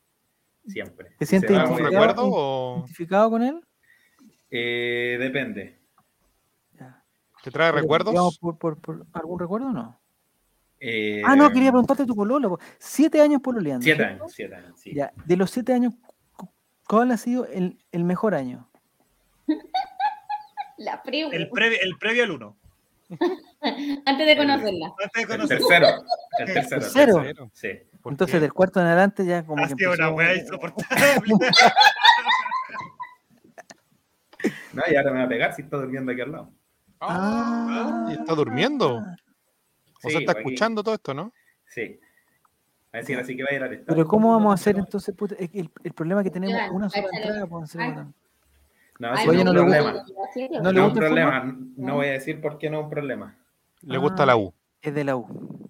siempre. ¿Te Si sientes se va, ¿Algún voy a- identificado? ¿Identificado con él? Eh, depende. Te trae Pero, recuerdos? digamos, por, por- por ¿Algún recuerdo o no? Eh, Ah, no, quería preguntarte tu pololo. po. Siete años pololeando. Siete ¿cierto? años, siete años, sí. Ya, de los siete años, cu- ¿cuál ha sido el, el mejor año? La previa. El previo, el previo al 1. Antes de conocerla. Antes de El conocer. tercero. El tercero. el ¿Tercero? tercero, Sí. ¿Por Entonces, qué? del cuarto en adelante ya como Ha que sido una weá insoportable. No, y ahora me va a pegar si está durmiendo aquí al lado. Ah, ¿Y está durmiendo? O Sí, sea, está aquí. escuchando todo esto, ¿no? Sí. A decir, así que va a ir al estadio. Pero ¿cómo vamos a hacer entonces? puta, el, el problema es que tenemos Ya, una sola entrada. pues, en serio, Ay. Guatón. No, Ay, sí, Oye, no, no es le un gusta- problema. ¿No No, le es un gusta el problema. No voy a decir por qué no es un problema. Le gusta la U. Es de la U.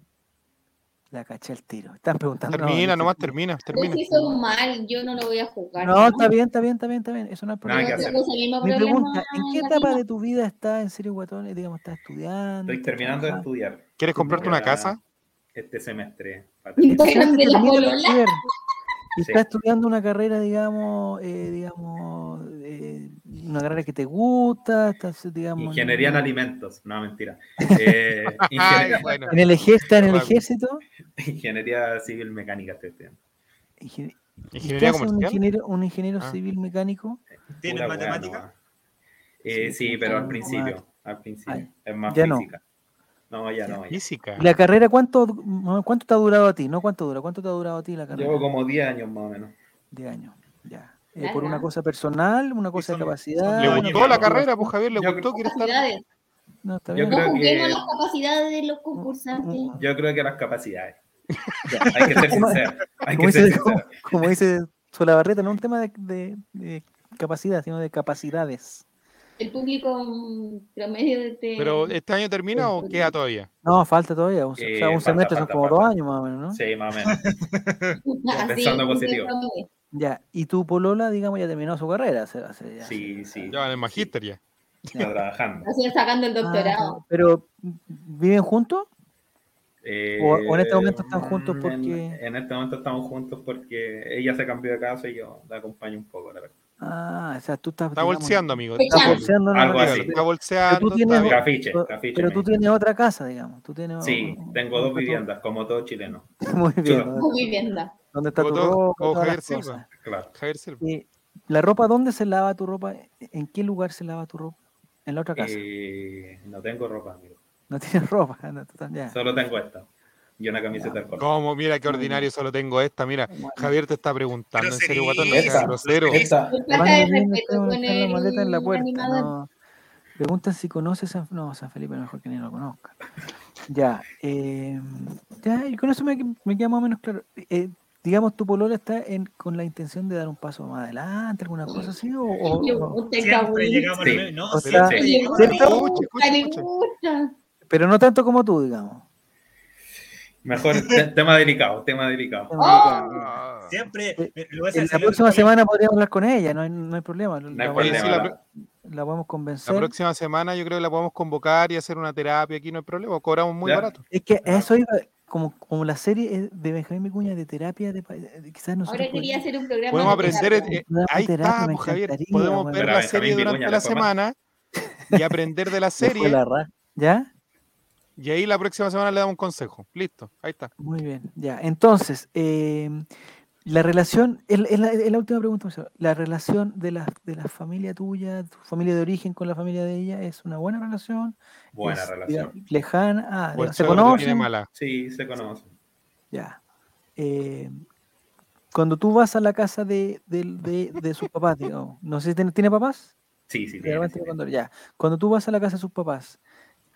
La caché el tiro. Están preguntando. Termina, no, nomás no. termina, termina. sí son mal, yo no lo voy a jugar. No, está bien, está bien, está bien, está bien. Eso no es Nada que problema. Mi pregunta, ¿en qué etapa de tu vida estás en serio, guatón? Eh, Digamos, ¿estás estudiando? Estoy terminando de estudiar ¿Quieres comprarte una casa? este semestre. De la bachiller Y Sí. estás estudiando una carrera, digamos, eh, digamos, eh, una carrera que te gusta, estás, digamos... Ingeniería en en, alimentos. No, mentira. Eh, ingeniería, bueno. en el ejército, en el ejército. ingeniería civil mecánica estoy estudiando. Ingen- ¿y ¿Qué Ingeniería hace un comercial. ingeniero, un ingeniero Ah. civil mecánico? ¿Tienes matemática? no. Eh, Sí, sí, pero al principio. Al principio. Ay, es más ya no. No, ya no. ya. Física. ¿Y la carrera cuánto, no, cuánto te ha durado a ti? ¿No cuánto dura? ¿Cuánto te ha durado a ti la carrera? Llevo como 10 años más o menos. De años, ya. Eh, ¿Por una cosa personal, una cosa de son- capacidad? ¿Le No, gustó no, la no. carrera, pues Javier? ¿Le Yo gustó? ¿Quiere estar? Capacidades. No, está Yo bien. No creo juguemos que- las capacidades de los concursantes. Yo creo que las capacidades. Ya. Hay que ser sincero. Hay Como que ser dice, como, sincero. como dice Solabarreta, no un tema de, de- de capacidad, sino de capacidades. El público promedio de este. ¿Pero este año termina o queda todavía? No, falta todavía. Un, o Eh, sea, un falta, semestre falta, son como falta. dos años más o menos, ¿no? Sí, más o menos. Pensando positivo. Ya, y tu polola, digamos, ya terminó su carrera. hace- hace ya- Sí, sí. Ya en el magíster ya. Está trabajando. Así sacando el Ah, doctorado. pero, ¿viven juntos? Eh, O- o en este momento están juntos en- porque- En, este momento estamos juntos porque ella se cambió de casa y yo la acompaño un poco, la verdad. Ah, o sea, tú estás. Está digamos, bolseando, amigo. Estás bolseando. Algo así. pero- Está Pero bolseando. tú tienes- está. Cafiche, pero- cafiche. Pero tú tienes otra casa, digamos. Tú tienes Sí, un- tengo dos viviendas, como todo chileno. Muy bien. Chuta. ¿Dónde, Muy vivienda. dónde está tu todo- ropa? Javier Silva. cosas? Claro. Javier Silva. Y ¿La ropa dónde se lava tu ropa? ¿En qué lugar se lava tu ropa? En la otra casa. Eh, no tengo ropa, amigo. No tienes ropa. no, ya. Solo tengo esta. Y una camiseta color. ¿Cómo? Mira qué ordinario, solo tengo esta. Mira. Javier te está preguntando. En serio, guatón, no seas grosero. Esta. Maleta en la puerta. no. Preguntan si conoces San... No, San Felipe mejor que ni lo conozca. Ya. eh, ya, y con eso me, me queda más o menos claro. Eh, digamos, tu polola está en, con la intención de dar un paso más adelante, alguna cosa así, o... o- o- Siempre llegamos Sí. No, O sea, gusta. pero no tanto como tú, digamos. Mejor, te- tema delicado, tema delicado. Ah. Siempre. Lo voy a hacer- la próxima semana podríamos hablar con ella, no hay, no hay problema. No hay la, problema. la, la- la podemos la convencer. próxima semana yo creo que la podemos convocar y hacer una terapia aquí, no hay problema. Cobramos muy Ya. barato. Es que eso iba, como, como la serie es de Benjamín Vicuña de terapia, de, de- quizás nosotros Ahora quería hacer un programa. Podemos de aprender. terapia. eh, ahí terapia, Javier. Podemos ver la serie durante Vicuña la mal. semana y aprender de la serie. la ¿Ya? Y ahí la próxima semana le damos un consejo. Listo, ahí está. Muy bien, ya. Entonces, eh, la relación, es, la, última pregunta, la relación de la, de la familia tuya, tu familia de origen con la familia de ella, ¿es una buena relación? Buena ¿Es, relación. digamos, Lejana, ah, digamos, ¿se conocen? mala. Sí, se conoce. Ya. Eh, cuando tú vas a la casa de, de, de sus papás, digamos, no sé si tiene, ¿tiene papás? Sí, sí, tiene, sí, cuando- ya. Cuando tú vas a la casa de sus papás,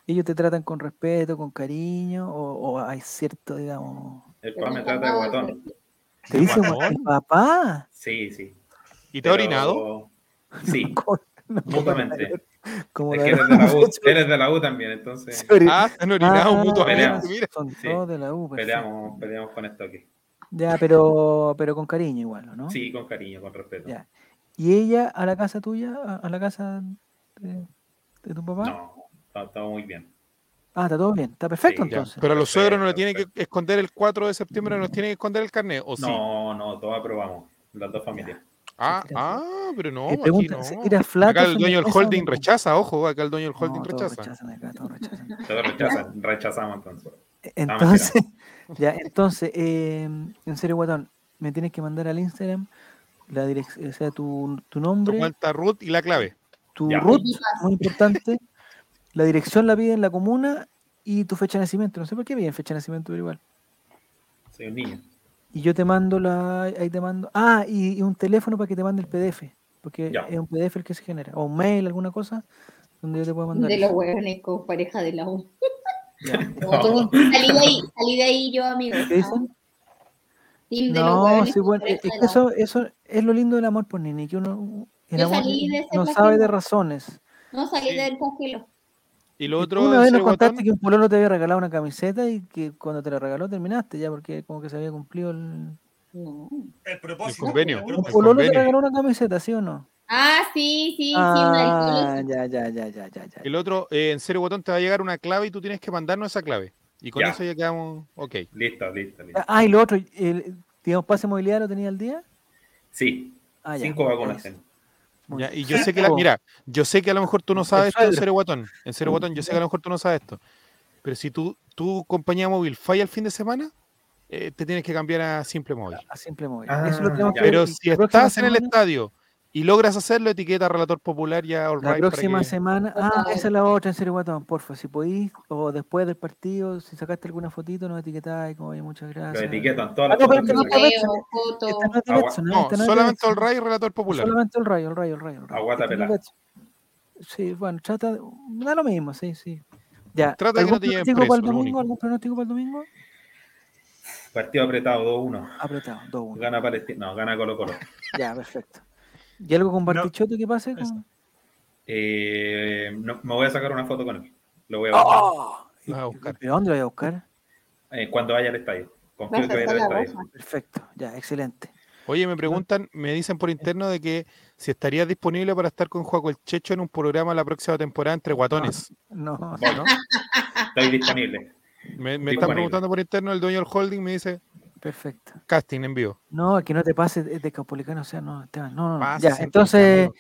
ellos te tratan con respeto, con cariño, o, o hay cierto, digamos. El papá me trata de guatón. ¿Te dice guatón? papá? Sí, sí. ¿Y te ha Pero- orinado? Sí, No, mutuamente. Como Es la- que eres de la U, eres de la U también, entonces Ah, se han orinado Ah, mutuamente. Mira. Son Sí. todos de la U. peleamos, peleamos con esto aquí. Ya, pero, pero con cariño igual, ¿no? Sí, con cariño, con respeto. Ya. ¿Y ella a la casa tuya, a, a la casa de, de tu papá? No, está, está muy bien. Ah, está todo bien, está perfecto Sí, Ya, entonces. Pero a los suegros no le Perfecto, tienen que esconder el 4 de septiembre, no les tienen que esconder el carnet, ¿o sí? No, no, todos aprobamos, las dos familias. Ah, ah, pero no, Eh, aquí pregunta, no. ¿se tira flaca Acá el dueño del holding rechaza, ojo, acá el dueño del holding No, todos rechaza. rechazan acá, todos rechazan. Todos rechazan, rechazamos entonces. Entonces, ya, entonces, eh, en serio, Guatón, me tienes que mandar al Instagram la dirección, o sea, tu, tu Tu nombre, cuenta root y la clave. tu Ya. root, muy importante, la dirección la piden en la comuna y tu fecha de nacimiento. No sé por qué piden fecha de nacimiento, pero igual. Soy un niño. Y yo te mando la, ahí te mando, ah, y, y un teléfono para que te mande el PDF, porque Ya. es un PDF el que se genera, o un mail, alguna cosa, donde yo te puedo mandar. De eso. los hueones con pareja de la U. No. Salí de ahí, salí de ahí yo, amigo. ¿Qué dicen? Team de los No, sí, bueno, es que eso, eso es lo lindo del amor por Nini, que uno el Yo amor salí de ese no sabe de razones. No salí Sí. del cajelo. Y lo otro, una vez nos contaste que un pololo te había regalado una camiseta y que cuando te la regaló terminaste ya porque como que se había cumplido el... El propósito. El convenio. el Un propósito. pololo te convenio. regaló una camiseta, ¿sí o no? Ah, sí, sí, sí, Ah, una alcohol. ya, ya, ya, ya, ya, ya. el otro, eh, en serio, botón, te va a llegar una clave y tú tienes que mandarnos esa clave. Y con Ya. eso ya quedamos, ok. Listo, listo, listo. Ah, y lo otro, el, digamos, pase movilidad lo tenía al día. Sí, Ah, ya. cinco vacunas Ya, y yo sé que, la, mira, yo sé que a lo mejor tú no El sabes esto en serio, guatón. En serio, guatón, yo sé que a lo mejor tú no sabes esto. Pero si tú, tu compañía móvil falla el fin de semana, eh, te tienes que cambiar a Simple Móvil. A simple móvil. Ah, Eso lo tenemos ya. que ver Pero si estás en el estadio y logras hacerlo, etiqueta relator popular ya all La right, próxima que- semana, ah, esa es la otra, en serio, guatón, porfa, si podís, o después del partido, si sacaste alguna fotito, nos etiquetáis, como, oye, muchas Lo gracias. etiquetan todas Ah, las no, pero fotos que no solamente all right, relator popular. Solamente el rayo, el rayo, el rayo. el rayo. Aguata pelada. Sí, bueno, trata de... Da lo mismo, sí, sí. Ya. Trata de que ¿Algún no te pronóstico preso, para el lo domingo? ¿Algún pronóstico para el domingo? Partido apretado, 2-1. Apretado, 2-1. Gana Palestina. No, gana Colo Colo. Ya, perfecto. ¿Y algo con Bartichotto que pase? Con... Eh, no, me voy a sacar una foto con él. Lo voy a buscar. ¡Oh! Lo vas a buscar. ¿Pero dónde lo voy a buscar? Eh, cuando vaya al estadio. Confío que vaya al estadio. Perfecto, ya, excelente. Oye, me preguntan, me dicen por interno de que si estarías disponible para estar con Juaco el Checho en un programa la próxima temporada entre guatones. No, Bueno, estoy disponible. Me, me están preguntando por interno, el dueño del holding me dice perfecto. casting en vivo. No, que no te pases de, de Caupolicano, o sea, no, Esteban, no, no, no. Pasa Ya, entonces,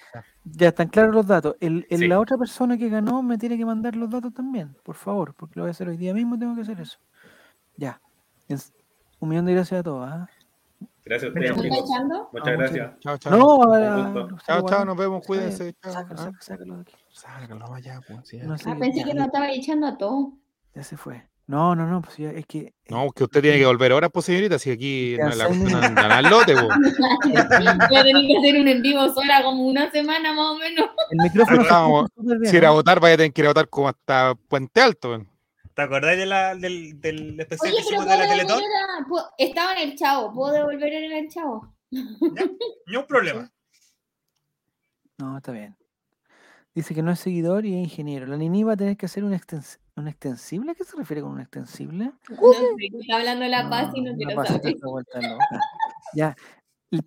ya están claros los datos. El, el- Sí. La otra persona que ganó me tiene que mandar los datos también, por favor, porque lo voy a hacer hoy día mismo, tengo que hacer eso. Ya. Un millón de gracias a todos. ¿ah? Gracias a ¿Me ustedes? Muchas Ah, gracias. Chao, chao. No, Un a- gusto. a- Chao, chao, nos vemos, cuídense. Chao, Sácalo, ah. sácalo, sácalo de aquí. Sácalo, vaya, pues, sí. No sé, Ah, pensé ya, que lo estaba echando a todos. ya se fue. No, no, no, pues ya, es que. eh, No, que usted tiene que volver ahora, pues señorita, si aquí no la cuestión al lote, pues. Voy a tener que hacer un en vivo sola como una semana más o menos. El micrófono bien, Si era ¿no? votar, vaya a tener que ir a votar como hasta Puente Alto. ¿Te acordás de la, del, del especial Oye, que hicimos de la Teletón? a... Estaba en el chavo, ¿puedo devolver en el chavo? Ni un problema. No, está bien. Dice que no es seguidor y es ingeniero. La Nini va a tener que hacer un, extens- un extensible. ¿A qué se refiere con un extensible? No sé, está hablando la paz y no la quiero pasita saber. está vuelta loca. Ya.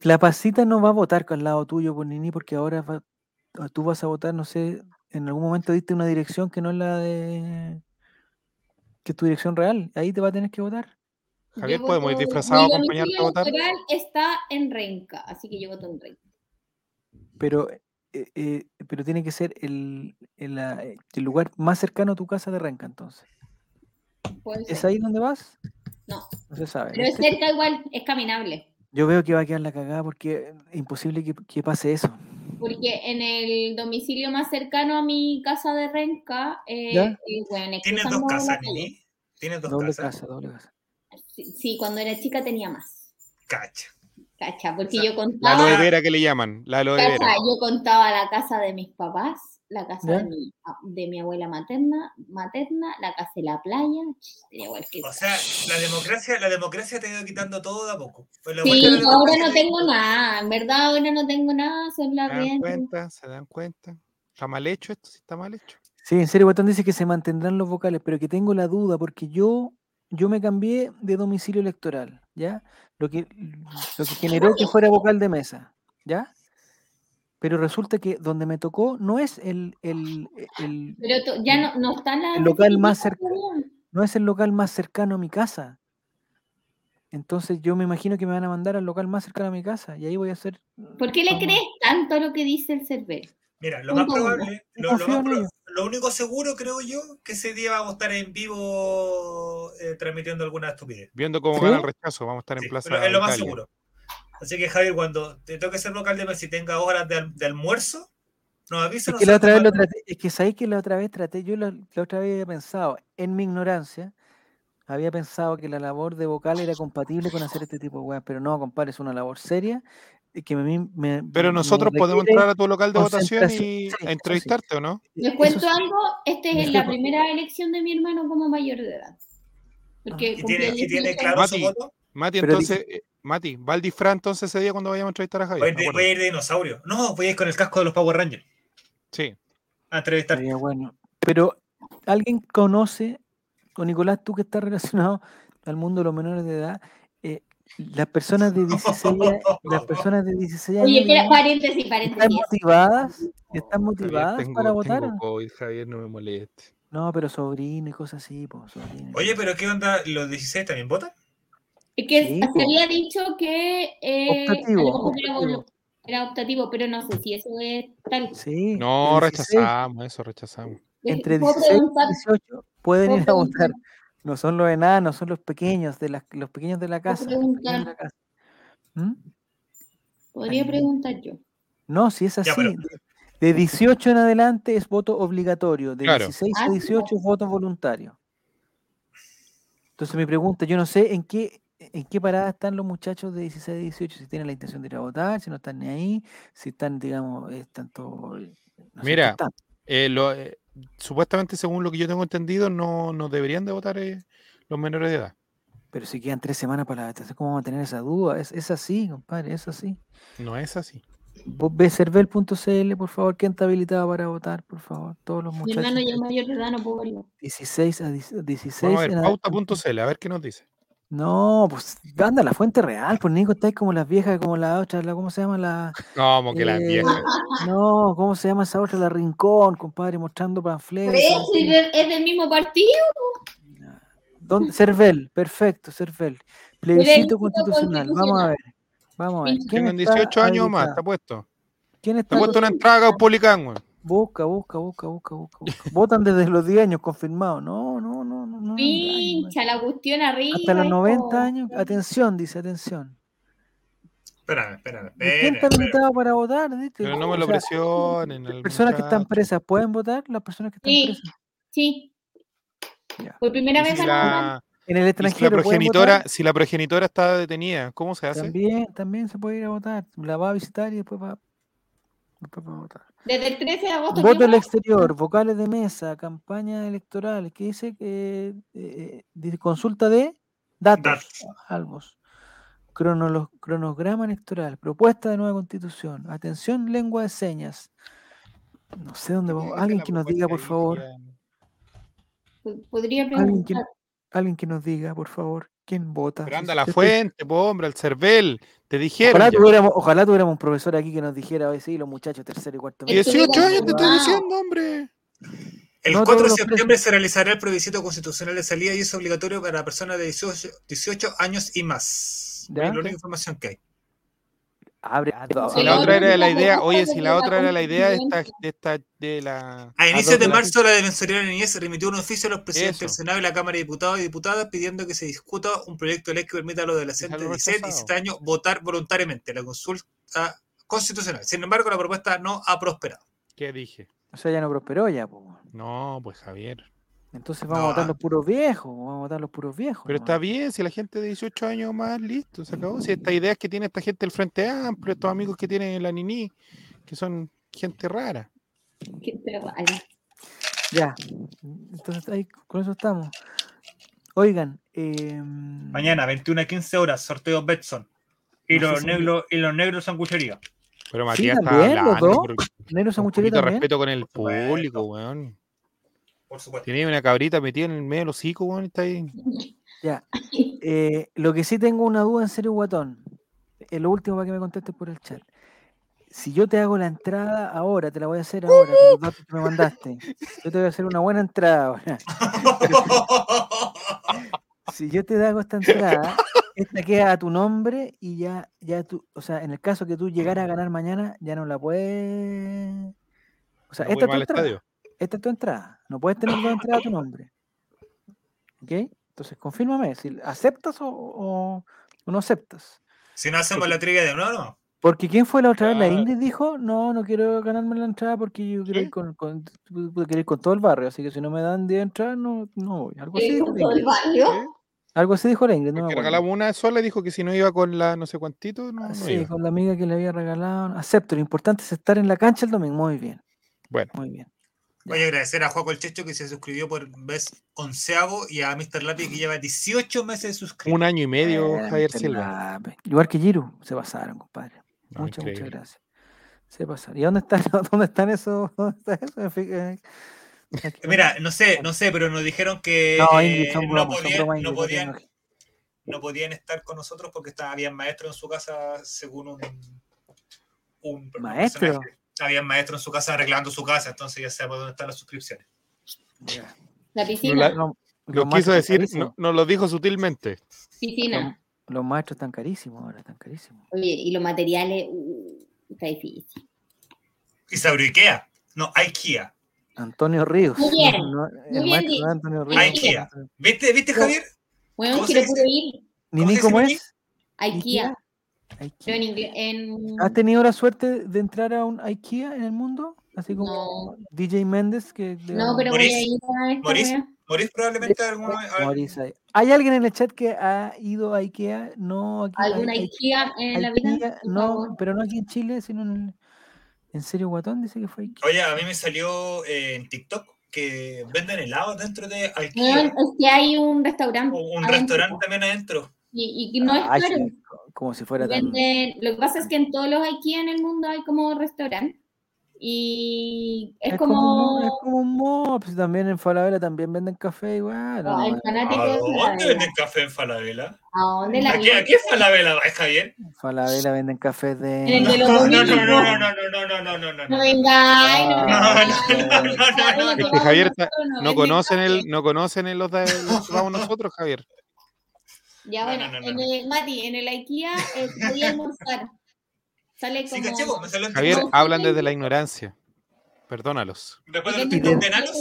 La pasita no va a votar con el lado tuyo por Nini porque ahora va- o tú vas a votar, no sé, en algún momento diste una dirección que no es la de. que es tu dirección real. Ahí te va a tener que votar. Javier, Yo ¿podemos ir disfrazados a acompañarte a votar? electoral está en Renca, así que yo voto en Renca. Pero, eh, eh, pero tiene que ser el, el, eh, el lugar más cercano a tu casa de Renca, entonces. ¿Es ahí donde vas? No, No se sabe. pero es cerca igual, es caminable. Yo veo que va a quedar la cagada porque es imposible que, que pase eso. Porque en el domicilio más cercano a mi casa de Renca, bueno, es ¿Tienes dos casas. Nini? ¿Tienes dos Doble casas? casa, doble casa. Sí, sí, cuando era chica tenía más. Cacha. Cacha, porque O sea, yo La contaba, aloe vera que le llaman, la aloe vera. cacha, yo contaba la casa de mis papás la casa de mi, de mi abuela materna, materna, la casa de la playa. Que- O sea, la democracia, la democracia te ha ido quitando todo de a poco. Pues la Sí, la ahora no te- tengo nada. En verdad, ahora no tengo nada. Son las ¿Se dan cuenta? ¿Se dan cuenta? ¿Está mal hecho esto? Sí, está mal hecho. Sí, en serio, Guatón dice que se mantendrán los vocales, pero que tengo la duda porque yo, yo me cambié de domicilio electoral, ¿ya? Lo que, lo que generó que fuera vocal de mesa, ¿ya? Pero resulta que donde me tocó no es el, el, el- Pero ya no, no están las. El local más definidas cerca- todavía. no es el local más cercano a mi casa. Entonces yo me imagino que me van a mandar al local más cercano a mi casa y ahí voy a hacer. ¿Por qué le crees tanto a lo que dice el Cervel? Mira, lo más probable, lo, lo más pro- lo único seguro, creo yo, que ese día vamos a estar en vivo eh, transmitiendo alguna estupidez. Viendo cómo ¿Sí? gana el rechazo, vamos a estar Sí, en Plaza pero es lo más Italia. seguro. Así que, Javier, cuando te toque ser local de y tenga horas de, de almuerzo, nos avisa. Es que la otra vez lo traté, es que sabéis que la otra vez traté, yo la, la otra vez había pensado, en mi ignorancia, había pensado que la labor de vocal era compatible con hacer este tipo de weas, pero no, compadre, es una labor seria que me, me- Pero me nosotros podemos entrar a tu local de votación y Sí, a entrevistarte, ¿o no? Les eso cuento sí, algo, esta es la primera elección de mi hermano como mayor de edad. Porque ¿Y cumplió tiene, y tiene 18 claro su Mati, voto? Mati, entonces, eh, Mati, va al disfraz entonces ese día cuando vayamos a entrevistar a Javier. de- ¿de voy a ir de dinosaurio. No, voy a ir con el casco de los Power Rangers Sí. a entrevistar. Bueno. Pero, ¿alguien conoce, o Nicolás, tú que estás relacionado al mundo de los menores de edad, eh, las personas de 16 años, las personas de 16 años Oye, espera, digamos, paréntesis, están paréntesis. motivadas, están Javier, motivadas tengo, para votar. tengo COVID, Javier, no me moleste. No, pero sobrino y cosas así, pues, sobrino. Oye, pero ¿qué onda? ¿Los 16 también votan? Es que Sí, se había dicho que eh, Optativo, era era optativo, pero no sé si eso es tal. Sí, No, de 16 rechazamos eso, rechazamos. entre ¿Puedo 16 y preguntar? 18 pueden ¿Puedo ir a votar. No son los enanos, son los pequeños de la, los pequeños de la ¿Puedo casa. los pequeños de preguntar? la casa. ¿Mm? Podría Ahí. preguntar yo. No, si es así. Ya, pero- de, de 18 en adelante es voto obligatorio, de Claro. 16 Ah, a sí, 18 es voto voluntario. Entonces mi pregunta, yo no sé en qué en qué parada están los muchachos de 16 a 18, si tienen la intención de ir a votar, si no están ni ahí, si están, digamos, están todo... eh, no sé en qué Mira, están. Eh, lo- eh, supuestamente, según lo que yo tengo entendido, no, no deberían de votar eh, los menores de edad. Pero si quedan tres semanas para la votación, ¿cómo vamos a tener esa duda? Es, es así, compadre, es así. No es así. Vos ves cervel.cl, por favor, ¿quién está habilitado para votar? Por favor, todos los Mi muchachos. hermano ya mayor de edad, no puedo verlo. 16 a 10 16 Vamos a ver, pauta.cl, a ver qué nos dice. No, pues anda la fuente real, pues Nico, estáis como las viejas, como la otra, la, ¿cómo se llama la? No, como que las eh, viejas. No, ¿cómo se llama esa otra? La Rincón, compadre, mostrando panfletos. Es del mismo partido. ¿Dónde? Cervel, perfecto, Cervel. Plebiscito constitucional, vamos a ver. Vamos a ver. ¿quién Tienen está 18 años o más, está puesto. ¿Quién Está está? puesto una entrada a. Busca, busca, busca, busca, busca, busca. Votan desde los 10 años, confirmado. No, no, no, no. no la cuestión arriba. Hasta los hijo. 90 años. Atención, dice, atención. Espérame, espérame. ¿Y ¿Quién está habilitado para votar? ¿Viste? Pero no me lo presionen. al personas que están presas pueden votar, las personas que están Sí. presas. Sí. Ya. Por primera vez si la, En el y si la extranjero progenitora, votar. si la progenitora está detenida, ¿cómo se hace? También, también se puede ir a votar. La va a visitar y después va, después va a votar. Desde el 13 de agosto. Voto ¿qué al más? exterior, vocales de mesa, campañas electorales. ¿Qué dice? que eh, dice consulta de datos. Datos. Albos. Cronograma electoral. Propuesta de nueva constitución. Atención, lengua de señas. No sé dónde vamos. Alguien que nos diga, por favor. Podría Alguien que, preguntar. alguien que nos diga, por favor, quién vota. Pero anda a la fuente, po, hombre, al cervel. Te dijeron. Ojalá tuviéramos, ojalá tuviéramos un profesor aquí que nos dijera hoy sí, los muchachos tercero y cuarto. medio. 18 años te estoy diciendo, hombre. El No 4 de septiembre se realizará el plebiscito constitucional de salida y es obligatorio para personas de 18, 18 años y más. Ya. Es la única información que hay. Abre. Si la otra era la idea, oye, si la otra era la idea de esta, de esta, de la. A inicios de marzo, la Defensoría de la Niñez remitió un oficio a los presidentes del. Senado y la Cámara de Diputados y Diputadas pidiendo que se discuta un proyecto de ley que permita a los adolescentes de Déjalo 16 y rechazado. 17 años votar voluntariamente la consulta constitucional. Sin embargo, la propuesta no ha prosperado. ¿Qué dije? O sea, ya no prosperó ya, po. No, pues Javier. Entonces vamos No, a votar ah. los puros viejos, vamos a votar los puros viejos. Pero ¿no? está bien, si la gente de 18 años más, listo, se acabó. Si esta idea es que tiene esta gente del Frente Amplio, estos amigos que tienen en la Nini, que son gente rara. Qué terrible. Ya. Entonces ahí con eso estamos. Oigan, eh, Mañana, 21 a 15 horas, sorteo Betson. Y, No los si- negros, y los negros sanguchería. Pero Sí, Matías está también, los hablando. dos. pero Negro Un Sanguchería respeto con el público, weón. Por supuesto. Tiene una cabrita metida en el medio del hocico, weón. Está ahí. Ya. Eh, lo que sí tengo una duda en serio, guatón. Es lo último para que me contestes por el chat. Si yo te hago la entrada ahora, te la voy a hacer ahora, con los datos que me mandaste. Yo te voy a hacer una buena entrada ahora. Si yo te hago esta entrada, esta queda a tu nombre y ya, ya tú, o sea, en el caso que tú llegaras a ganar mañana, ya no la puedes. O sea, No esta es voy tu al entrada. estadio. Esta es tu entrada. No puedes tener dos entradas a tu nombre. ¿Ok? Entonces, confírmame si aceptas o, o- o no aceptas. si no hacemos la trivia de nuevo, no. Porque ¿quién fue la otra vez? La. Ingrid dijo, no, no quiero ganarme la entrada porque yo quiero ir con, con, quiero ir con todo el barrio, así que si no me dan 10 entradas, no, no voy. Algo así dijo todo el Ingrid. barrio. Algo así dijo la Ingrid, no me regalamos una sola y dijo que si no iba con la no sé cuantito, no, no Sí, iba. con la amiga que le había regalado. Acepto, lo importante es estar en la cancha el domingo. Muy bien, Bueno, muy bien. Voy a agradecer a Juaco el Checho que se suscribió por vez onceavo y a Mr. Lapi que lleva 18 meses suscrito. un año y medio, Eh, Javier Mr. Silva. Lape. Igual que Giru, se pasaron, compadre. No, muchas, muchas gracias. Se pasaron. ¿Y dónde están, dónde están esos? Eh, Mira, no sé, no sé, pero nos dijeron que No, eh, bromas, podían, no, no estar con nosotros porque estaban, habían maestros en su casa según un, un un ¿Maestro? personaje. Habían maestros en su casa arreglando su casa, entonces ya sabemos dónde están las suscripciones. La piscina. la- No, Lo quiso decir, no, nos lo dijo sutilmente. Piscina. Los maestros están carísimos ahora, están carísimos. Oye, y los materiales. uh, está difícil. Y se Ikea, no, IKEA. Antonio Ríos. Muy bien, no, muy el bien maestro es Antonio Ríos. Ikea. ¿Viste, ¿viste. Javier? Bueno, ¿Cómo se quiero puro ir Ni ¿Cómo es. IKEA. IKEA. Pero en inglés. En... ¿Has tenido la suerte de entrar a un IKEA en el mundo? Así como DJ Méndez que No, pero voy a Morís, ir a wea. Morís probablemente alguna Morís ahí. ¿Hay alguien en el chat que ha ido a IKEA? No, aquí ¿Alguna hay- IKEA en la vida? IKEA, no, pero no aquí en Chile, sino en, en serio Guatón dice que fue IKEA. Oye, a mí me salió eh, en TikTok que venden helados dentro de IKEA. es que hay un restaurante. O un adentro, restaurante también adentro. Y, y no es Ay, caro. como si fuera tan... Venden- lo que pasa es que en todos los IKEA en el mundo hay como restaurante. Y es, Es como, es como un mo, pues también en Falabella también venden café igual. No, ¿A de dónde venden café en Falabella? ¿A dónde la ¿A qué, a qué Falabella va, Javier? en Falabella venden café de... En el de los No, no, no, no, no, no, no, no, no, no, no, No no. vengáis, no Ah, vengáis. no, no, no, no, Oye, Es que Javier No conocen el, no conocen el los de vamos nosotros, Javier. Ya No, bueno, no, no, en no. el, Mati, en el IKEA eh, podía almorzar. Sale Sí, como. caché, me salió en Javier, hablan desde la ignorancia. Perdónalos. Después de los TikTok de- enanos,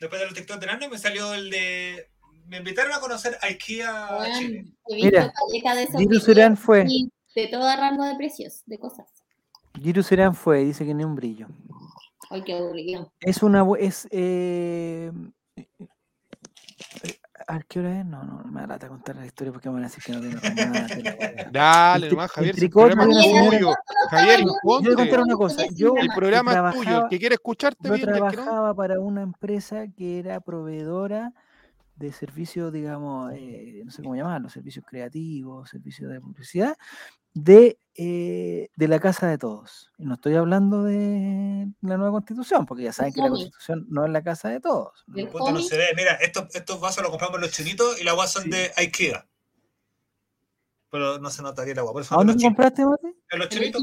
después de los TikTok de enanos me salió el de... Me invitaron a conocer IKEA Weón, Chile. he visto Mira, Surán fue. de todo rango de precios, de cosas. Giru Serán fue, dice que ni un brillo. Ay, qué aburrido. Es una... bu- es eh, ¿A qué hora es? No, no, me da lata contar la historia porque me van a decir que no tengo nada. Dale, nomás, Javier. el programa es tuyo. Javier, Yo voy a contar una cosa. Yo, El programa es tuyo. El que quiere escucharte, yo bien, no. trabajaba para una empresa que era proveedora de servicios, digamos, eh, no sé cómo llamarlo, servicios creativos, servicios de publicidad, de, eh, de la casa de todos. Y no estoy hablando de la nueva constitución, porque ya saben que la constitución no es la casa de todos. ¿no? Del Puta, no se ve. Mira, estos, estos vasos los compramos en los chinitos y la agua son Sí. de IKEA. Pero no se notaría el agua. Por eso ¿A son de dónde los compraste, Mate? En los el chinitos.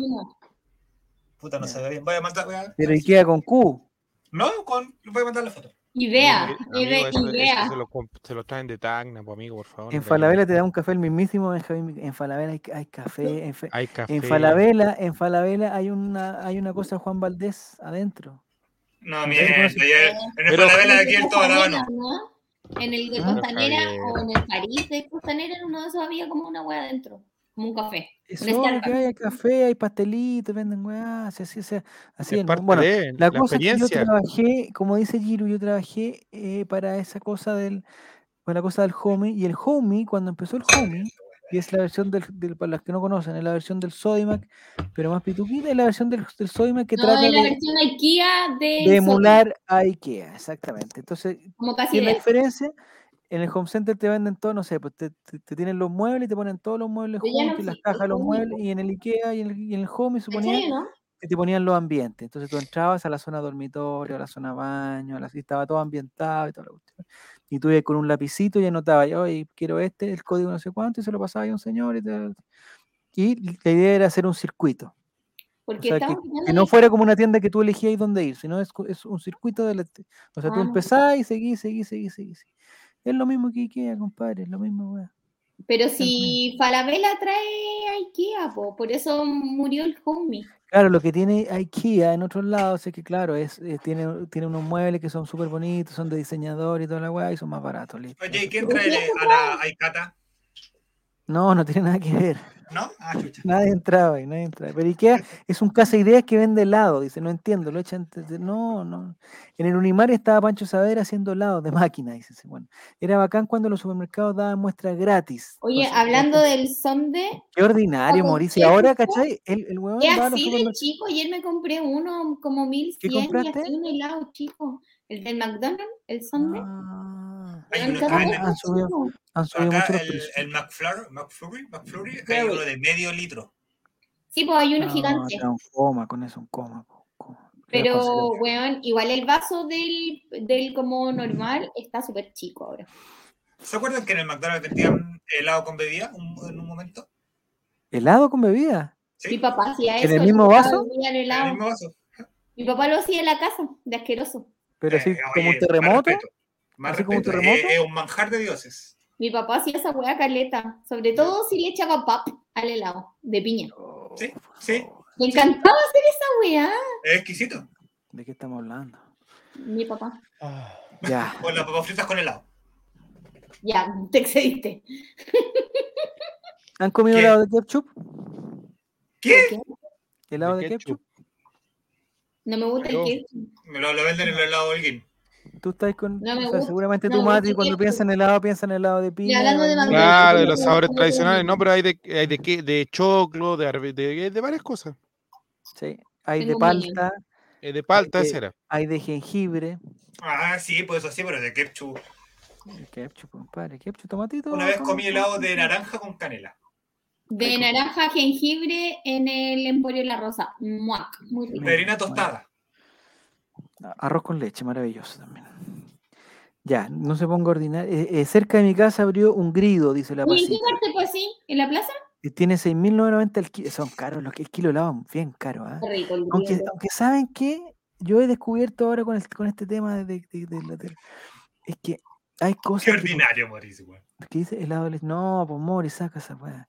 Puta, no Ya. se ve bien. Voy a mandar. Voy a... Pero Ikea con Q. No, con... voy a mandar la foto. Idea, Amigo, ide- eso- eso idea. se, lo, comp- se lo traen de Tacna, pues, amigo, por favor. En Falabella te da un café el mismísimo Benjamín. En Falabella hay, hay café. En, Fe- Hay café. en Falabella, en Falabella hay una, hay una cosa Juan Valdés adentro. No, ya- En Falabella de aquí En Costanera, Habano. ¿no? En el de Ah, Costanera o en el París de Costanera, en uno de esos había como una hueá adentro, como un café. Es Un obvio que hay, café, hay pastelitos, venden weá, así, así, así, así parte Bueno, de la la, cosa es que yo experiencia. trabajé, como dice Giro, yo trabajé eh, para esa cosa del, para la cosa del homie, y el homie, cuando empezó el homie, y es la versión del, del- para los que no conocen, es la versión del Sodimac, pero más pituquita, es la versión del, del Sodimac que No, trata es la de, versión IKEA de, de emular a IKEA, exactamente. Entonces, como ¿qué casi es la diferencia? En el home center te venden todo, no sé, pues te, te- te tienen los muebles y te ponen todos los muebles no juntos y las cajas de los muebles, y en el IKEA y en el, y en el home se ¿En ponía serio, no? que te ponían los ambientes. Entonces tú entrabas a la zona dormitorio, a la zona baño, a la, y estaba todo ambientado y toda la cuestión. Y tú ibas con un lapicito y anotabas, yo quiero este, el código no sé cuánto, y se lo pasaba a un señor. Y, te- y la idea era hacer un circuito. O Porque sea, que, no fuera como una tienda que tú elegías dónde ir, sino es, es un circuito de la... O sea, tú Ah. empezás y seguís, seguís, seguís, seguís. Es lo mismo que Ikea, compadre, es lo mismo, weá. Pero si Falabella trae a IKEA, po, por eso murió el homie. Claro, lo que tiene IKEA en otros lados es que, claro, es, eh, tiene, tiene unos muebles que son súper bonitos, son de diseñador y toda la weá, y son más baratos. listo. Oye, ¿y quién ¿Pero trae a la Aikata? No, no tiene nada que ver. ¿No? Ah, chucha. Nadie entraba ahí, nadie entraba. Pero Ikea es un casa ideas que vende helado. Dice, no entiendo, lo echan. No, no. En el Unimar estaba Pancho Saavedra haciendo helado de máquina, dice. Bueno, era bacán cuando los supermercados daban muestras gratis. Oye, hablando del sonde, Qué ordinario, Mauricio. Y ahora, ¿cachai? El, el huevón es así de chico. Ayer me compré uno como 1100 y compraste? así un helado chico. El del McDonald's, el sonde. Ah, Hay uno han subido. han subido Acá el, el McFlurry, McFlurry, McFlurry, hay uno de medio litro. Sí, pues hay uno No, gigante. era un coma, con eso un coma. Pero, weón, igual el vaso del, del como normal está súper chico ahora. ¿Se acuerdan que en el McDonald's vendían helado con bebida un- en un momento? ¿Helado con bebida? ¿Sí? Mi papá hacía ¿En eso. el mi mismo vaso? el En el mismo vaso. Mi papá lo hacía en la casa, de asqueroso. Pero así Eh, como oye, un terremoto. Respeto. Más ¿Así como respeto. terremoto? Es, es un manjar de dioses. Mi papá hacía esa hueá caleta, sobre todo si le echaba pap al helado de piña. Sí, sí. Me encantaba hacer esa weá. Es exquisito. ¿De qué estamos hablando? Mi papá. Ya. O las papas fritas con helado. Ya, te excediste. ¿Han comido ¿Qué? helado de ketchup? ¿Qué? ¿Helado De de ketchup? No me gusta el ketchup. Me lo, lo venden en el helado Holguín. Tú estás con. No me o sea, gusta- seguramente no tu el cuando piensa en helado piensa en helado de piña. hablando de mango, Claro, de los sabores tradicionales, de- no, pero hay de, hay de, qué- de choclo, de, arve- de, de varias cosas. Sí. Hay de Tengo palta, Eh, de palta, de- esa era. hay de jengibre. Ah, sí, pues eso sí, pero de ketchup. El Ketchup, compadre. Ketchup, tomatito. Una vez comí helado de naranja con canela. De naranja, jengibre en el Emporio La Rosa. Muac, muy rico. De bueno. tostada. Arroz con leche, maravilloso también. Ya, no se ponga ordinario. Eh, eh, cerca de mi casa abrió un grido, dice la ¿Y en qué pasita. parte pues sí? ¿En la plaza? Y tiene 6.990 el kilo. Son caros, los que el kilo helado bien caro. ¿ah? Qué rico el Aunque, saben que yo he descubierto ahora con, el- con este tema de, de- de- de la tele, es que hay Qué cosas que, ordinario, Mauricio. weón. que dice. No, pues Mori, saca esa weá.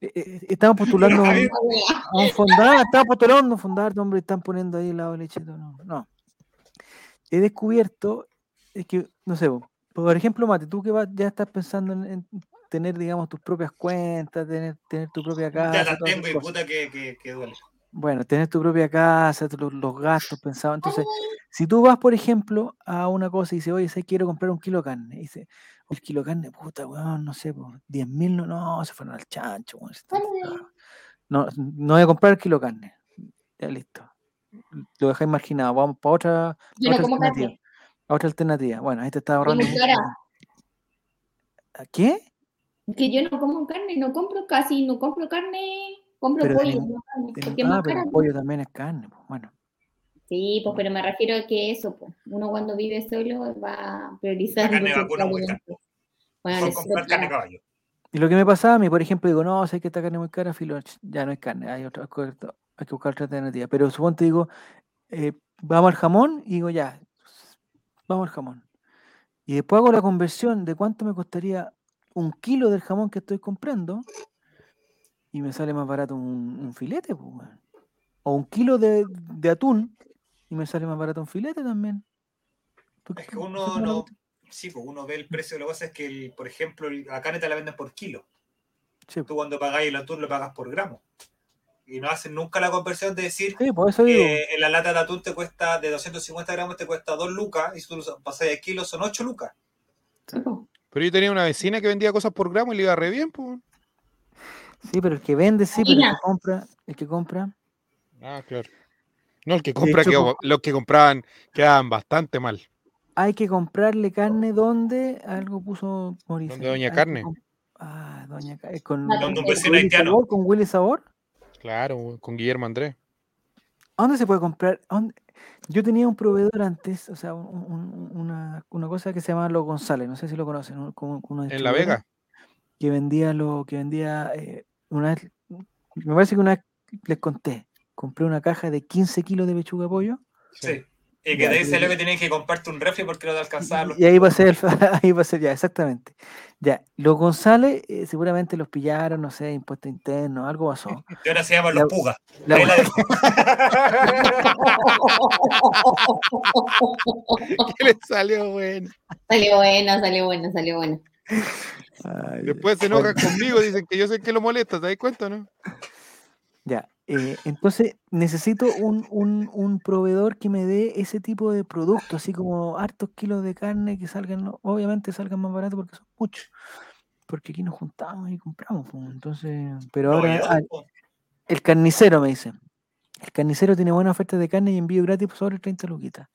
Eh, eh, estamos postulando a un, Javier, Esa weá. a un fondar, estamos postulando a un fondar, hombre, están poniendo ahí helado de leche. No, no. He descubierto, es que, no sé, po, por ejemplo, Mate, tú que vas- ya estás pensando en, en tener, digamos, tus propias cuentas, tener, tener tu propia casa. Ya la todas esas tengo y cosas. puta que, que, que duele. Bueno, tener tu propia casa, tu- los, los gastos pensados. Entonces, si tú vas, por ejemplo, a una cosa y dices, oye, sé, quiero comprar un kilo de carne. Y dice, el kilo de carne, puta, weón, no sé, por 10 mil, no, no, se fueron al chancho, weón. No, no voy a comprar el kilo de carne. Ya listo. Lo dejáis marginado. Vamos para otra, Yo no otra alternativa. carne. Otra alternativa. Bueno, ahí te está Es ahorrando. muy mucho. cara. ¿A ¿Qué? Que yo no como carne, no compro casi, no compro carne, compro Pero pollo, no carne, porque es ah, más pero cara. el pollo también es carne. pues, Bueno, Sí, pues, pero me refiero a que eso, pues, uno cuando vive solo va a priorizar. La carne vacuna muy. Bueno, Por es comprar súper carne caballo. Y lo que me pasaba a mí, por ejemplo, digo, no, sé que esta carne es muy cara, filo, ya no hay carne, hay otra cosa, hay que buscar otra alternativa. Pero suponte, digo, eh, vamos al jamón y digo, ya, vamos al jamón. Y después hago la conversión de cuánto me costaría un kilo del jamón que estoy comprando y me sale más barato un, un filete, pues. O un kilo de, de atún y me sale más barato un filete también. ¿Tú Es que uno no. Sí, pues uno ve el precio. Lo que pasa es que, el- por ejemplo, la carne te la venden por kilo. Sí, Tú cuando pagáis el atún lo pagas por gramo. Y no hacen nunca la conversión de decir sí, por eso digo. que en la lata de atún te cuesta de 250 gramos, te cuesta 2 lucas. Y si tú lo pasas a kilos, son 8 lucas. Sí. Pero yo tenía una vecina que vendía cosas por gramo y le iba re bien, pues. Sí, pero el que vende sí, pero el que compra, el que compra. Ah, claro. No, el que compra, hecho, quedó- los que compraban quedaban bastante mal. Hay que comprarle carne donde algo puso Mauricio. ¿Dónde Doña Carne? Ah, Doña Carne. Con, ¿Dónde un con vecino Willy haitiano. Sabor, con Willy Sabor. Claro, con Guillermo Andrés. ¿A dónde se puede comprar? Yo tenía un proveedor antes, o sea, un- un- una, una cosa que se llamaba Los González, no sé si lo conocen, un- como- como unos En La Vega. Que vendía lo que vendía eh, una vez, me parece que una vez les conté, compré una caja de 15 kilos de pechuga de pollo Sí. Y que Ya, te dice lo que tienes que comprarte un refri porque no te alcanzaba los y ahí va a ser, ahí va a ser ya, exactamente. Ya, los González eh, seguramente los pillaron, no sé, impuesto interno, algo pasó. Y ahora se llaman los pugas. La- Ahí la dejo. ¿Qué le salió, bueno? Salió bueno, salió bueno, salió bueno. Ay, Después se enojan conmigo, dicen que yo sé que lo molesta, ¿te das cuenta, no? Ya, eh, entonces necesito un, un, un proveedor que me dé ese tipo de producto, así como hartos kilos de carne que salgan, obviamente salgan más baratos porque son muchos, porque aquí nos juntamos y compramos, pues, entonces, pero ahora ah, po. el carnicero me dice, el carnicero tiene buena oferta de carne y envío gratis por sobre 30 luquitas,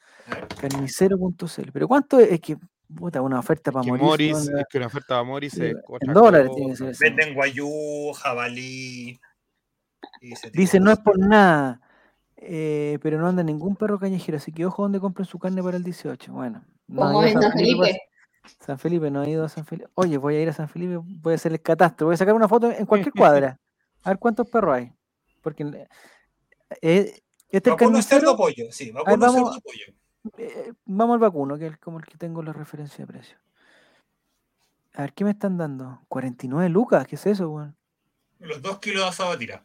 carnicero.cl, pero ¿cuánto es? Es que, puta, una oferta para morir. Morris, es que una oferta a Morris Sí, es en dólares cosa. tiene que ser eso. Venden guayú, jabalí. Dice, no es por nada, eh, pero no anda ningún perro callejero, así que ojo donde compren su carne para el 18. Bueno, no San Felipe. para- San Felipe, no ha ido a San Felipe. Oye, voy a ir a San Felipe, voy a hacer el catastro, voy a sacar una foto en cualquier cuadra, a ver cuántos perros hay. Porque eh, este es Vacuno carnicero, cerdo pollo, sí, vacuno vamos- cerdo pollo. eh, vamos al vacuno, que es como el que tengo la referencia de precio. A ver, ¿qué me están dando? 49 lucas, ¿qué es eso, weón? Los dos kilos de asado tira.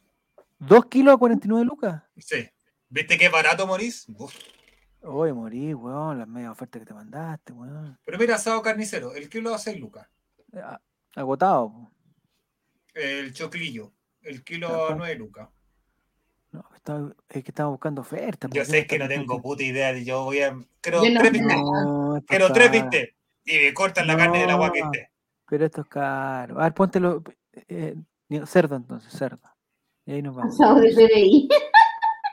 ¿2 kilos a 49 lucas? Sí. ¿Viste qué barato, Morís? Uf. Oye, morí, weón, las media ofertas que te mandaste, weón. Pero mira, asado carnicero, el kilo a 6 lucas. Ah, Agotado. El choclillo, el kilo a ¿cuánto? 9 lucas. No, estaba- es que estaba buscando ofertas. Yo ¿por qué sé que no tengo puta idea de yo voy a. No- tres Quiero es tres bistecs. Y me cortan la carne del agua que esté. Pero esto es caro. A ver, póntelo. eh, ni- cerdo entonces, cerdo. Y ahí nos vamos. De.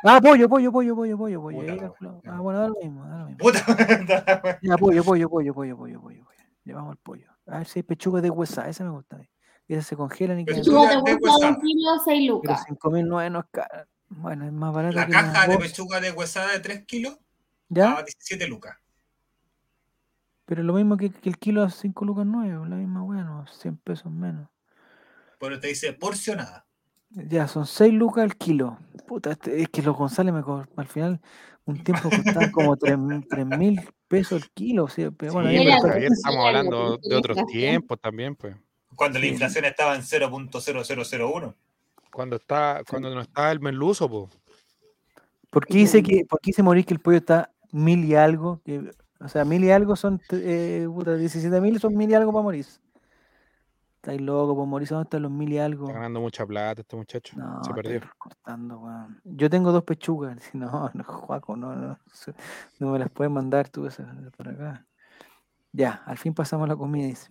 Ah, pollo, pollo, pollo, pollo, pollo, pollo. Puta ahí. Ah, bueno, da lo mismo, da lo mismo. Puta. Ya, pollo, pollo, pollo, pollo, pollo, pollo, pollo. Llevamos el pollo. A ver si hay pechugas de huesa, esa me gusta. a esas se congelan y quedan. Pechuga Pechuga de de huesa. un kilo, 6 Pero lucas. 5.009 no es caro. Bueno, es más barato La que caja de pechuga de huesada de 3 kilos ¿Ya? a 17 lucas. Pero lo mismo que, que el kilo a 5 lucas 9, la misma weá, no, 100 pesos menos. Pero te dice porcionada. Ya, son 6 lucas el kilo. Puta, este- es que los González me al final un tiempo costaban como 3 mil pesos el kilo. o sea, pero bueno, Sí, pero Javier, estamos hablando la de otros tiempos también, pues. Cuando la Sí. inflación estaba en 0.0001. Cuando está, cuando no está el merluzo, pues. ¿Por qué dice que, por qué dice morir que el pollo está mil y algo? Que, o sea, mil y algo son eh, puta, 17 mil son mil y algo para morir. Estáis loco, por morir, ¿dónde están los mil y algo? Está ganando mucha plata este muchacho. No, Se perdió. cortando, weón. Yo tengo dos pechugas. Dice, No, no, Juaco, no, no. No me las puedes mandar tú esas por acá. Ya, al fin pasamos la comida, dice.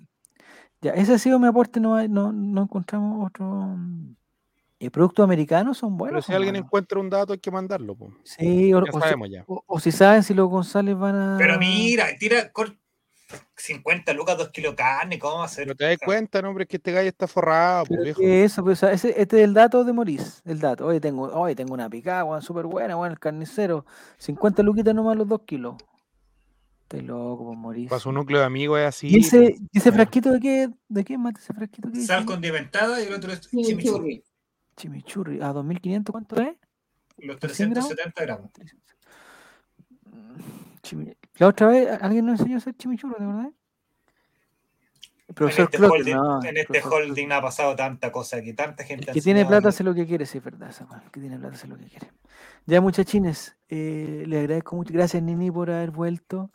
Ya, ese ha sido mi aporte, no, hay- no, no encontramos otro. mm, ¿Y productos americanos son buenos? Pero si alguien malos? encuentra un dato, hay que mandarlo, pues. Sí, o, Ya o si- sabemos ya. o- o si saben si los González van a. Pero mira, tira cor- 50 lucas, 2 kilos de carne, ¿cómo va a ser? Pero te das cuenta, no, hombre, es que este gallo está forrado, pues, viejo. eso, pues, o sea, ese, este es el dato de Morís, el dato. Oye, tengo, oye, tengo una picada, súper buena, weón, el carnicero. 50 luquitas nomás los dos kilos. Estoy loco por Morís. Para su núcleo de amigos es así. ¿Y ese, pues. y ese frasquito de qué? ¿De qué mate ese frasquito? ¿Qué Sal condimentada y el otro es chimichurri. Chimichurri. Chimichurri. ¿A 2500 cuánto es? Los ¿Por 100 gramos? 370 gramos. Mm, La otra vez alguien nos enseñó a hacer chimichurri, ¿de verdad? El En este, holding, no, en el este profesor ha pasado tanta cosa aquí, tanta gente. El que tiene plata hace lo que quiere, sí, es verdad, weá, El que tiene plata hace lo que quiere. Ya, muchachines, eh, le agradezco mucho. Gracias, Nini, por haber vuelto.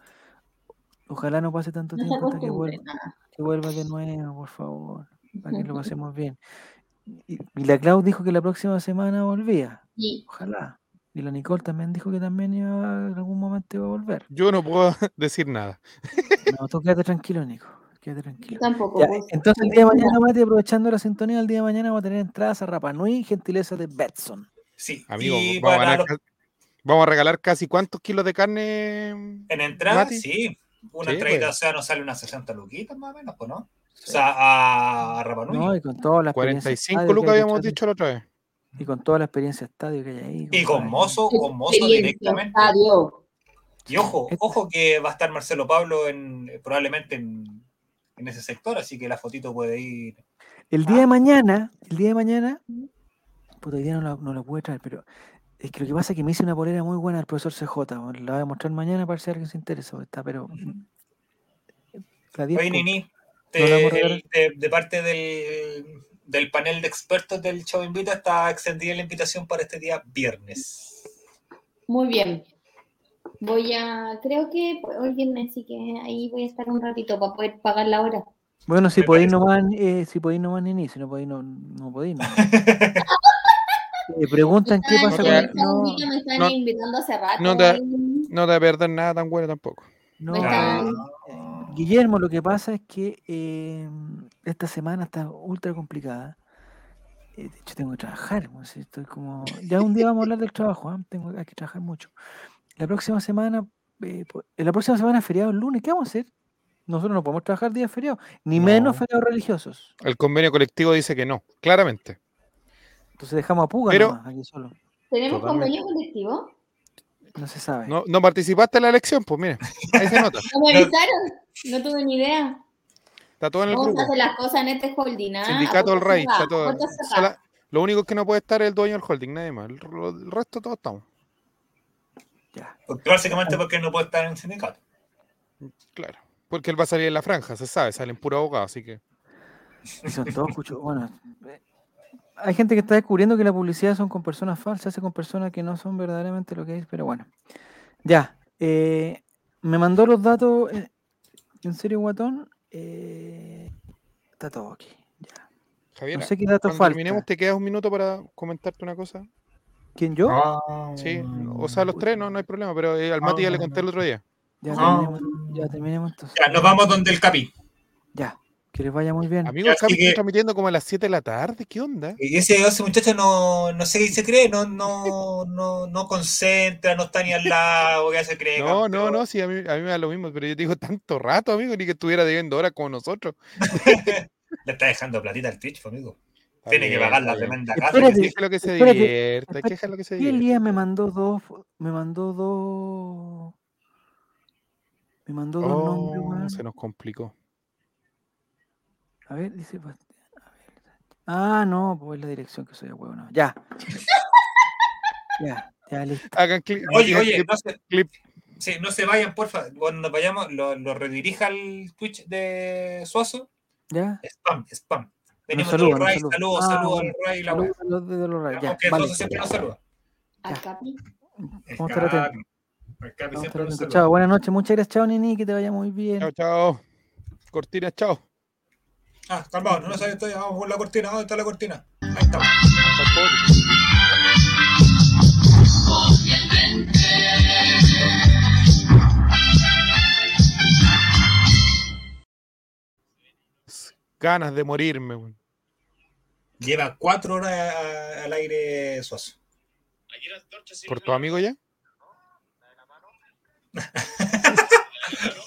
Ojalá no pase tanto No tiempo hasta que vuelva, que vuelva de nuevo, por favor, para que lo pasemos bien. Y, y la Clau dijo que la próxima semana volvía. Y Ojalá. Y la Nicole también dijo que también iba, en algún momento iba a volver. Yo no puedo decir nada. No, tú quédate tranquilo, Nico. quédate tranquilo. Tampoco. Ya, pues. entonces el día de mañana, Mati, aprovechando la sintonía, el día de mañana vamos a tener entradas a Rapa Nui, gentileza de Betson. Sí. Amigo, y vamos a, para ganar los- ca- vamos a regalar casi cuántos kilos de carne. en entrada, Mati? sí. Una Sí, pues. o sea, nos sale unas 60 luquitas más o menos, pues, ¿no? O sea, a, a Rapa Nui. No, y con toda la experiencia 45 estadio que lucas habíamos dicho la otra vez. Y con toda la experiencia estadio que hay ahí. Y con. Mozo, con Mozo directamente. estadio. Y ojo, ojo que va a estar Marcelo Pablo en probablemente en, en ese sector, así que la fotito puede ir. El día de mañana, el día de mañana, puta, hoy día no la, no la pude traer, pero es que lo que pasa es que me hice una polera muy buena del profesor CJ. La voy a mostrar mañana para si alguien se interesa. porque Está, pero. la 10 Oye. Nini, No te- la regalar. el- de, de parte del, del panel de expertos del Chavo Invita está extendida la invitación para este día viernes. Muy bien. Voy a, creo que hoy viernes, así que ahí voy a estar un ratito para poder pagar la hora. Bueno, si Me podéis nomás, eh, si podéis nomás, Nini, si no podéis, no, no podéis. No. Eh, preguntan qué pasa No me están no- invitando hace rato. no te- ahí. No te va a perder nada tan bueno tampoco. No, eh, Guillermo, lo que pasa es que eh, esta semana está ultra complicada. Eh, de hecho, tengo que trabajar. estoy como... Ya un día vamos a hablar del trabajo. ¿ah? Tengo hay que trabajar mucho. La próxima semana, eh, po- la próxima semana es feriado el lunes. ¿Qué vamos a hacer? Nosotros no podemos trabajar días feriados, ni menos No. feriados religiosos. El convenio colectivo dice que no, claramente. Entonces dejamos a Puga Pero- nomás, aquí solo. ¿Tenemos Totalmente. convenio colectivo? No se sabe. No, no participaste en la elección, pues mire, ahí se nota. No me avisaron. No tuve ni idea. Está todo en el ¿Cómo se grupo. hacen las cosas en este holding? ah? Sindicato del Rey, está todo. sola- lo único que no puede estar es el dueño del holding, nadie más. El, resto todos estamos. Ya. Porque básicamente porque no puede estar en el sindicato. Claro. Porque él va a salir en la franja, se sabe, salen puro abogado, así que. Y son todos cucho- Bueno, eh, hay gente que está descubriendo que la publicidad son con personas falsas, hace con personas que no son verdaderamente lo que es, pero bueno. Ya. eh, me mandó los datos. eh, en serio, guatón. eh, está todo aquí. Ya. Javier, No sé qué datos cuando terminemos, ¿te quedas un minuto para comentarte una cosa? ¿Quién yo? Sí, o sea, los tres no, no hay problema, pero eh, al Mati ya le conté el otro día. Ya Ah. terminemos, ya terminemos entonces. Ya, nos vamos donde el Capi. Ya. Que les vaya muy bien. Amigo, Ya, el Capi así que- está transmitiendo como a las 7 de la tarde, ¿qué onda? Y ese, ese muchacho no, no sé qué se cree, no, no, no, no concentra, no está ni al lado, ya se cree. No, no, campeón. no, sí, a mí, a mí me da lo mismo, pero yo te digo tanto rato, amigo, ni que estuviera debiendo horas como nosotros. Le está dejando platita al Twitch, amigo. Está Tiene que pagar la tremenda Espérate, casa. Que deje lo que se espérate, divierta, espérate. que lo que se Y divierta. Elías me mandó dos. Me mandó dos. Me mandó dos nombres, Oh, weón. se nos complicó. A ver, dice. Bast- a ver. Ah, no, pues es la dirección que soy de huevo, no. Ya. ya, ya, listo. Hagan clic. Oye, oye, clip, no se, clip. sí, no se vayan, porfa. Cuando nos vayamos, lo, lo redirija al Twitch de Suazo. Ya. Spam, spam. Venimos saludan, del nos Ray, saludan. saludos, Ah, saludos al Ray Saludos a los de Dolores, Ya, Aunque vale. Siempre nos saluda. Al Capi. Vamos El a estar atentos. el. Chao, buenas noches. Muchas gracias, chao, Nini. Que te vaya muy bien. Chao, chao. Cortina, chao. Ah, calmado, no lo sabía todavía. Vamos con la cortina. ¿Dónde está la cortina? Ahí está. Ganas de morirme, güey. Lleva cuatro horas eh, al aire Suazo. ¿Por tu amigo ya?